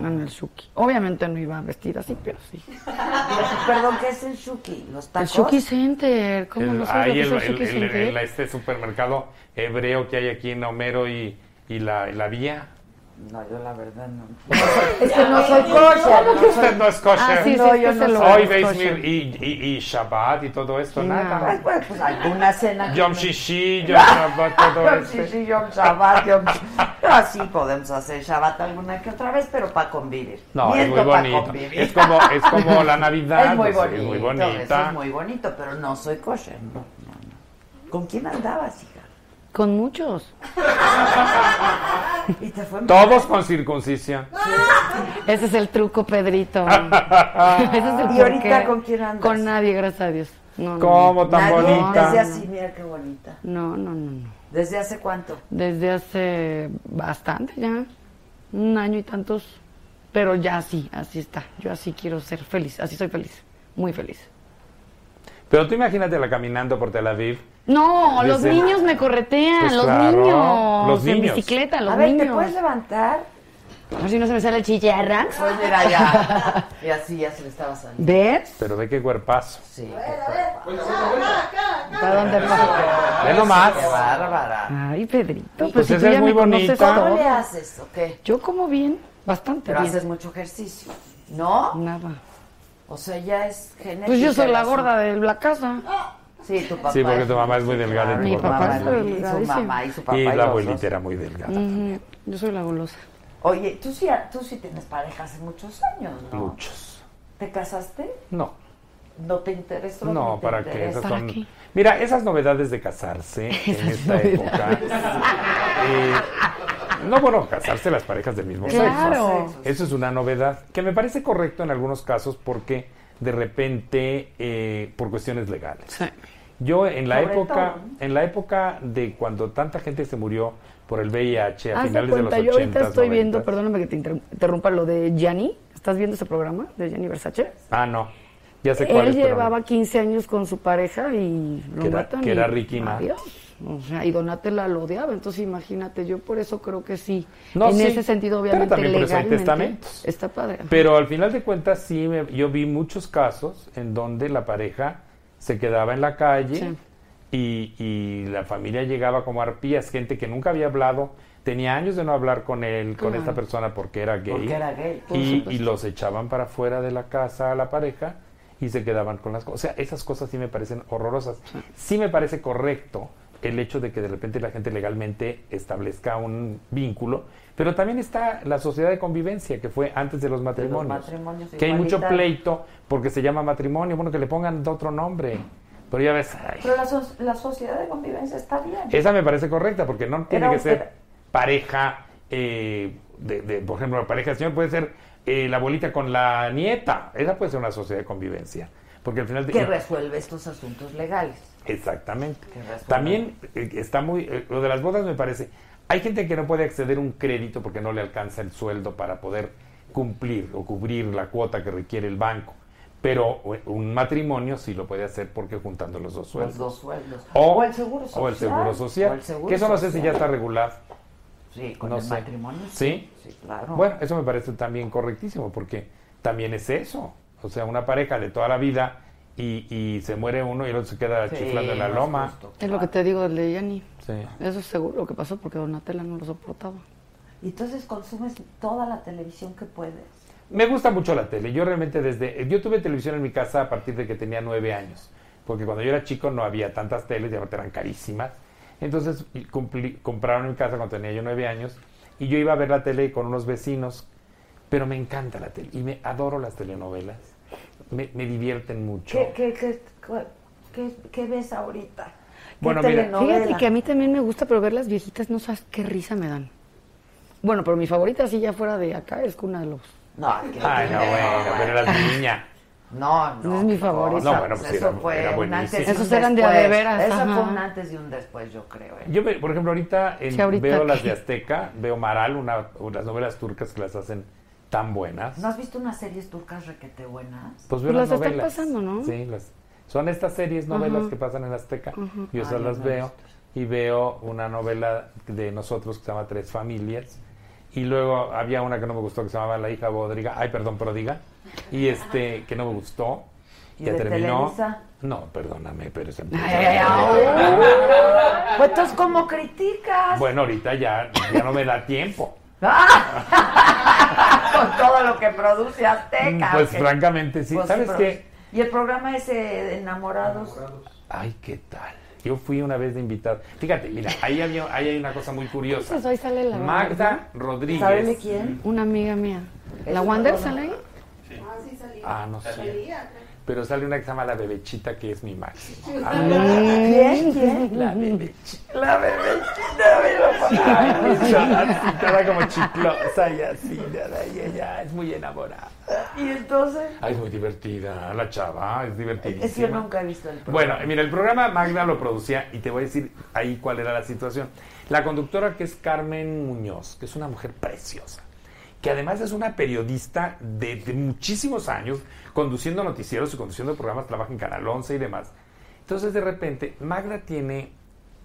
En el Shuki. Obviamente no iba a vestir así, pero sí. Perdón, ¿qué es el Shuki? ¿Los El tacos? Shuki Center, ¿cómo El- no sabes lo ahí que es el, el el- Shuki el- Center? el- este supermercado hebreo que hay aquí en Homero y, y la, la vía. No, yo la verdad no. Es que no soy kosher. ¿Cómo que no usted no es kosher? Ah, sí, No, sí, yo no soy. Hoy veis y, y, y Shabbat y todo esto, Sí, nada. Pues, pues, pues alguna cena. Yom Shishi, Yom Shabbat, todo Yom esto. Shishi, Yom Shabbat, Yom... Así podemos hacer Shabbat alguna que otra vez, pero para convivir. No, es muy bonito. Es como, es como la Navidad. Es muy bonito, es muy eso bonita. es muy bonito, pero no soy kosher, no, no, no. ¿Con quién andabas, hija? Con muchos. Y te fue mal. Todos con circuncisión. Ese es el truco, Pedrito. Ese es el ¿Y ahorita con quién andas? Con nadie, gracias a Dios. No, no, ¿Cómo tan Nadie, bonita? Desde así, mira qué bonita. No, no, no, no. ¿Desde hace cuánto? Desde hace bastante ya. Un año y tantos. Pero ya así, así está. Yo así quiero ser feliz. Así soy feliz. Muy feliz. Pero tú imagínatela caminando por Tel Aviv. No, los Dice- niños me corretean. Pues los claro, niños. los En niños. bicicleta, los A ver, niños. ¿te puedes levantar? A ver si no se me sale el chicharra. Pues mira, ya. Y así ya se le estaba saliendo. ¿Ves? Pero ve qué cuerpazo. Sí, qué cuerpo. ¿Para dónde va? Ve nomás. Qué bárbara. Ay, Pedrito, pues, Pues si esa tú es ya muy me conoces bonita. ¿Cómo le haces o qué? Yo como bien, bastante Pero bien. haces mucho ejercicio, ¿no? Nada. O sea, ya es genético. Pues yo soy la gorda de la casa. Sí, tu papá. Sí, porque tu mamá es muy delgada y tu papá y su mamá y su papá. Y y la abuelita dos. era muy delgada. Ujú, Yo soy la golosa. Oye, tú sí, tú sí tienes pareja hace muchos años, ¿no? Muchos. ¿Te casaste? No, ¿No te interesó? no, para qué. Esas ¿Para son... qué? Mira, esas novedades de casarse en esta época. eh, no, bueno, casarse las parejas del mismo Claro. sexo. Eso es una novedad que me parece correcto en algunos casos porque de repente, eh, por cuestiones legales. Sí. Yo en la Sobre época, todo, en la época de cuando tanta gente se murió por el VIH a finales de los cuenta, yo 80 ahorita estoy viendo, perdóname que te inter- interrumpa, lo de Gianni. ¿Estás viendo ese programa de Gianni Versace? Ah, no. Ya sé cuál Él es. pero llevaba 15 años con su pareja y lo Que era- matan que y- era Ricky. Adiós. O sea, y Donatella lo odiaba, entonces imagínate, yo por eso creo que sí. No, en sí, ese sentido, pero obviamente, también por eso hay legalmente, testamentos. está padre. Pero al final de cuentas sí, me- yo vi muchos casos en donde la pareja se quedaba en la calle Sí. y, y la familia llegaba como arpías, gente que nunca había hablado, tenía años de no hablar con él, con Claro. esta persona porque era gay. Porque era gay. Y, y los echaban para afuera de la casa a la pareja y se quedaban con las cosas. O sea, esas cosas sí me parecen horrorosas. Sí me parece correcto el hecho de que de repente la gente legalmente establezca un vínculo, pero también está la sociedad de convivencia que fue antes de los matrimonios, matrimonios que hay mucho pleito porque se llama matrimonio, bueno que le pongan otro nombre, pero ya ves, ay, Pero la, so- la sociedad de convivencia está bien. esa me parece correcta porque no tiene Era- que ser era- pareja, eh, de, de, por ejemplo, la pareja del señor puede ser eh, la abuelita con la nieta, esa puede ser una sociedad de convivencia, porque al final que resuelve estos asuntos legales. Exactamente. También eh, está muy. eh, lo de las bodas me parece. Hay gente que no puede acceder a un crédito porque no le alcanza el sueldo para poder cumplir o cubrir la cuota que requiere el banco. Pero eh, un matrimonio sí lo puede hacer porque juntando los dos sueldos. Los dos sueldos. O, el seguro social. o el seguro social. O el seguro que eso no sé si ya está regulado. Sí, con no el sé. matrimonio. ¿Sí? Sí, claro. Bueno, eso me parece también correctísimo porque también es eso. O sea, una pareja de toda la vida y, y se muere uno y el otro se queda Sí, chiflando en la loma. justo, Es lo que te digo del de Yanni. Sí. Eso es seguro lo que pasó porque Donatella no lo soportaba. Y entonces consumes toda la televisión que puedes. Me gusta mucho la tele. Yo realmente desde... Yo tuve televisión en mi casa a partir de que tenía nueve años. Porque cuando yo era chico no había tantas teles, y aparte eran carísimas. Entonces cumplí- compraron mi casa cuando tenía yo nueve años. Y yo iba a ver la tele con unos vecinos. Pero me encanta la tele. Y me adoro las telenovelas. Me, me divierten mucho. ¿Qué, qué, qué, qué, qué ves ahorita? ¿Qué Bueno, mira, telenovela? Fíjate que a mí también me gusta, pero ver las viejitas no sabes qué risa me dan. Bueno, pero mi favorita, si ya fuera de acá, es Cuna de Lobos. No, que- Ay, no, bueno, pero eras niña. No, no. Es mi favorita. No, bueno, pues eso era- fue era un antes y un Esos eran de a después. de veras, Eso ajá. fue un antes y un después, yo creo. ¿eh? Yo, por ejemplo, ahorita, en- Sí, ahorita veo las de Azteca, veo Maral, una, unas novelas turcas que las hacen tan buenas. ¿No has visto unas series turcas requete buenas? Pues veo Pues las las están novelas. pasando, ¿no? Sí, las, son estas series, novelas Ajá. que pasan en Azteca. Yo Ah, esas yo las no veo. Y veo una novela de nosotros que se llama Tres Familias. Y luego había una que no me gustó que se llamaba La hija Bodriga. Ay, perdón, Prodiga. Y este, que no me gustó. ¿Y ya de terminó. Televisa? No, perdóname, pero es Ay, ay, ay, Pues entonces, ¿cómo criticas? Bueno, ahorita ya, ya no me da tiempo. Con todo lo que produce Azteca. Pues que- francamente sí. pues, ¿Sabes pero- qué? Y el programa ese de Enamorados. Ay, ¿qué tal? Yo fui una vez de invitado. Fíjate, mira, ahí, había, ahí hay una cosa muy curiosa. Entonces, hoy sale la Magda Rodríguez. ¿Sabe de quién? Una amiga mía. ¿Es ¿La Wander sale ahí? Ah, sí, salía. Ah, no sé. Pero sale una que se llama La Bebechita, que es mi máximo. Ah, ¿Quién? ¿Quién? La Bebechita. La Ay, mi choracita, era como chiclosa y así, y ella es muy enamorada. Y entonces. Ay, es muy divertida, la chava, es divertidísima. Es que yo nunca he visto el programa. Bueno, mira, el programa Magda lo producía y te voy a decir ahí cuál era la situación. La conductora que es Carmen Muñoz, que es una mujer preciosa, que además es una periodista de, de muchísimos años, conduciendo noticieros y conduciendo programas, trabaja en Canal 11 y demás. Entonces, de repente, Magda tiene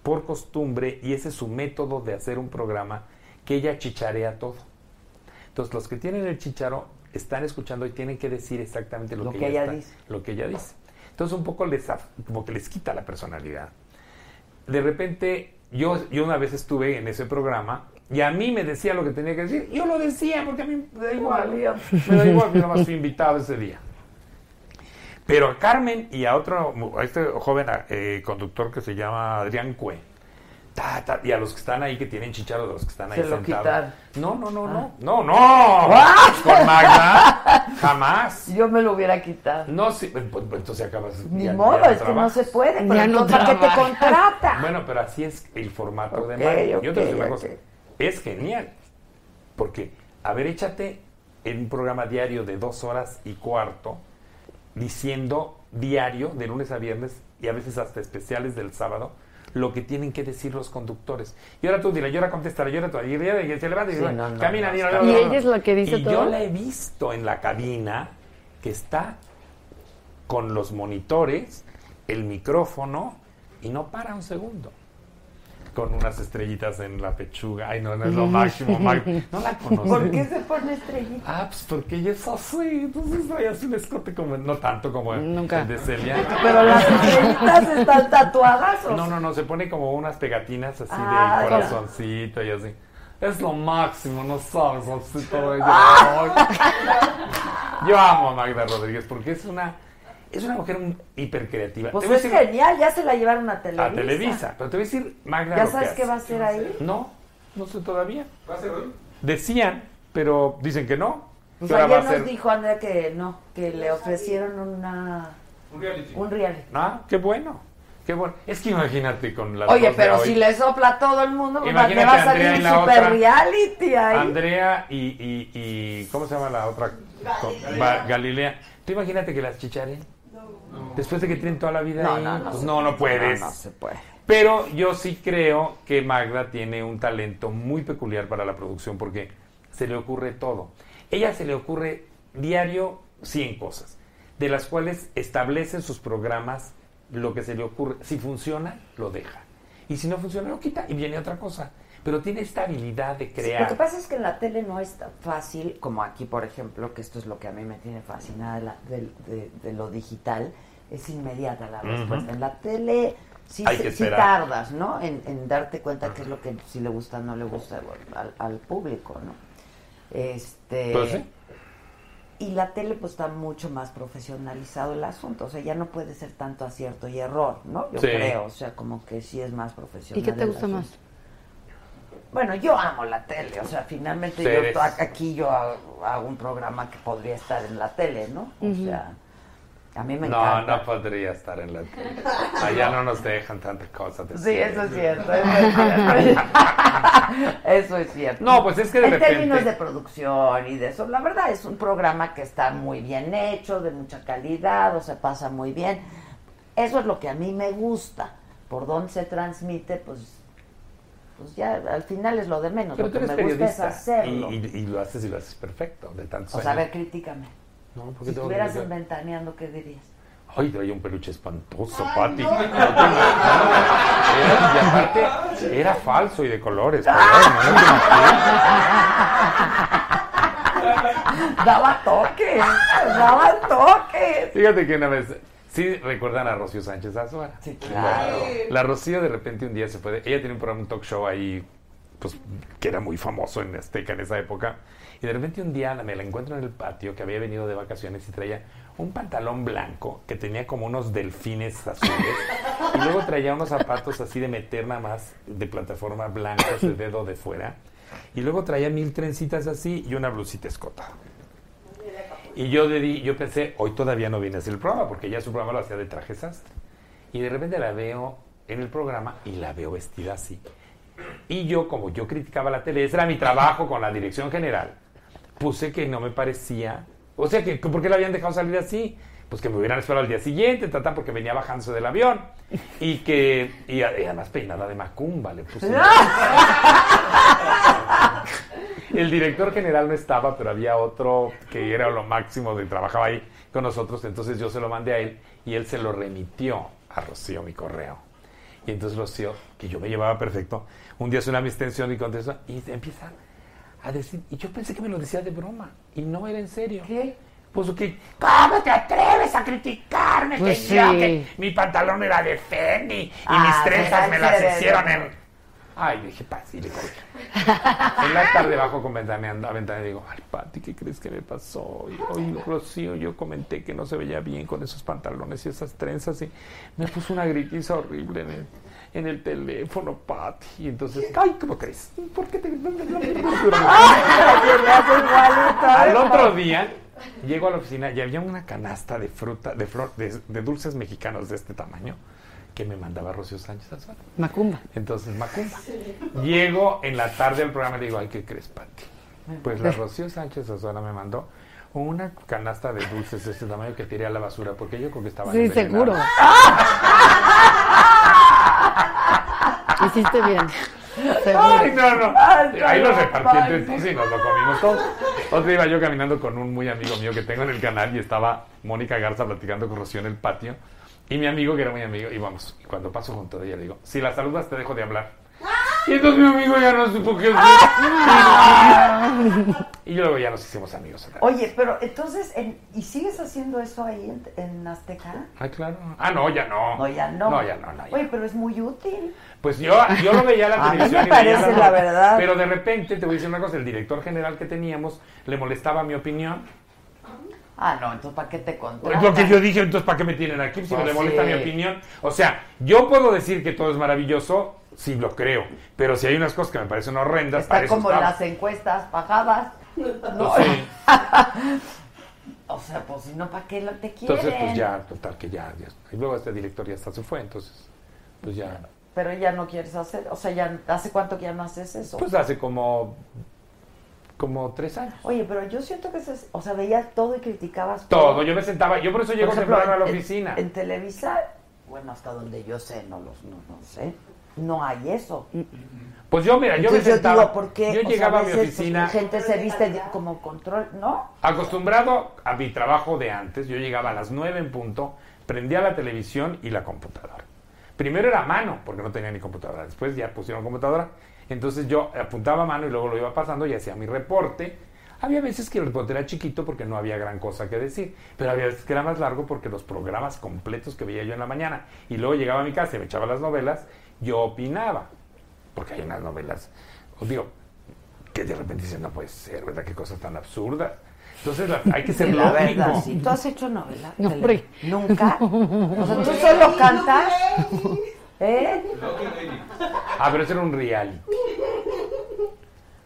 por costumbre, y ese es su método de hacer un programa, que ella chicharea todo. Entonces, los que tienen el chicharo están escuchando y tienen que decir exactamente lo, Lo que, que ella, ella está- dice. lo que ella dice. Entonces, un poco les, como que les quita la personalidad. De repente, yo, yo una vez estuve en ese programa y a mí me decía lo que tenía que decir. Yo lo decía porque a mí me da igual. Me da igual, nada más fui invitado ese día. Pero a Carmen y a otro, a este joven eh, conductor que se llama Adrián Cue, ta, ta, y a los que están ahí, que tienen chicharo de los que están ahí Se lo sentados. Ah. No, no, no, no. No, no. Con Magda, jamás. Yo me lo hubiera quitado. No, sí, pues, pues, entonces acabas. Ni ya- modo, ya no es que no se puede. Pero no ¿para qué te contrata? Bueno, pero así es el formato de Magda. Yo te ok, voy a decir una ok. cosa. Es genial. Porque, a ver, échate en un programa diario de dos horas y cuarto, diciendo diario, de lunes a viernes, y a veces hasta especiales del sábado, lo que tienen que decir los conductores. Y ahora tú dile, y ahora contestará, y ahora tú, y se levanta y Sí, dice, no, no, camina, no, y, ella es la que dice y todo. yo la he visto en la cabina que está con los monitores, el micrófono, y no para un segundo. Con unas estrellitas en la pechuga. Ay, no, no es lo máximo. Mag- No la conocí. ¿Por qué se pone estrellita? Ah, pues porque ella es así. Entonces trae así un escote como, no tanto como el- Nunca. el de Celia. Pero las estrellitas están tatuadas. ¿o No, no, no, se pone como unas pegatinas así Ah, de ya. corazoncito y así. Es lo máximo, no sabes, así todo ello. Ah. Yo amo a Magda Rodríguez porque es una es una mujer un- hipercreativa. Pues Te voy a es decir- genial, ya se la llevaron a Televisa. A Televisa. Pero te voy a decir, Magda. ¿Ya sabes qué va a hacer ahí? No, no sé todavía. ¿Va a ser hoy? Decían, pero dicen que no. Pues ayer nos ser- dijo Andrea que no, que le ofrecieron una Un reality. un reality. Ah, qué bueno. Qué bueno. Es que imagínate con la Oye, pero si le sopla a todo el mundo, pues, Imagínate le va a salir Andrea un super otra. reality ahí. Andrea y, y, y- ¿Cómo se llama la otra? Va- Galilea. Tú imagínate que las chicharen. Después de que tienen toda la vida No, ahí. no, no pues no, no puede. puedes. No, no se puede. Pero yo sí creo que Magda tiene un talento muy peculiar para la producción porque se le ocurre todo. Ella se le ocurre diario 100 cosas, de las cuales establece en sus programas lo que se le ocurre. Si funciona, lo deja. Y si no funciona, lo quita y viene otra cosa. Pero tiene esta habilidad de Sí, crear. Lo que pasa es que en la tele no es tan fácil como aquí, por ejemplo, que esto es lo que a mí me tiene fascinada de, la- de- de- de lo digital, es inmediata la respuesta. En la tele sí, Hay se- que sí esperar. tardas, ¿no? En, en darte cuenta qué es lo que si le gusta o no le gusta al, al público, ¿no? Este, Pues sí. Y la tele pues está mucho más profesionalizado el asunto, o sea, ya no puede ser tanto acierto y error, ¿no? Yo Sí. creo, o sea, como que sí es más profesional. ¿Y qué te el gusta más? Bueno, yo amo la tele, o sea, finalmente yo aquí yo hago, hago un programa que podría estar en la tele, ¿no? O sea, a mí me no, encanta. no podría estar en la tele. Allá no nos dejan tantas cosas. de Sí, eso es cierto, eso es cierto. Eso es cierto. No, pues es que de en repente- términos de producción y de eso, la verdad es un programa que está muy bien hecho, de mucha calidad, o se pasa muy bien. Eso es lo que a mí me gusta. Por dónde se transmite, pues, pues ya al final es lo de menos. Pero lo que me gusta es hacerlo. y, y- y lo haces y lo haces perfecto, de tantos o sea, a ver, critícame. No, ¿por qué Si que estuvieras inventaneando, ¿qué dirías? Ay, traía un peluche espantoso, Pati. No y aparte, era falso y de colores. Daba toques, daba toques. Fíjate que una vez, sí recuerdan a Rocío Sánchez Azuara. Sí, claro. La Rocío de repente un día se fue, de- ella tiene un programa, un talk show ahí, pues, que era muy famoso en Azteca en esa época. Y de repente un día me la encuentro en el patio, que había venido de vacaciones y traía un pantalón blanco que tenía como unos delfines azules. y luego traía unos zapatos así de meter nada más de plataforma blancos de dedo de fuera. Y luego traía mil trencitas así y una blusita escotada. Y yo, dedi- yo pensé, hoy todavía no viene a hacer el programa, porque ya su programa lo hacía de traje sastre. Y de repente la veo en el programa y la veo vestida así. Y yo, como yo criticaba la tele, ese era mi trabajo con la dirección general, puse que no me parecía, o sea, que ¿por qué la habían dejado salir así? Pues que me hubieran esperado al día siguiente, tata, porque venía bajándose del avión. Y que, y además peinada de macumba, le puse. El director general no estaba, pero había otro que era lo máximo de trabajaba ahí con nosotros, entonces yo se lo mandé a él y él se lo remitió a Rocío mi correo. Y entonces Rocío, que yo me llevaba perfecto, un día suena mi extensión y contesta y empieza a decir, y yo pensé que me lo decía de broma y no era en serio. ¿Qué? Pues que, ¿cómo te atreves a criticarme? Pues que yo, sí. que mi pantalón era de Fendi y Ah, mis trenzas me mira, las hicieron en... Ay, dije, Pati, le colgué. En la tarde bajo con ventaneando a ventana y digo, ay, Pati, ¿qué crees que me pasó? Y hoy, Rocío, yo comenté que no se veía bien con esos pantalones y esas trenzas y me puso una gritiza horrible en el, teléfono, Pati. Y entonces, ay, ¿cómo crees? ¿Por qué te...? Al otro día llego a la oficina y había una canasta de fruta, de, flor, de dulces mexicanos de este tamaño que me mandaba Rocío Sánchez Azuara. Macumba. Entonces, Macumba. Llego en la tarde al programa y le digo, ay, ¿qué crees, Pati? Pues la Rocío Sánchez Azuara me mandó una canasta de dulces de este tamaño que tiré a la basura porque yo creo que estaban Sí, seguro. Hiciste bien. Ay, Seguro. no, no. Ay, no, Ahí lo repartí entre ay, todos y nos lo comimos todos. Otro día iba yo caminando con un muy amigo mío que tengo en el canal y estaba Mónica Garza platicando con Rocío en el patio. Y mi amigo, que era muy amigo, y vamos, y cuando paso junto a ella le digo, si la saludas te dejo de hablar. Y entonces mi amigo ya no supo qué hacer. Y luego ya nos hicimos amigos. Oye, pero entonces, en- ¿y sigues haciendo eso ahí en, en Azteca? Ay, claro. Ah, no, ya no. No, ya no. No, ya no, no, ya. Oye, pero es muy útil. Pues yo, yo lo veía en la A mí televisión. y veía parece la verdad. Pero de repente, te voy a decir una cosa, el director general que teníamos le molestaba mi opinión. Ah, no, entonces ¿para qué te Es contratan? lo que yo dije, entonces ¿para qué me tienen aquí? Si Pues me molesta sí. mi opinión. O sea, yo puedo decir que todo es maravilloso, sí lo creo. Pero si hay unas cosas que me parecen horrendas, Está como las encuestas pagadas. No. Pues sí. o sea, pues si no, ¿para qué lo te quieren? Entonces, pues ya, total, que ya, ya. Y luego este director ya hasta se fue, entonces, pues ya. Pero ya no quieres hacer, o sea, ya ¿hace cuánto que ya no haces eso? Pues hace como, como tres años. Oye, pero yo siento que se, o sea, veías todo y criticabas Todo, yo me sentaba, yo por eso llego Por ejemplo, temprano a la en- oficina. En, Televisa, bueno, hasta donde yo sé, no los, no, no sé, no hay eso. Pues yo, mira, yo me Entonces yo sentaba, digo, ¿por qué? yo O sea, llegaba a mi veces, pues, oficina gente se viste como control, ¿no? acostumbrado a mi trabajo de antes, yo llegaba a las nueve en punto, prendía la televisión y la computadora. Primero era a mano, porque no tenía ni computadora, después ya pusieron computadora, entonces yo apuntaba a mano y luego lo iba pasando y hacía mi reporte. Había veces que el reporte era chiquito porque no había gran cosa que decir, pero había veces que era más largo porque los programas completos que veía yo en la mañana y luego llegaba a mi casa y me echaba las novelas, yo opinaba, porque hay unas novelas, os digo, que de repente dicen, no puede ser, ¿verdad? Qué cosas tan absurdas. Entonces la- hay que ser la lógico. verdad, sí. ¿Tú has hecho novela? No. ¿Nunca? O sea, ¿tú solo cantas? ¿Eh? Ah, pero eso era un reality.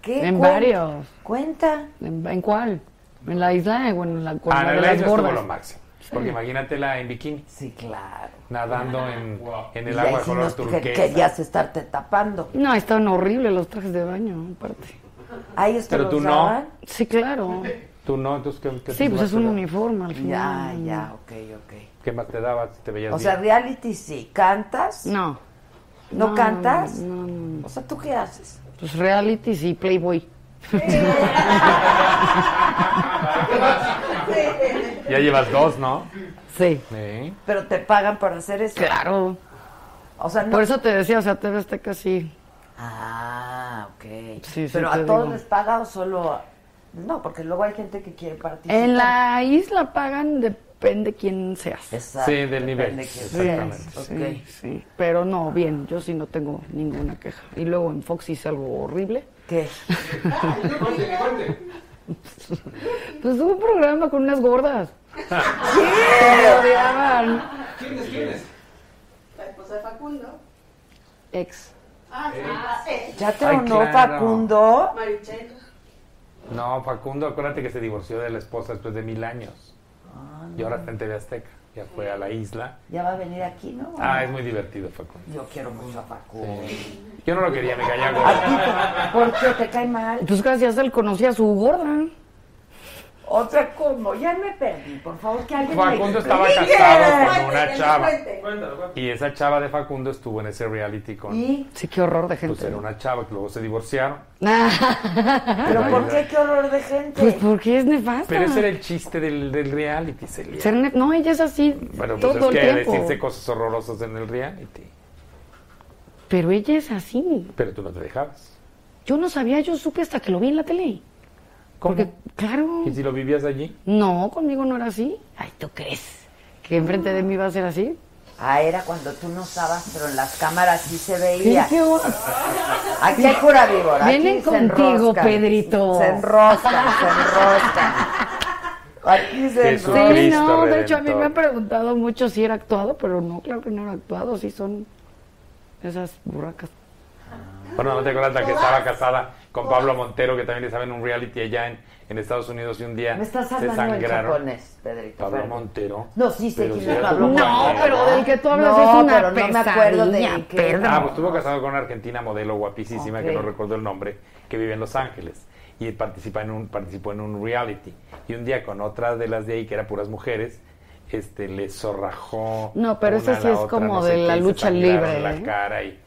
¿Qué? En Cuen- varios. Cuenta. ¿En, en cuál? ¿En la isla o en la, con Ah, la de la las isla estuvo gordas? lo máximo. Porque imagínatela en bikini, Sí, claro. nadando en, en el Y agua ahí de sí color nos- que- turquesa. querías estarte tapando. No, estaban horribles los trajes de baño, aparte. Ahí esto Pero tú no. Sí, claro. Tú no, entonces ¿qué, qué Sí, te pues es a un uniforme al Ya, final. ya, ok, ok. ¿Qué más te daba si te veías O sea, bien? reality sí. ¿Cantas? No. ¿No, cantas? No, no, no. O sea, ¿tú qué haces? Pues reality sí, Playboy. Ya llevas dos, ¿no? Sí. Sí. Pero te pagan por hacer eso. Claro. O sea, no. Por eso te decía, o sea, TV Azteca sí. Ah, ok. Sí, sí, Pero a todos digo. les paga o solo. No, porque luego hay gente que quiere participar. En la isla pagan, depende quién seas. Exacto, Sí, del nivel. Sí. Exactamente. Sí. Pero no, bien, yo sí no tengo ninguna queja. Y luego en Fox hice algo horrible. ¿Qué? Pues hubo un programa con unas gordas. Sí, me odiaban. La esposa de Facundo. Ex. Ah, sí, ah, ¿Ya te honó claro. Facundo? Marichel. No, Facundo, acuérdate que se divorció de la esposa después de mil años. Ah, Y ahora está en TV Azteca. Ya fue a la isla. Ya va a venir aquí, ¿no? Ah, es muy divertido, Facundo. Yo quiero mucho a Facundo. Yo no lo quería, me caía ¿A gordo. ti por qué te cae mal? Pues gracias a él conocí a su gorda. Otra como, ya me perdí, por favor, que alguien Facundo me estaba casado con una chava. Y esa chava de Facundo estuvo en ese reality con... ¿Y? Sí, qué horror de Pues gente. era una chava que luego se divorciaron. ¿Pero por qué? ¿Qué horror de gente? Pues porque es nefasta. Pero ese era el chiste del, del reality, Celia. Ser ne- No, ella es así Bueno, pues todo es el que tiempo. decirse cosas horrorosas en el reality. Pero ella es así. Pero tú no te dejabas. Yo no sabía, yo supe hasta que lo vi en la tele. ¿Cómo? Porque, claro. ¿Y si lo vivías allí? No, conmigo no era así. Ay, ¿tú crees? ¿Que enfrente de mí iba a ser así? Ah, era cuando tú no estabas, pero en las cámaras sí se veía. qué hor- Aquí hay pura víbora. Vienen contigo, enroscan. Pedrito. Se enroscan, se enroscan. Aquí se enroscan. Sí, no, de hecho a mí me han preguntado mucho si era actuado, pero no, claro que no era actuado, sí son esas burracas. Bueno, ¿no te acuerdas que estaba casada con Pablo Montero, que también estaba en un reality allá en, en Estados Unidos y un día Me estás se sangraron? japonés, Pedrito. Pablo. Montero. No, sí sé quién es Pablo tu No, pero del que tú hablas No, es una pero no me acuerdo de pesadilla, qué. Pedro. Ah, pues estuvo casado con una argentina modelo guapísima, que Ok. no recuerdo el nombre, que vive en Los Ángeles. Y participa en un, participó en un reality. Y un día con otra de las de ahí, que eran puras mujeres, este, le zorrajó. No, pero una a sí la es otra, como no sé de qué, la y se lucha sangraron libre, la ¿eh? cara y,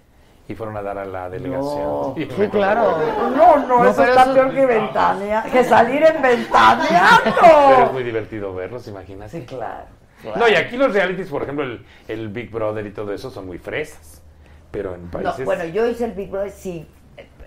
y fueron a dar a la No. delegación. Y Sí, claro. No, no, No, eso está eso- peor que ventanear. Que salir en Pero es ventaneando. muy divertido verlos, imagínate. Sí, claro. claro. No, y aquí los realities, por ejemplo, el, el Big Brother y todo eso son muy fresas. Pero en No, países... bueno, yo hice el Big Brother, sí.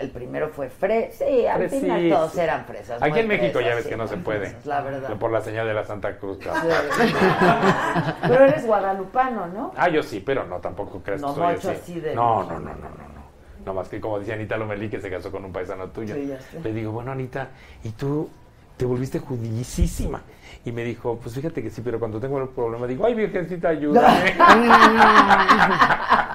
El primero fue fres. Sí, al final todos eran fresas. Aquí en México ya ves sí, que no se puede. fresas, La verdad. Por la señal de la Santa Cruz. claro. Sí. Pero eres guadalupano, ¿no? Ah, yo sí, pero no, tampoco crees No que soy así. así de- No, no, no, no, no, no. No más que como decía Anita Lomelí que se casó con un paisano tuyo. Sí, ya sé. Le digo, bueno, Anita, ¿y tú te volviste judicísima. Y me dijo, pues fíjate que sí, pero cuando tengo el problema digo, ay, virgencita, ayúdame.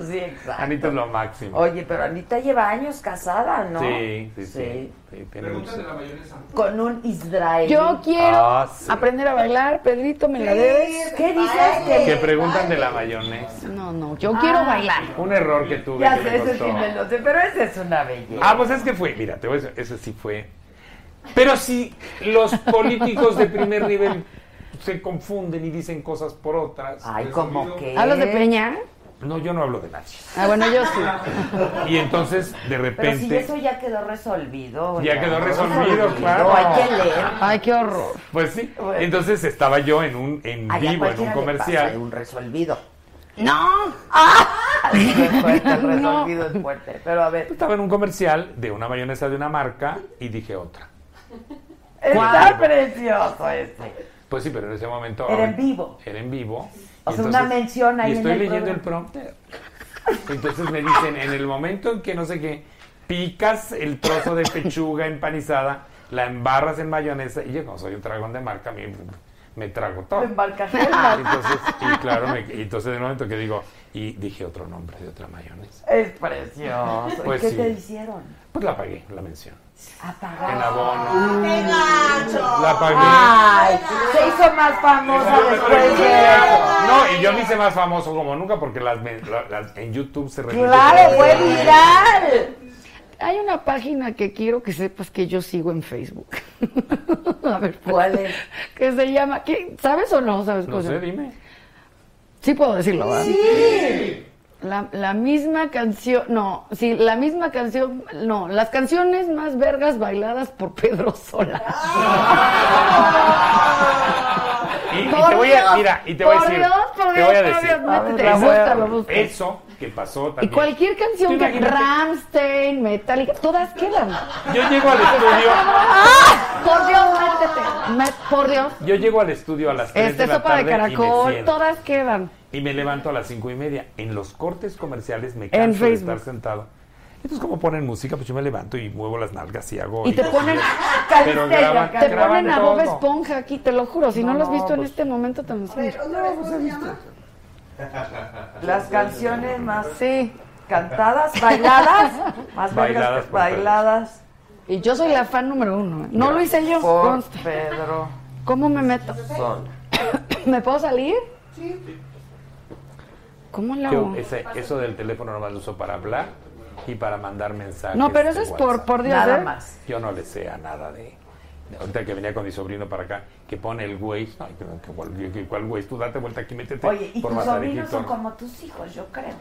Sí, exacto. Anita es lo máximo. Oye, pero Anita lleva años casada, ¿no? Sí, sí, sí. sí, muchos- Pregúntale la mayonesa. Con un israelí. Yo quiero Ah, sí. aprender a bailar, Pedrito, ¿me la debes? ¿Qué dices? Que Que... preguntan de la mayonesa. No, no, yo quiero bailar. Un error que tuve Ya que sé, me ese sí costó. me lo sé, pero ese es una belleza. Ah, pues es que fue, mira, te voy a decir, ese sí fue. Pero si los políticos de primer nivel se confunden y dicen cosas por otras. Ay, como que... ¿Hablas de Peña? No, yo no hablo de nadie. Ah, bueno, yo sí. Y entonces, de Pero si repente, eso ya quedó resolvido. Ya quedó resolvido, claro. Hay que leer. Ay, qué horror. pues sí. Bueno. Entonces estaba yo en un en Allá vivo, en un le pasa comercial. un resolvido. No. Es fuerte, el No. resolvido es fuerte. Pero a ver, Estaba en un comercial de una mayonesa de una marca y dije otra. Está precioso este. Pues sí, pero en ese momento. Era en vivo. Era en vivo. O sea, una mención ahí Y en estoy el leyendo el prompter. Entonces me dicen, en el momento en que no sé qué, picas el trozo de pechuga empanizada, la embarras en mayonesa, y yo como soy un dragón de marca, me, me trago todo. Embarcajela. Entonces, y claro, me- entonces en el momento que digo, y dije otro nombre de otra mayonesa. Es precioso. ¿Y Pues qué sí. te hicieron? Pues la pagué, la mención. Apagar. En abono. La pagué. Ay, se hizo más famosa después de. No, y yo me hice más famoso como nunca porque las, en YouTube se repite. Claro, fue viral. Hay una página que quiero que sepas que yo sigo en Facebook. A ver, ¿Cuál es? Que se llama, ¿qué? ¿sabes o no sabes No sé, dime. Sí puedo decirlo, ¿verdad? Sí. La, la misma canción, no, sí, la misma canción, no, las canciones más vergas bailadas por Pedro Sola. Y, y te voy a, Dios, mira, y te voy a por decir, Dios, por te Dios, voy a decir, Dios, métete, la voy a- búscalo, búscalo. eso que pasó Y también. cualquier canción que. Ramstein, Metallica, todas quedan. Yo llego al estudio, ¡Ah! Por Dios, métete. Por Dios. yo llego al estudio a las 3 Este de la sopa de y me caracol, todas quedan. Y me levanto a las cinco y media. En los cortes comerciales me En canso de Facebook. estar sentado. Entonces, como ponen música, pues yo me levanto y muevo las nalgas y hago. Y te ponen, Pero graban, te graban ponen a Bob. Esponja aquí, te lo juro. Si no, No, lo has no, visto en pues- este momento, te lo enseño. Las canciones más Sí. cantadas, bailadas, más Bailadas que bailadas. Y yo soy la fan número uno. ¿eh? No lo hice yo. Por. Pedro ¿Cómo me meto? Sol. ¿Me puedo salir? Sí. ¿Cómo lo Yo hago? ese- eso del teléfono nomás lo uso para hablar y para mandar mensajes. No, pero eso es por, WhatsApp. por Dios. Nada ¿eh? más. Yo no le sé a nada de. de Ahorita que venía con mi sobrino para acá, que pone el Waze. Ay, que, que, cuál- que- cuál Waze? Tú date vuelta aquí, métete. Oye, y por tus sobrinos son como tus hijos, yo creo.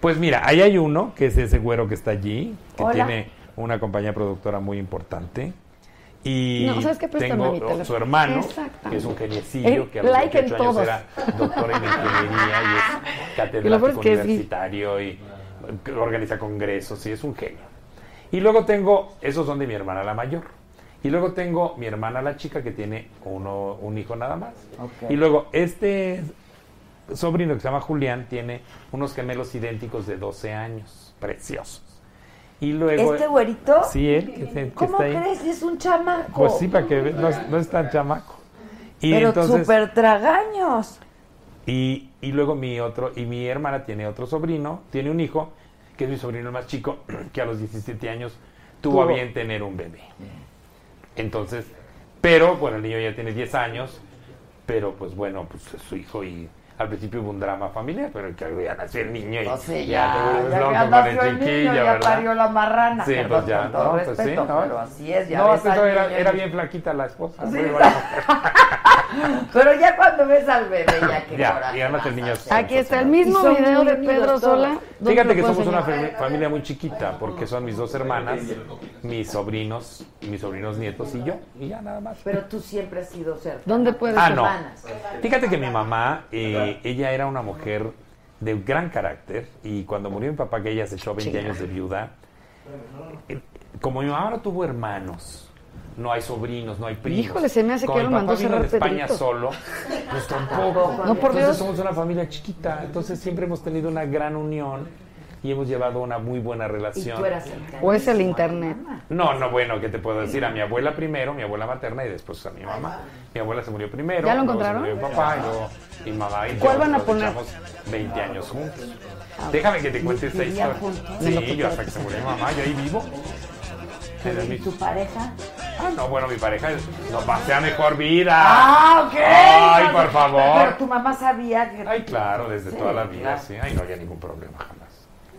Pues mira, ahí hay uno, que es ese güero que está allí, que Hola. tiene una compañía productora muy importante. Y No, ¿sabes qué? Préstame tengo mi teléfono. su hermano, que es un geniecillo, que a los like en 28 años todos. era doctor en ingeniería y es catedrático peor es que sí. universitario y organiza congresos y es un genio. Y luego tengo, esos son de mi hermana la mayor. Y luego tengo mi hermana la chica que tiene uno, un hijo nada más. Y luego este sobrino que se llama Julián tiene unos gemelos idénticos de 12 años, preciosos. Y luego... ¿Este güerito? Sí, él, que, que ¿Cómo está ahí. crees? Es un chamaco. Pues sí, para que no, es- no es tan chamaco. Y Pero súper tragaños. Y, y luego mi otro, y mi hermana tiene otro sobrino, tiene un hijo, que es mi sobrino el más chico, que a los 17 años tuvo a bien tener un bebé. Entonces, pero, bueno, el niño ya tiene 10 años, pero pues bueno, pues es su hijo y al principio hubo un drama familiar, pero que ya nació el niño y ya ya, ya, ya nació el niño, ya ¿verdad? parió la marrana. Sí, perdón, pues ya, con todo no, pues respeto, sí, ¿no? pero así es, ya no, ves al era, niño era bien flaquita la esposa. Sí. Pero ya cuando ves al bebé, ya que Ya, y además el niño es Aquí está el mismo video de Pedro. Sola. ¿Dónde Fíjate que somos una familia muy chiquita, porque son mis dos hermanas, mis sobrinos, mis sobrinos nietos y yo, y ya nada más. Pero tú siempre has sido cerca. ¿Dónde puedes Ah, no. hermanas. Fíjate que mi mamá, eh, ella era una mujer de gran carácter y cuando murió mi papá, que ella se echó 20 años de viuda, eh, como mi mamá no tuvo hermanos, no hay sobrinos, no hay primos. Híjole, se me hace que Como mi mandó papá vino cerrar de España Pedrito. solo, pues tampoco. No, por Entonces Dios. somos una familia chiquita, entonces siempre hemos tenido una gran unión y hemos llevado una muy buena Y relación. tú eras el O es el internet. No, no, bueno, ¿qué te puedo decir? A mi abuela primero, mi abuela materna y después a mi mamá. Mi abuela se murió primero. ¿Ya lo encontraron? Se murió mi papá y luego mi mamá y yo ¿Cuál van a poner? echamos 20 años juntos. Déjame que te cuente esta ¿Vivían historia. juntos? Sí, yo hasta que se murió mi mamá, yo ahí vivo. Era ¿Y mi- tu pareja? Ah, no, bueno, mi pareja nos pasea mejor vida. Ah, ok. Ay, por Pero favor. tu mamá sabía que... Ay, claro, desde Sí, toda la vida, claro. sí. Ay, no había ningún problema jamás.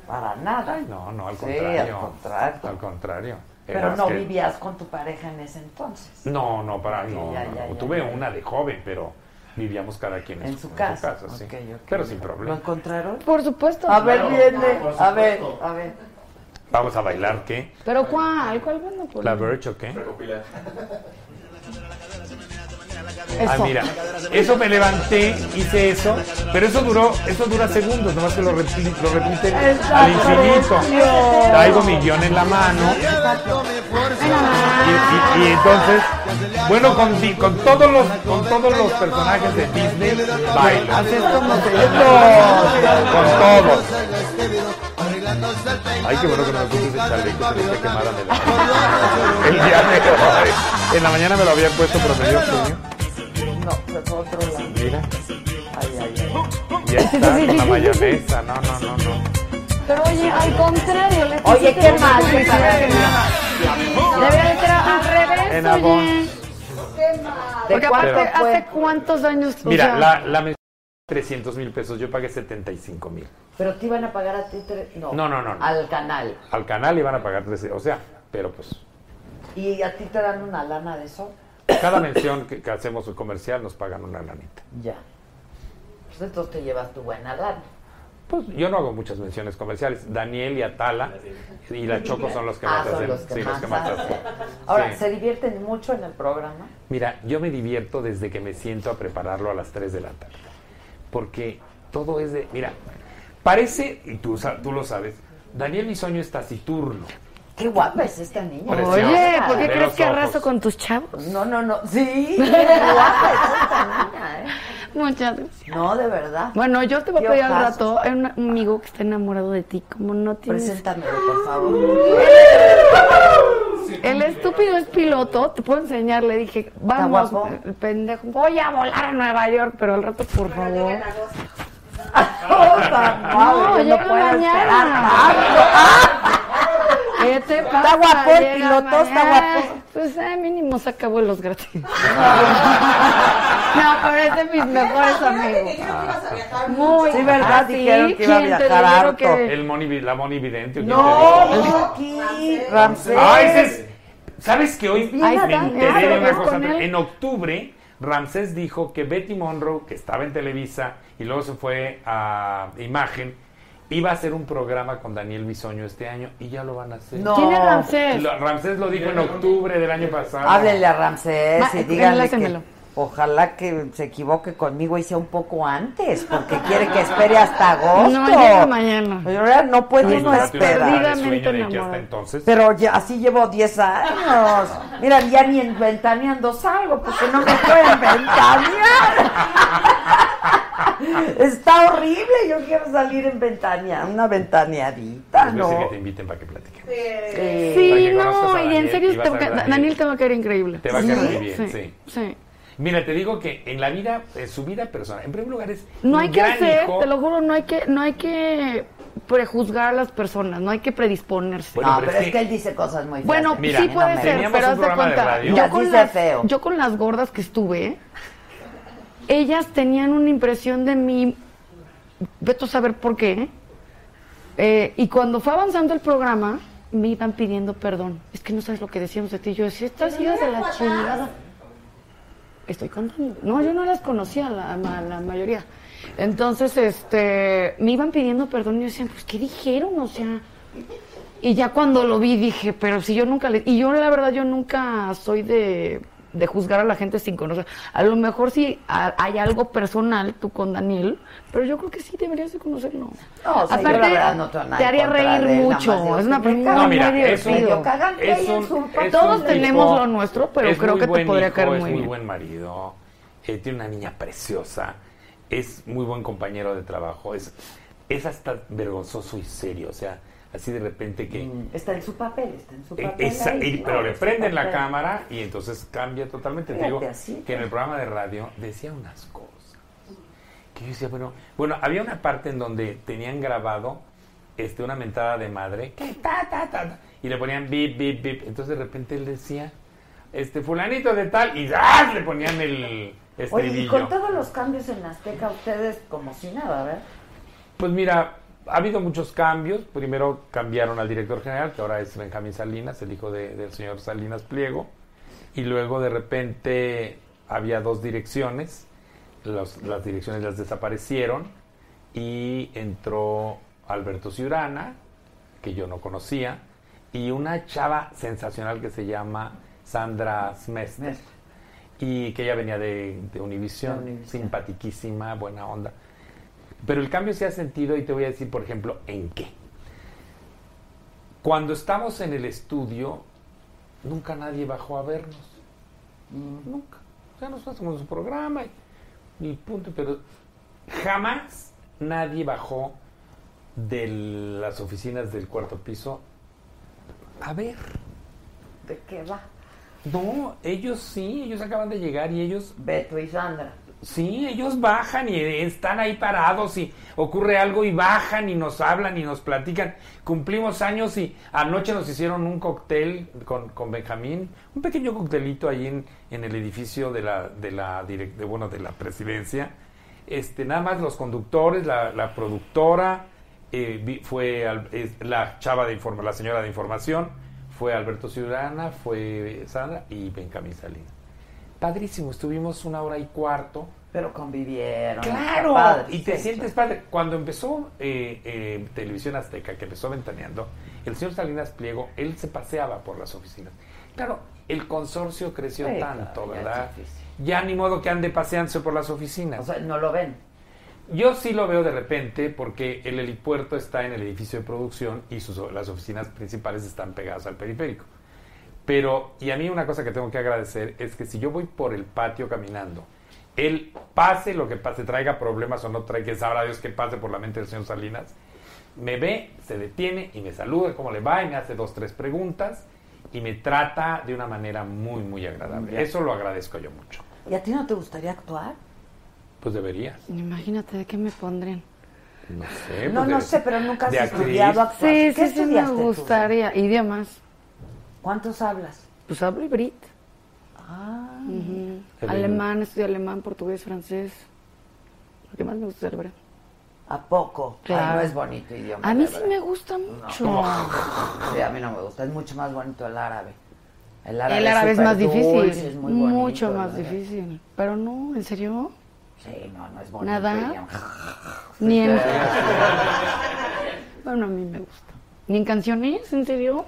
Para nada. Ay, no, no, al Sí, contrario. al contrario. Al contrario. Pero no que- vivías con tu pareja en ese entonces. No, no, para, no, Ya, no, ya, no. ya, Tuve ya. una de joven, pero vivíamos cada quien en, En su casa. sí. Ok, ok. Pero sin ¿Lo problema. encontraron? Por supuesto. A ver, viene. por A ver, a ver. Vamos a bailar, ¿qué? ¿Pero cuál? ¿Cuál? ¿La Birch o qué? Recopilar. Ah, Eso. mira, eso me levanté, hice eso, pero eso duró, eso dura segundos, nomás que lo, repli- lo repiten al infinito. Traigo mi guion en la mano y, y- y entonces, bueno, con, con todos los, con todos los personajes de Disney bailo. Con todos. Ay, qué bueno que no me puse ese chaleco, se me quemar a la El día de hoy. En la mañana me lo había puesto, pero me dio frío. No, pues otro lado. Mira. Ay, ay, ay. Ya está con la mayonesa. No, no, no, no. Pero oye, al contrario. le Oye, qué mal. que. Debería de ser al revés, En oye. ¿De Porque cuánto aparte, fue? ¿hace cuántos años? o Mira, sea, la, la mensualidad 300 mil pesos, yo pagué 75 mil. Pero te iban a pagar a ti tres... No, No, no, no, no. Al canal. Al canal iban a pagar 13, o sea, pero pues ¿Y a ti te dan una lana de eso? cada mención que, que hacemos el comercial nos pagan una lanita. Ya. Pues entonces te llevas tu buena lana. Pues yo no hago muchas menciones comerciales. Daniel y Atala y la Choco son los que Ah, más hacen. los que sí, más los que más hacen. Ahora, Sí. ¿se divierten mucho en el programa? Mira, yo me divierto desde que me siento a prepararlo a las 3 de la tarde. Porque todo es de. Mira, parece, y tú, tú lo sabes, Daniel Bisoño es taciturno. Qué guapa es esta niña. Preciosa. Oye, ¿por qué crees que arraso con tus chavos? No, no, no. Sí, qué guapa es esta niña, ¿eh? Muchas gracias. No, de verdad. Bueno, yo te voy a pedir al rato. Hay un amigo que está enamorado de ti. Como no tienes. Preséntamelo, por favor. El estúpido es piloto. Te puedo enseñar. Le dije, vamos, el pendejo. Voy a volar a Nueva York, pero al rato, por favor. No, no puedo mañana. ¿Qué te pasa? Está guapo el piloto, está guapo. Pues eh, mínimo saca vuelos gratis. no, pero es de mis mejores amigos. Muy Sí, ¿verdad? ¿Ah, sí? Dijeron que iba a ¿Quién te viajar harto. que- El Moni, la Moni Vidente. ¿o quién te No, aquí, Ramsés. Ah, ese es. ¿Sabes que hoy me enteré de ¿sabes una cosa? En octubre, Ramsés dijo que Betty Monroe, que estaba en Televisa y luego se fue a Imagen, iba a hacer un programa con Daniel Bisoño este año y ya lo van a hacer. No. ¿Quién es Ramsés? Lo- Ramsés lo dijo en octubre del año pasado. Háblele a Ramsés Ma- y díganle que. Ojalá que se equivoque conmigo y sea un poco antes, porque quiere que espere hasta agosto. No, llega mañana. Pero no no no, una cara esperar. entonces. Pero ya, así llevo 10 años. Mira, ya ni en ventaneando salgo porque no me pueden ventanear. Está horrible. Yo quiero salir en ventanear, una ventaneadita, a decir que ¿no? te inviten para que platiquen. Sí. No, y en serio, te a va Daniel. Te va a caer increíble. Te va a caer Sí, muy bien, sí. sí. Mira, te digo que en la vida, en su vida personal, en primer lugar es No hay que hacer, hijo. te lo juro, no hay que, no hay que prejuzgar a las personas, no hay que predisponerse. Bueno, no, pero pero es es que- que él dice cosas muy feas. Bueno, Mira, sí puede no ser, Teníamos pero un haz de programa de cuenta, radio. yo Las con, las, feo. yo con las gordas que estuve, ellas tenían una impresión de mí, vete a saber por qué, eh, y cuando fue avanzando el programa, me iban pidiendo perdón. Es que no sabes lo que decíamos de ti. Yo decía, estas hijas de la chingada. Estoy contando. No, yo no las conocía, la, mayoría. Entonces, este, me iban pidiendo perdón y yo decía, pues, ¿qué dijeron? O sea, y ya cuando lo vi dije, pero si yo nunca le... Y yo la verdad, yo nunca soy de, de juzgar a la gente sin conocer. A lo mejor ha- hay algo personal tú con Daniel, pero yo creo que sí deberías de conocerlo. No, o sea, yo la verdad no tengo nada te haría reír él, mucho. Es una persona. No, mira, muy es divertido. Medio cagante ahí en su- es Todos tenemos tipo- lo nuestro, pero es creo muy que te podría hijo, caer es muy muy bien. buen marido, eh, tiene una niña preciosa, es muy buen compañero de trabajo, es es hasta vergonzoso y serio, o sea, así de repente que... Mm, Está en su papel, está en su Eh, papel. esa- ahí, y- ¿no? pero le prenden la cámara y entonces cambia totalmente. Te digo así, que en el programa de radio decía unas cosas. Que yo decía, bueno, bueno, había una parte en donde tenían grabado este, una mentada de madre que ta, ta, ta, ta, y le ponían bip, bip, bip. Entonces de repente él decía, este fulanito de tal, y ¡ah! le ponían el Oye, y con todos los cambios en Azteca, ustedes como si nada, ¿verdad? Pues mira, ha habido muchos cambios. Primero cambiaron al director general, que ahora es Benjamín Salinas, el hijo de- del señor Salinas Pliego. Y luego de repente había dos direcciones. Los- las direcciones las desaparecieron. Y entró Alberto Ciurana, que yo no conocía. Y una chava sensacional que se llama Sandra Smester. Y que ella venía de, de Univision. simpatiquísima, buena onda. Pero el cambio se ha sentido y te voy a decir, por ejemplo, en qué. Cuando estamos en el estudio, nunca nadie bajó a vernos. Nunca. O sea, nosotros hacemos su programa y, y punto. Pero jamás nadie bajó de las oficinas del cuarto piso a ver. ¿De qué va? No, ellos sí, ellos acaban de llegar y ellos Beto y Sandra. Sí, ellos bajan y están ahí parados y ocurre algo y bajan y nos hablan y nos platican. Cumplimos años y anoche nos hicieron un cóctel con, con Benjamín, un pequeño coctelito ahí en, en el edificio de la, de la de, bueno, de la presidencia. Este, nada más los conductores, la, productora, eh, fue la chava de informa, la señora de información, fue Alberto Ciudadana, fue Sandra y Benjamín Salinas. Padrísimo, estuvimos una hora y cuarto. Pero convivieron. Claro, padre, y te sí, sientes padre. Cuando empezó eh, eh, Televisión Azteca, que empezó ventaneando, el señor Salinas Pliego, él se paseaba por las oficinas. Claro, el consorcio creció Sí, tanto, claro, ¿verdad? Ya ni modo que ande paseándose por las oficinas. O sea, no lo ven. Yo sí lo veo de repente porque el helipuerto está en el edificio de producción y sus, las oficinas principales están pegadas al periférico. Pero, y a mí una cosa que tengo que agradecer es que si yo voy por el patio caminando, él pase lo que pase, traiga problemas o no traiga, que sabrá Dios que pase por la mente del señor Salinas, me ve, se detiene y me saluda, cómo le va, y me hace dos, tres preguntas y me trata de una manera muy, muy agradable. Eso lo agradezco yo mucho. ¿Y a ti no te gustaría actuar? Pues debería. Imagínate de qué me pondrían. No sé. no, pues no sé, pero nunca has actriz. estudiado actuación. Sí, ¿Qué sí, sí, me estudiaste tú? gustaría. Idiomas. ¿Cuántos hablas? Pues hablo hibrit. Ah. El- Alemán, estudio alemán, portugués, francés. Lo que más me gusta es el hebreo. ¿a poco? Claro. Ay, no es bonito idioma. A mí sí me gusta mucho. Sí, a mí no me gusta. Es mucho más bonito el árabe. El árabe, El árabe es más difícil. dulce, es muy bonito, mucho más difícil. Pero no, ¿en serio? Sí, no, no es bonito. Nada. Ni en... bueno, a mí me gusta. ¿Ni en canciones? ¿En serio?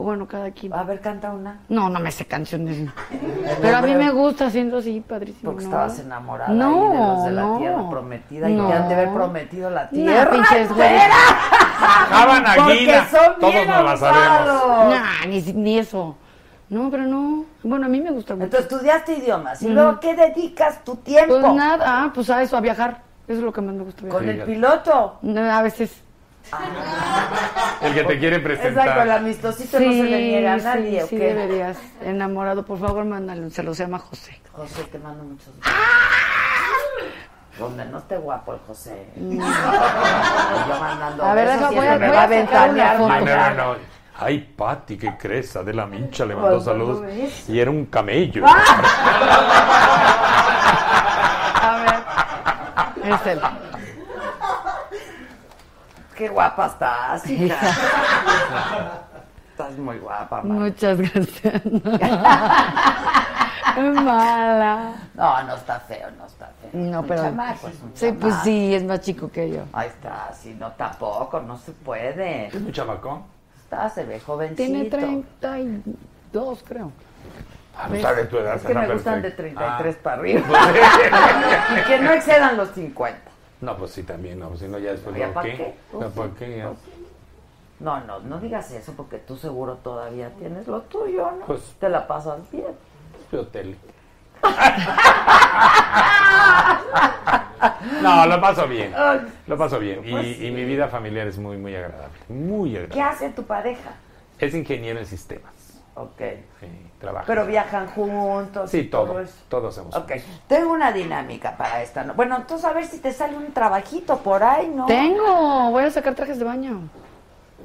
O bueno, cada quien. A ver, canta una. No, no me sé canciones. Pero a mí me gusta haciendo así, padrísimo. Porque ¿no? estabas enamorada no, de los de la no. tierra prometida y No. te han de haber prometido la No, tierra. pinches güeyes. entera. Jaban Porque Aguila. son Todos bien nos la sabemos. Nah, ni, ni eso. No, pero no. Bueno, a mí me gusta mucho. Entonces estudiaste idiomas. ¿Y luego qué dedicas tu tiempo? Pues nada, ah, pues a eso, a viajar. Eso es lo que más me gusta. Con viajar. el piloto. No, A veces. El que te quiere Exacto, el presentar. amistosito no se le niega a nadie, sí, ¿o sí qué? deberías. Enamorado, por favor, mándale. Se lo llama José. José, te mando muchos besos. Donde no esté guapo el José. Y yo mandando A ver, besos voy a- me voy va a ventanear. No, no, no. Ay, Pati, qué crees. Adela Mincha le mandó Pues, saludos. Y era un camello. A ver. Es él. Qué guapa estás, hija. estás muy guapa, man. Muchas gracias. Mala. No, no está feo, no está feo. No, Un pero. chamaco, es un Sí, pues sí, es más chico que yo. Ahí está, si no tampoco, no se puede. ¿Es un chamacón? Está, se ve jovencito. Tiene 32, creo. Ah, tu edad. Es que me gustan de perfecto. 33 Ah. para arriba. Pues, y que no excedan los 50. No, pues sí, también, no. Si no, ya después, ¿Ya ¿no? pa' ¿qué? qué? ¿Ya qué? Ya. No, no, no digas eso porque tú seguro todavía tienes lo tuyo, ¿no? Pues- Te la pasas bien. Veo tele. No, lo paso bien. Lo paso bien. Y, Pues y sí. mi vida familiar es muy, muy agradable. Muy ¿Qué agradable. hace tu pareja? Es ingeniero en sistemas. Ok. Sí, trabaja. Pero viajan juntos. Sí, y todo. eso. Todos hacemos. Ok. Tengo una dinámica para esta. ¿no? Bueno, entonces a ver si te sale un trabajito por ahí, ¿no? Tengo, voy a sacar trajes de baño.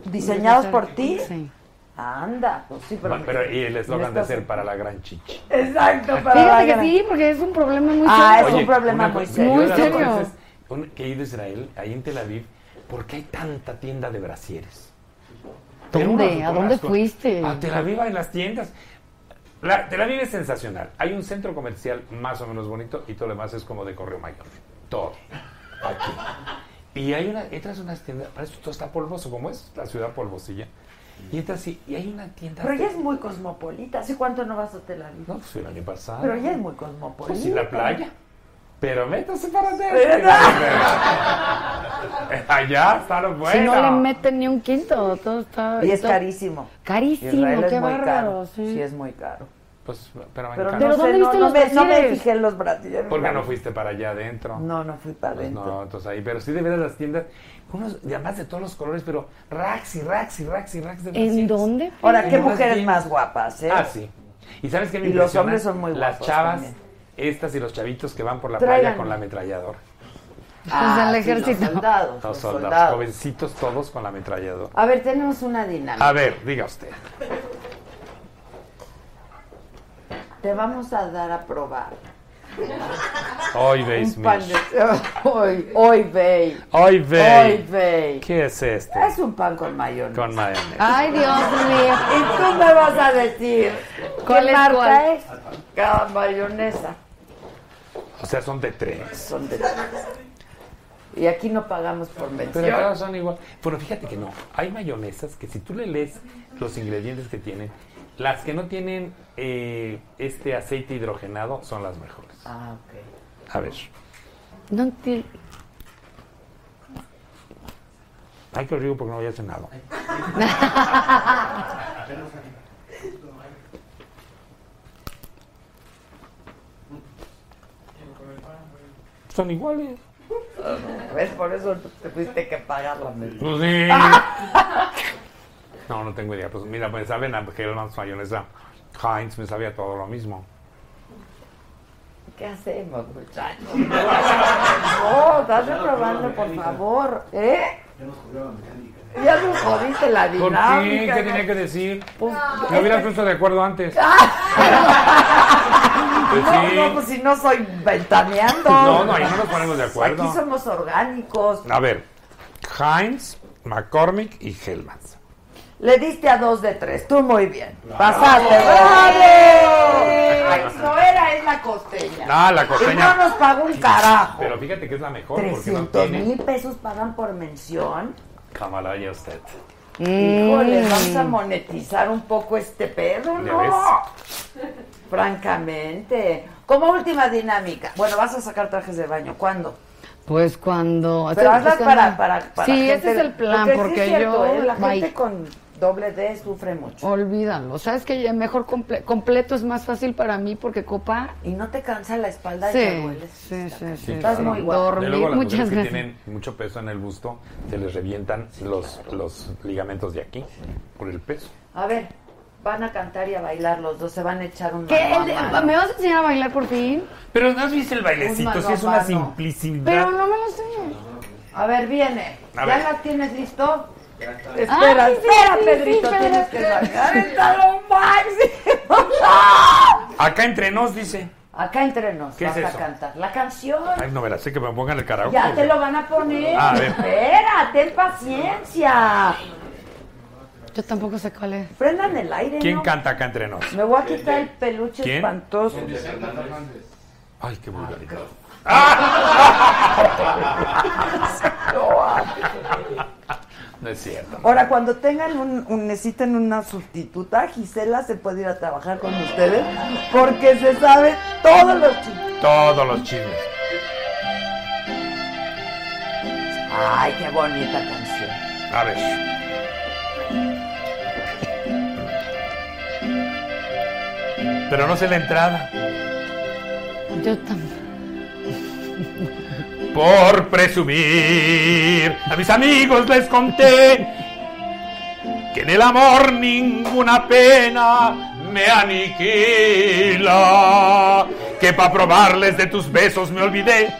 ¿Diseñados por ti? Sí. Anda, pues sí, pero... No, pero y el eslogan de ser para la gran chichi. Exacto, para Fíjate la que gran- sí, porque es un problema muy Ah, serio. es un problema muy serio. Muy serio. un- que he ido a Israel, ahí en Tel Aviv, ¿por qué hay tanta tienda de brasieres? ¿Dónde? ¿A dónde fuiste? A Tel Aviv, en las tiendas. La, Tel Aviv es sensacional. Hay un centro comercial más o menos bonito y todo lo demás es como de correo mayor. Todo. Aquí. Y hay una, entras a unas tiendas, parece que todo está polvoso, como es la ciudad polvosilla. Y entras y, y hay una tienda. Pero ella es muy cosmopolita. ¿Hace cuánto no vas a Tel Aviv? No, pues el año pasado. Pero ella es muy cosmopolita. Pues sí, la playa. Pero métase para adentro. Pero Allá está lo bueno. Si no le meten ni un quinto, todo está... Y es todo- carísimo. Carísimo, Israel qué bárbaro. Sí. Sí, es muy caro. Pues, pero me Pero, encanta. no ¿dónde sé, viste no, los me, no me fijé en los brasieres. ¿Por qué no fuiste para allá adentro? No, no fui para Pues adentro. no, entonces ahí, pero sí de veras las tiendas, unos, y además de todos los colores, pero racks y racks y racks y racks de ¿En dónde? Ahora, ¿qué mujeres más guapas, eh? Ah, sí. ¿Y sabes qué me Y los hombres son muy Las guapos chavas, también. Estas y los chavitos que van por la Tráiganme. playa con la ametralladora. Ah, Pues el sí, ejército. los soldados, Los los soldados, soldados. jovencitos todos con la ametralladora. A ver, tenemos una dinámica. A ver, diga usted. Te vamos a dar a probar. Hoy veis de... Hoy, hoy, ve. Hoy veis. ve. ¿Qué es esto? Es un pan con mayonesa. Con mayonesa. Ay, Dios mío. Y tú me vas a decir ¿Cuál qué es marca es. Cada mayonesa. O sea, son de tres. Son de... Y aquí no pagamos por mención. Pero todas son igual. Pero fíjate que no. Hay mayonesas que si tú le lees los ingredientes que tienen, las que no tienen eh, este aceite hidrogenado son las mejores. Ah, ok. A ver. No entiendo. Ay, qué rico porque no había cenado. Son iguales. ¿Ves? Por eso te tuviste que pagar la. Pues sí. No, no tengo idea. Pues mira, me saben a Hellmann's mayonesa. Heinz me sabía todo lo mismo. ¿Qué hacemos, muchachos? No, estás reprobando, por favor. ¿Eh? Ya nos jodiste la ¿Por dinámica. qué? ¿Qué ¿no? tenía que decir? Pues, Me hubieras puesto de acuerdo antes. Pues no, sí. no, pues si no soy ventaneando. No, no, ahí no nos ponemos de acuerdo. Aquí somos orgánicos. A ver, Heinz, McCormick y Hellmann's. Le diste a dos de tres. Tú muy bien. Pasaste. ¡Bravo! Ay, no era, es la costeña. Ah, la Y costeña. no nos pagó un carajo. Pero fíjate que es la mejor porque no 300 tiene. mil pesos pagan por mención. Camaraya usted. Híjole, Mm. vamos a monetizar un poco este pedo, ¿Ya ¿no? Francamente. Como última dinámica. Bueno, vas a sacar trajes de baño. ¿Cuándo? Pues cuando... Pero pues hazlas cuando- para, para, para Sí, gente- ese es el plan, sí es porque cierto, yo... ¿eh? La gente con doble D sufre mucho. Olvídalo. ¿Sabes que mejor comple- completo es más fácil para mí porque copa... Y no te cansa la espalda y te duele. sí, sí, sí. Estás muy guapo. Y Dormir, luego las muchas mujeres que gracias. tienen mucho peso en el busto, se les revientan los, los ligamentos de aquí por el peso. A ver, van a cantar y a bailar los dos. Se van a echar un ¿Qué? a. ¿Me vas a enseñar a bailar por fin? Pero no has visto el bailecito, sí es a una simplicidad. Pero no me lo sé. A ver, viene. A ¿Ya ver. la tienes listo? Espera, Ay, sí, espera, sí, Pedrito, sí, tienes que sacar. ¡Está lo máximo! Acá entre nos dice. Acá entre nos ¿Qué vas es a eso? cantar la canción. Ay, no verás, sé que me pongan el karaoke. Ya te lo van a poner. A ver. Espera, ten paciencia. Yo tampoco sé cuál es. Prendan el aire, ¿Quién ¿no? canta acá entre nos? Me voy a quitar el peluche ¿Quién? espantoso. Ay, qué vulgaridad. No es cierto. Ahora, cuando tengan un, un- necesiten una sustituta, Gisela se puede ir a trabajar con ustedes porque se sabe todos los chistes. Todos los chismes. Ay, qué bonita canción. A ver. Pero no sé la entrada. Yo tampoco. por presumir. A mis amigos les conté que en el amor ninguna pena me aniquila. Que para probarles de tus besos me olvidé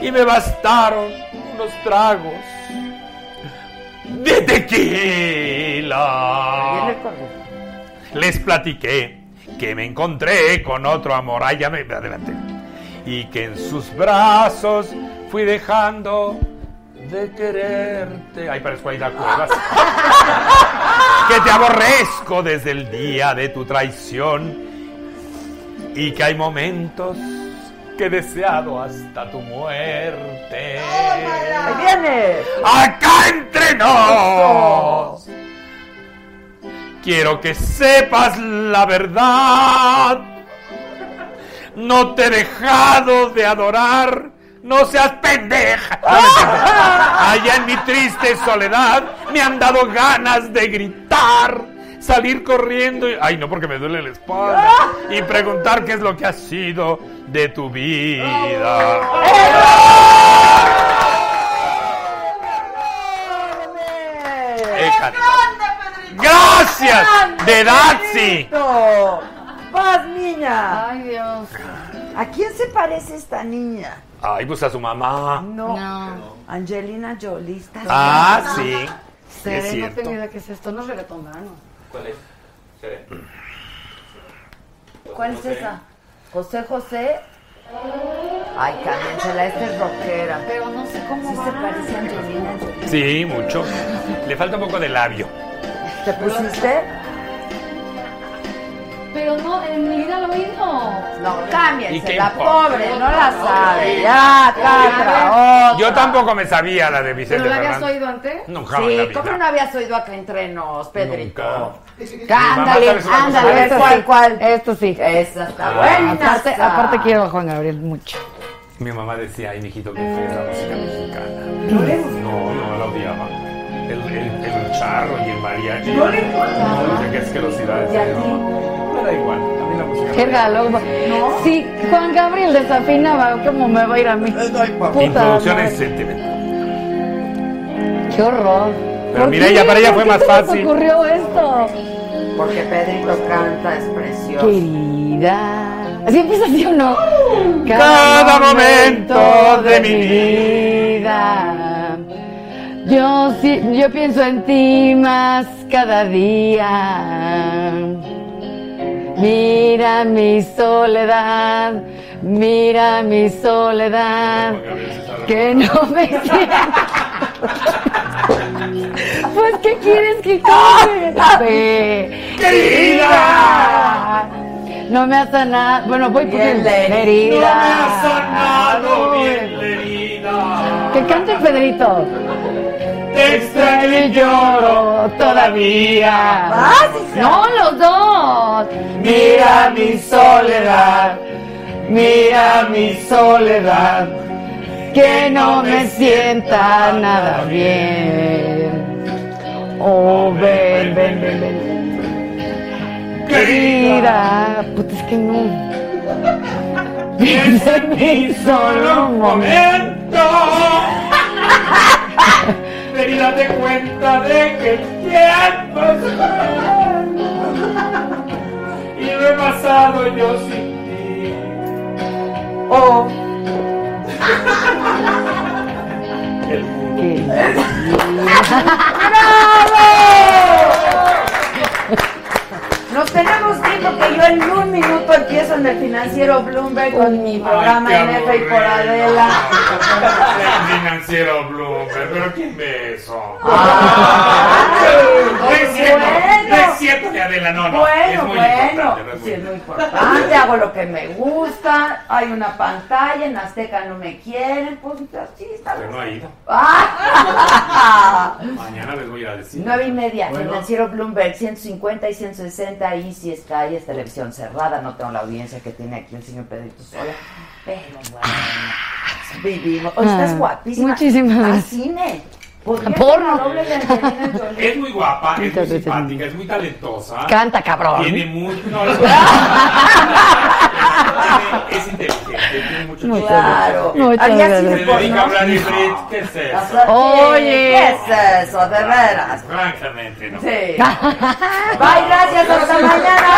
y me bastaron unos tragos de tequila. Les platiqué que me encontré con otro amor. Ay, ya me adelanté. Y que en sus brazos fui dejando de quererte. Ay, parezco Aida Cuevas. que te aborrezco desde el día de tu traición. Y que hay momentos que he deseado hasta tu muerte. ¡Ahí viene! ¡Acá entre nos! Quiero que sepas la verdad. No te he dejado de adorar. No seas pendeja. Allá en mi triste soledad me han dado ganas de gritar, salir corriendo. y- Ay, no, porque me duele la espalda. Y preguntar qué es lo que ha sido de tu vida. Éjale. Gracias, de Daxi. ¡Vas, niña! Ay, Dios. ¿A quién se parece esta niña? Ay, pues a su mamá. No. No. Angelina Jolie. ¿estás Ah, sí. Seré, Es no cierto. tengo idea qué es esto. No es reggaetón, ¿verdad? No. ¿Cuál es? ¿Seré? ¿Cuál es esa? José José. Ay, cámbiensela, esta es rockera. Pero no sé cómo Sí se va. parece a Angelina Jolie. Sí, mucho. Le falta un poco de labio. ¿Te pusiste? Pero no, en mi vida lo oído. No, ¿Y cámbiense, la importa? pobre, no la sabe. Ya, Catra, otra. Yo tampoco me sabía la de ¿Pero Vicente la habías Fernández. oído antes? Nunca en la Sí, vida. ¿cómo no habías oído acá entre nos, Pedrito? Mamá, Ándale, ¿sabes una cosa? ándale, a ver Esto cuál, sí. cuál. Esto sí. Esa está Ah. buena. Aparte, esa. aparte quiero a Juan Gabriel mucho. Mi mamá decía, ay, mijito, que fea la música mexicana. No, no la odiaba. El, el, el charro y el mariachi. No le No, qué asquerosidad. mamá. Me da igual. A mí la música. Qué galo. Si Juan Gabriel desafinaba, ¿cómo me va a ir a mí? Puta Introducciones sentimentales. Qué horror. Pero ¿Por mira, ella para ella ¿Por fue más fácil. ocurrió esto? Porque Pedrito canta, es precioso. Querida. ¿Así empieza así o no? Cada momento de mi vida. Yo, sí, yo pienso en ti más cada día. Mira mi soledad, mira mi soledad, que no me. Pues, ¿qué quieres que cante? Querida. No me ha sanado. Bueno, voy porque. Bien la herida. sanado bien la herida. Que cante Pedrito. Te extraño y lloro todavía. Ah, sí, sí. No, los dos. Mira mi soledad, mira mi soledad, que no me sienta nada bien. Oh, ven, ven, ven, ven. Querida, puta, es que no. Piensa en mí solo un momento. Y date cuenta de que el tiempo fue. Y lo he pasado yo sin ti. Oh, El mundo. nos tenemos que ir porque yo en un minuto empiezo en el financiero Bloomberg con mi programa Ay, en qué F y por. Adela. El financiero Bloomberg, pero ¿quién ve eso? No es cierto, bueno. no es cierto que Adela, no, no. es Bueno, muy bueno, importante, no es sí muy es muy importante, hago lo que me gusta, hay una pantalla, en Azteca no me quieren, pues sí, está Pero no ha ido. Ah. Mañana les voy a decir. Nueve y media, financiero Bloomberg, 150 y 160, y si está ahí, es televisión cerrada, no tengo la audiencia que tiene aquí el señor Pedrito Sola, pero bueno, vivimos, oh, estás Ah, guapísima, muchísimas gracias. cine, Porno. Es muy guapa, es muy simpática, es muy talentosa. Canta, cabrón. Tiene muy. No, es, es inteligente. Muchas Claro. gracias. Muchas Había gracias. sido Se por dedica a hablar híbrido. ¿Qué es eso? Oye. ¿Qué es eso? De veras. Francamente, no. Sí. Bye, gracias. Hasta mañana.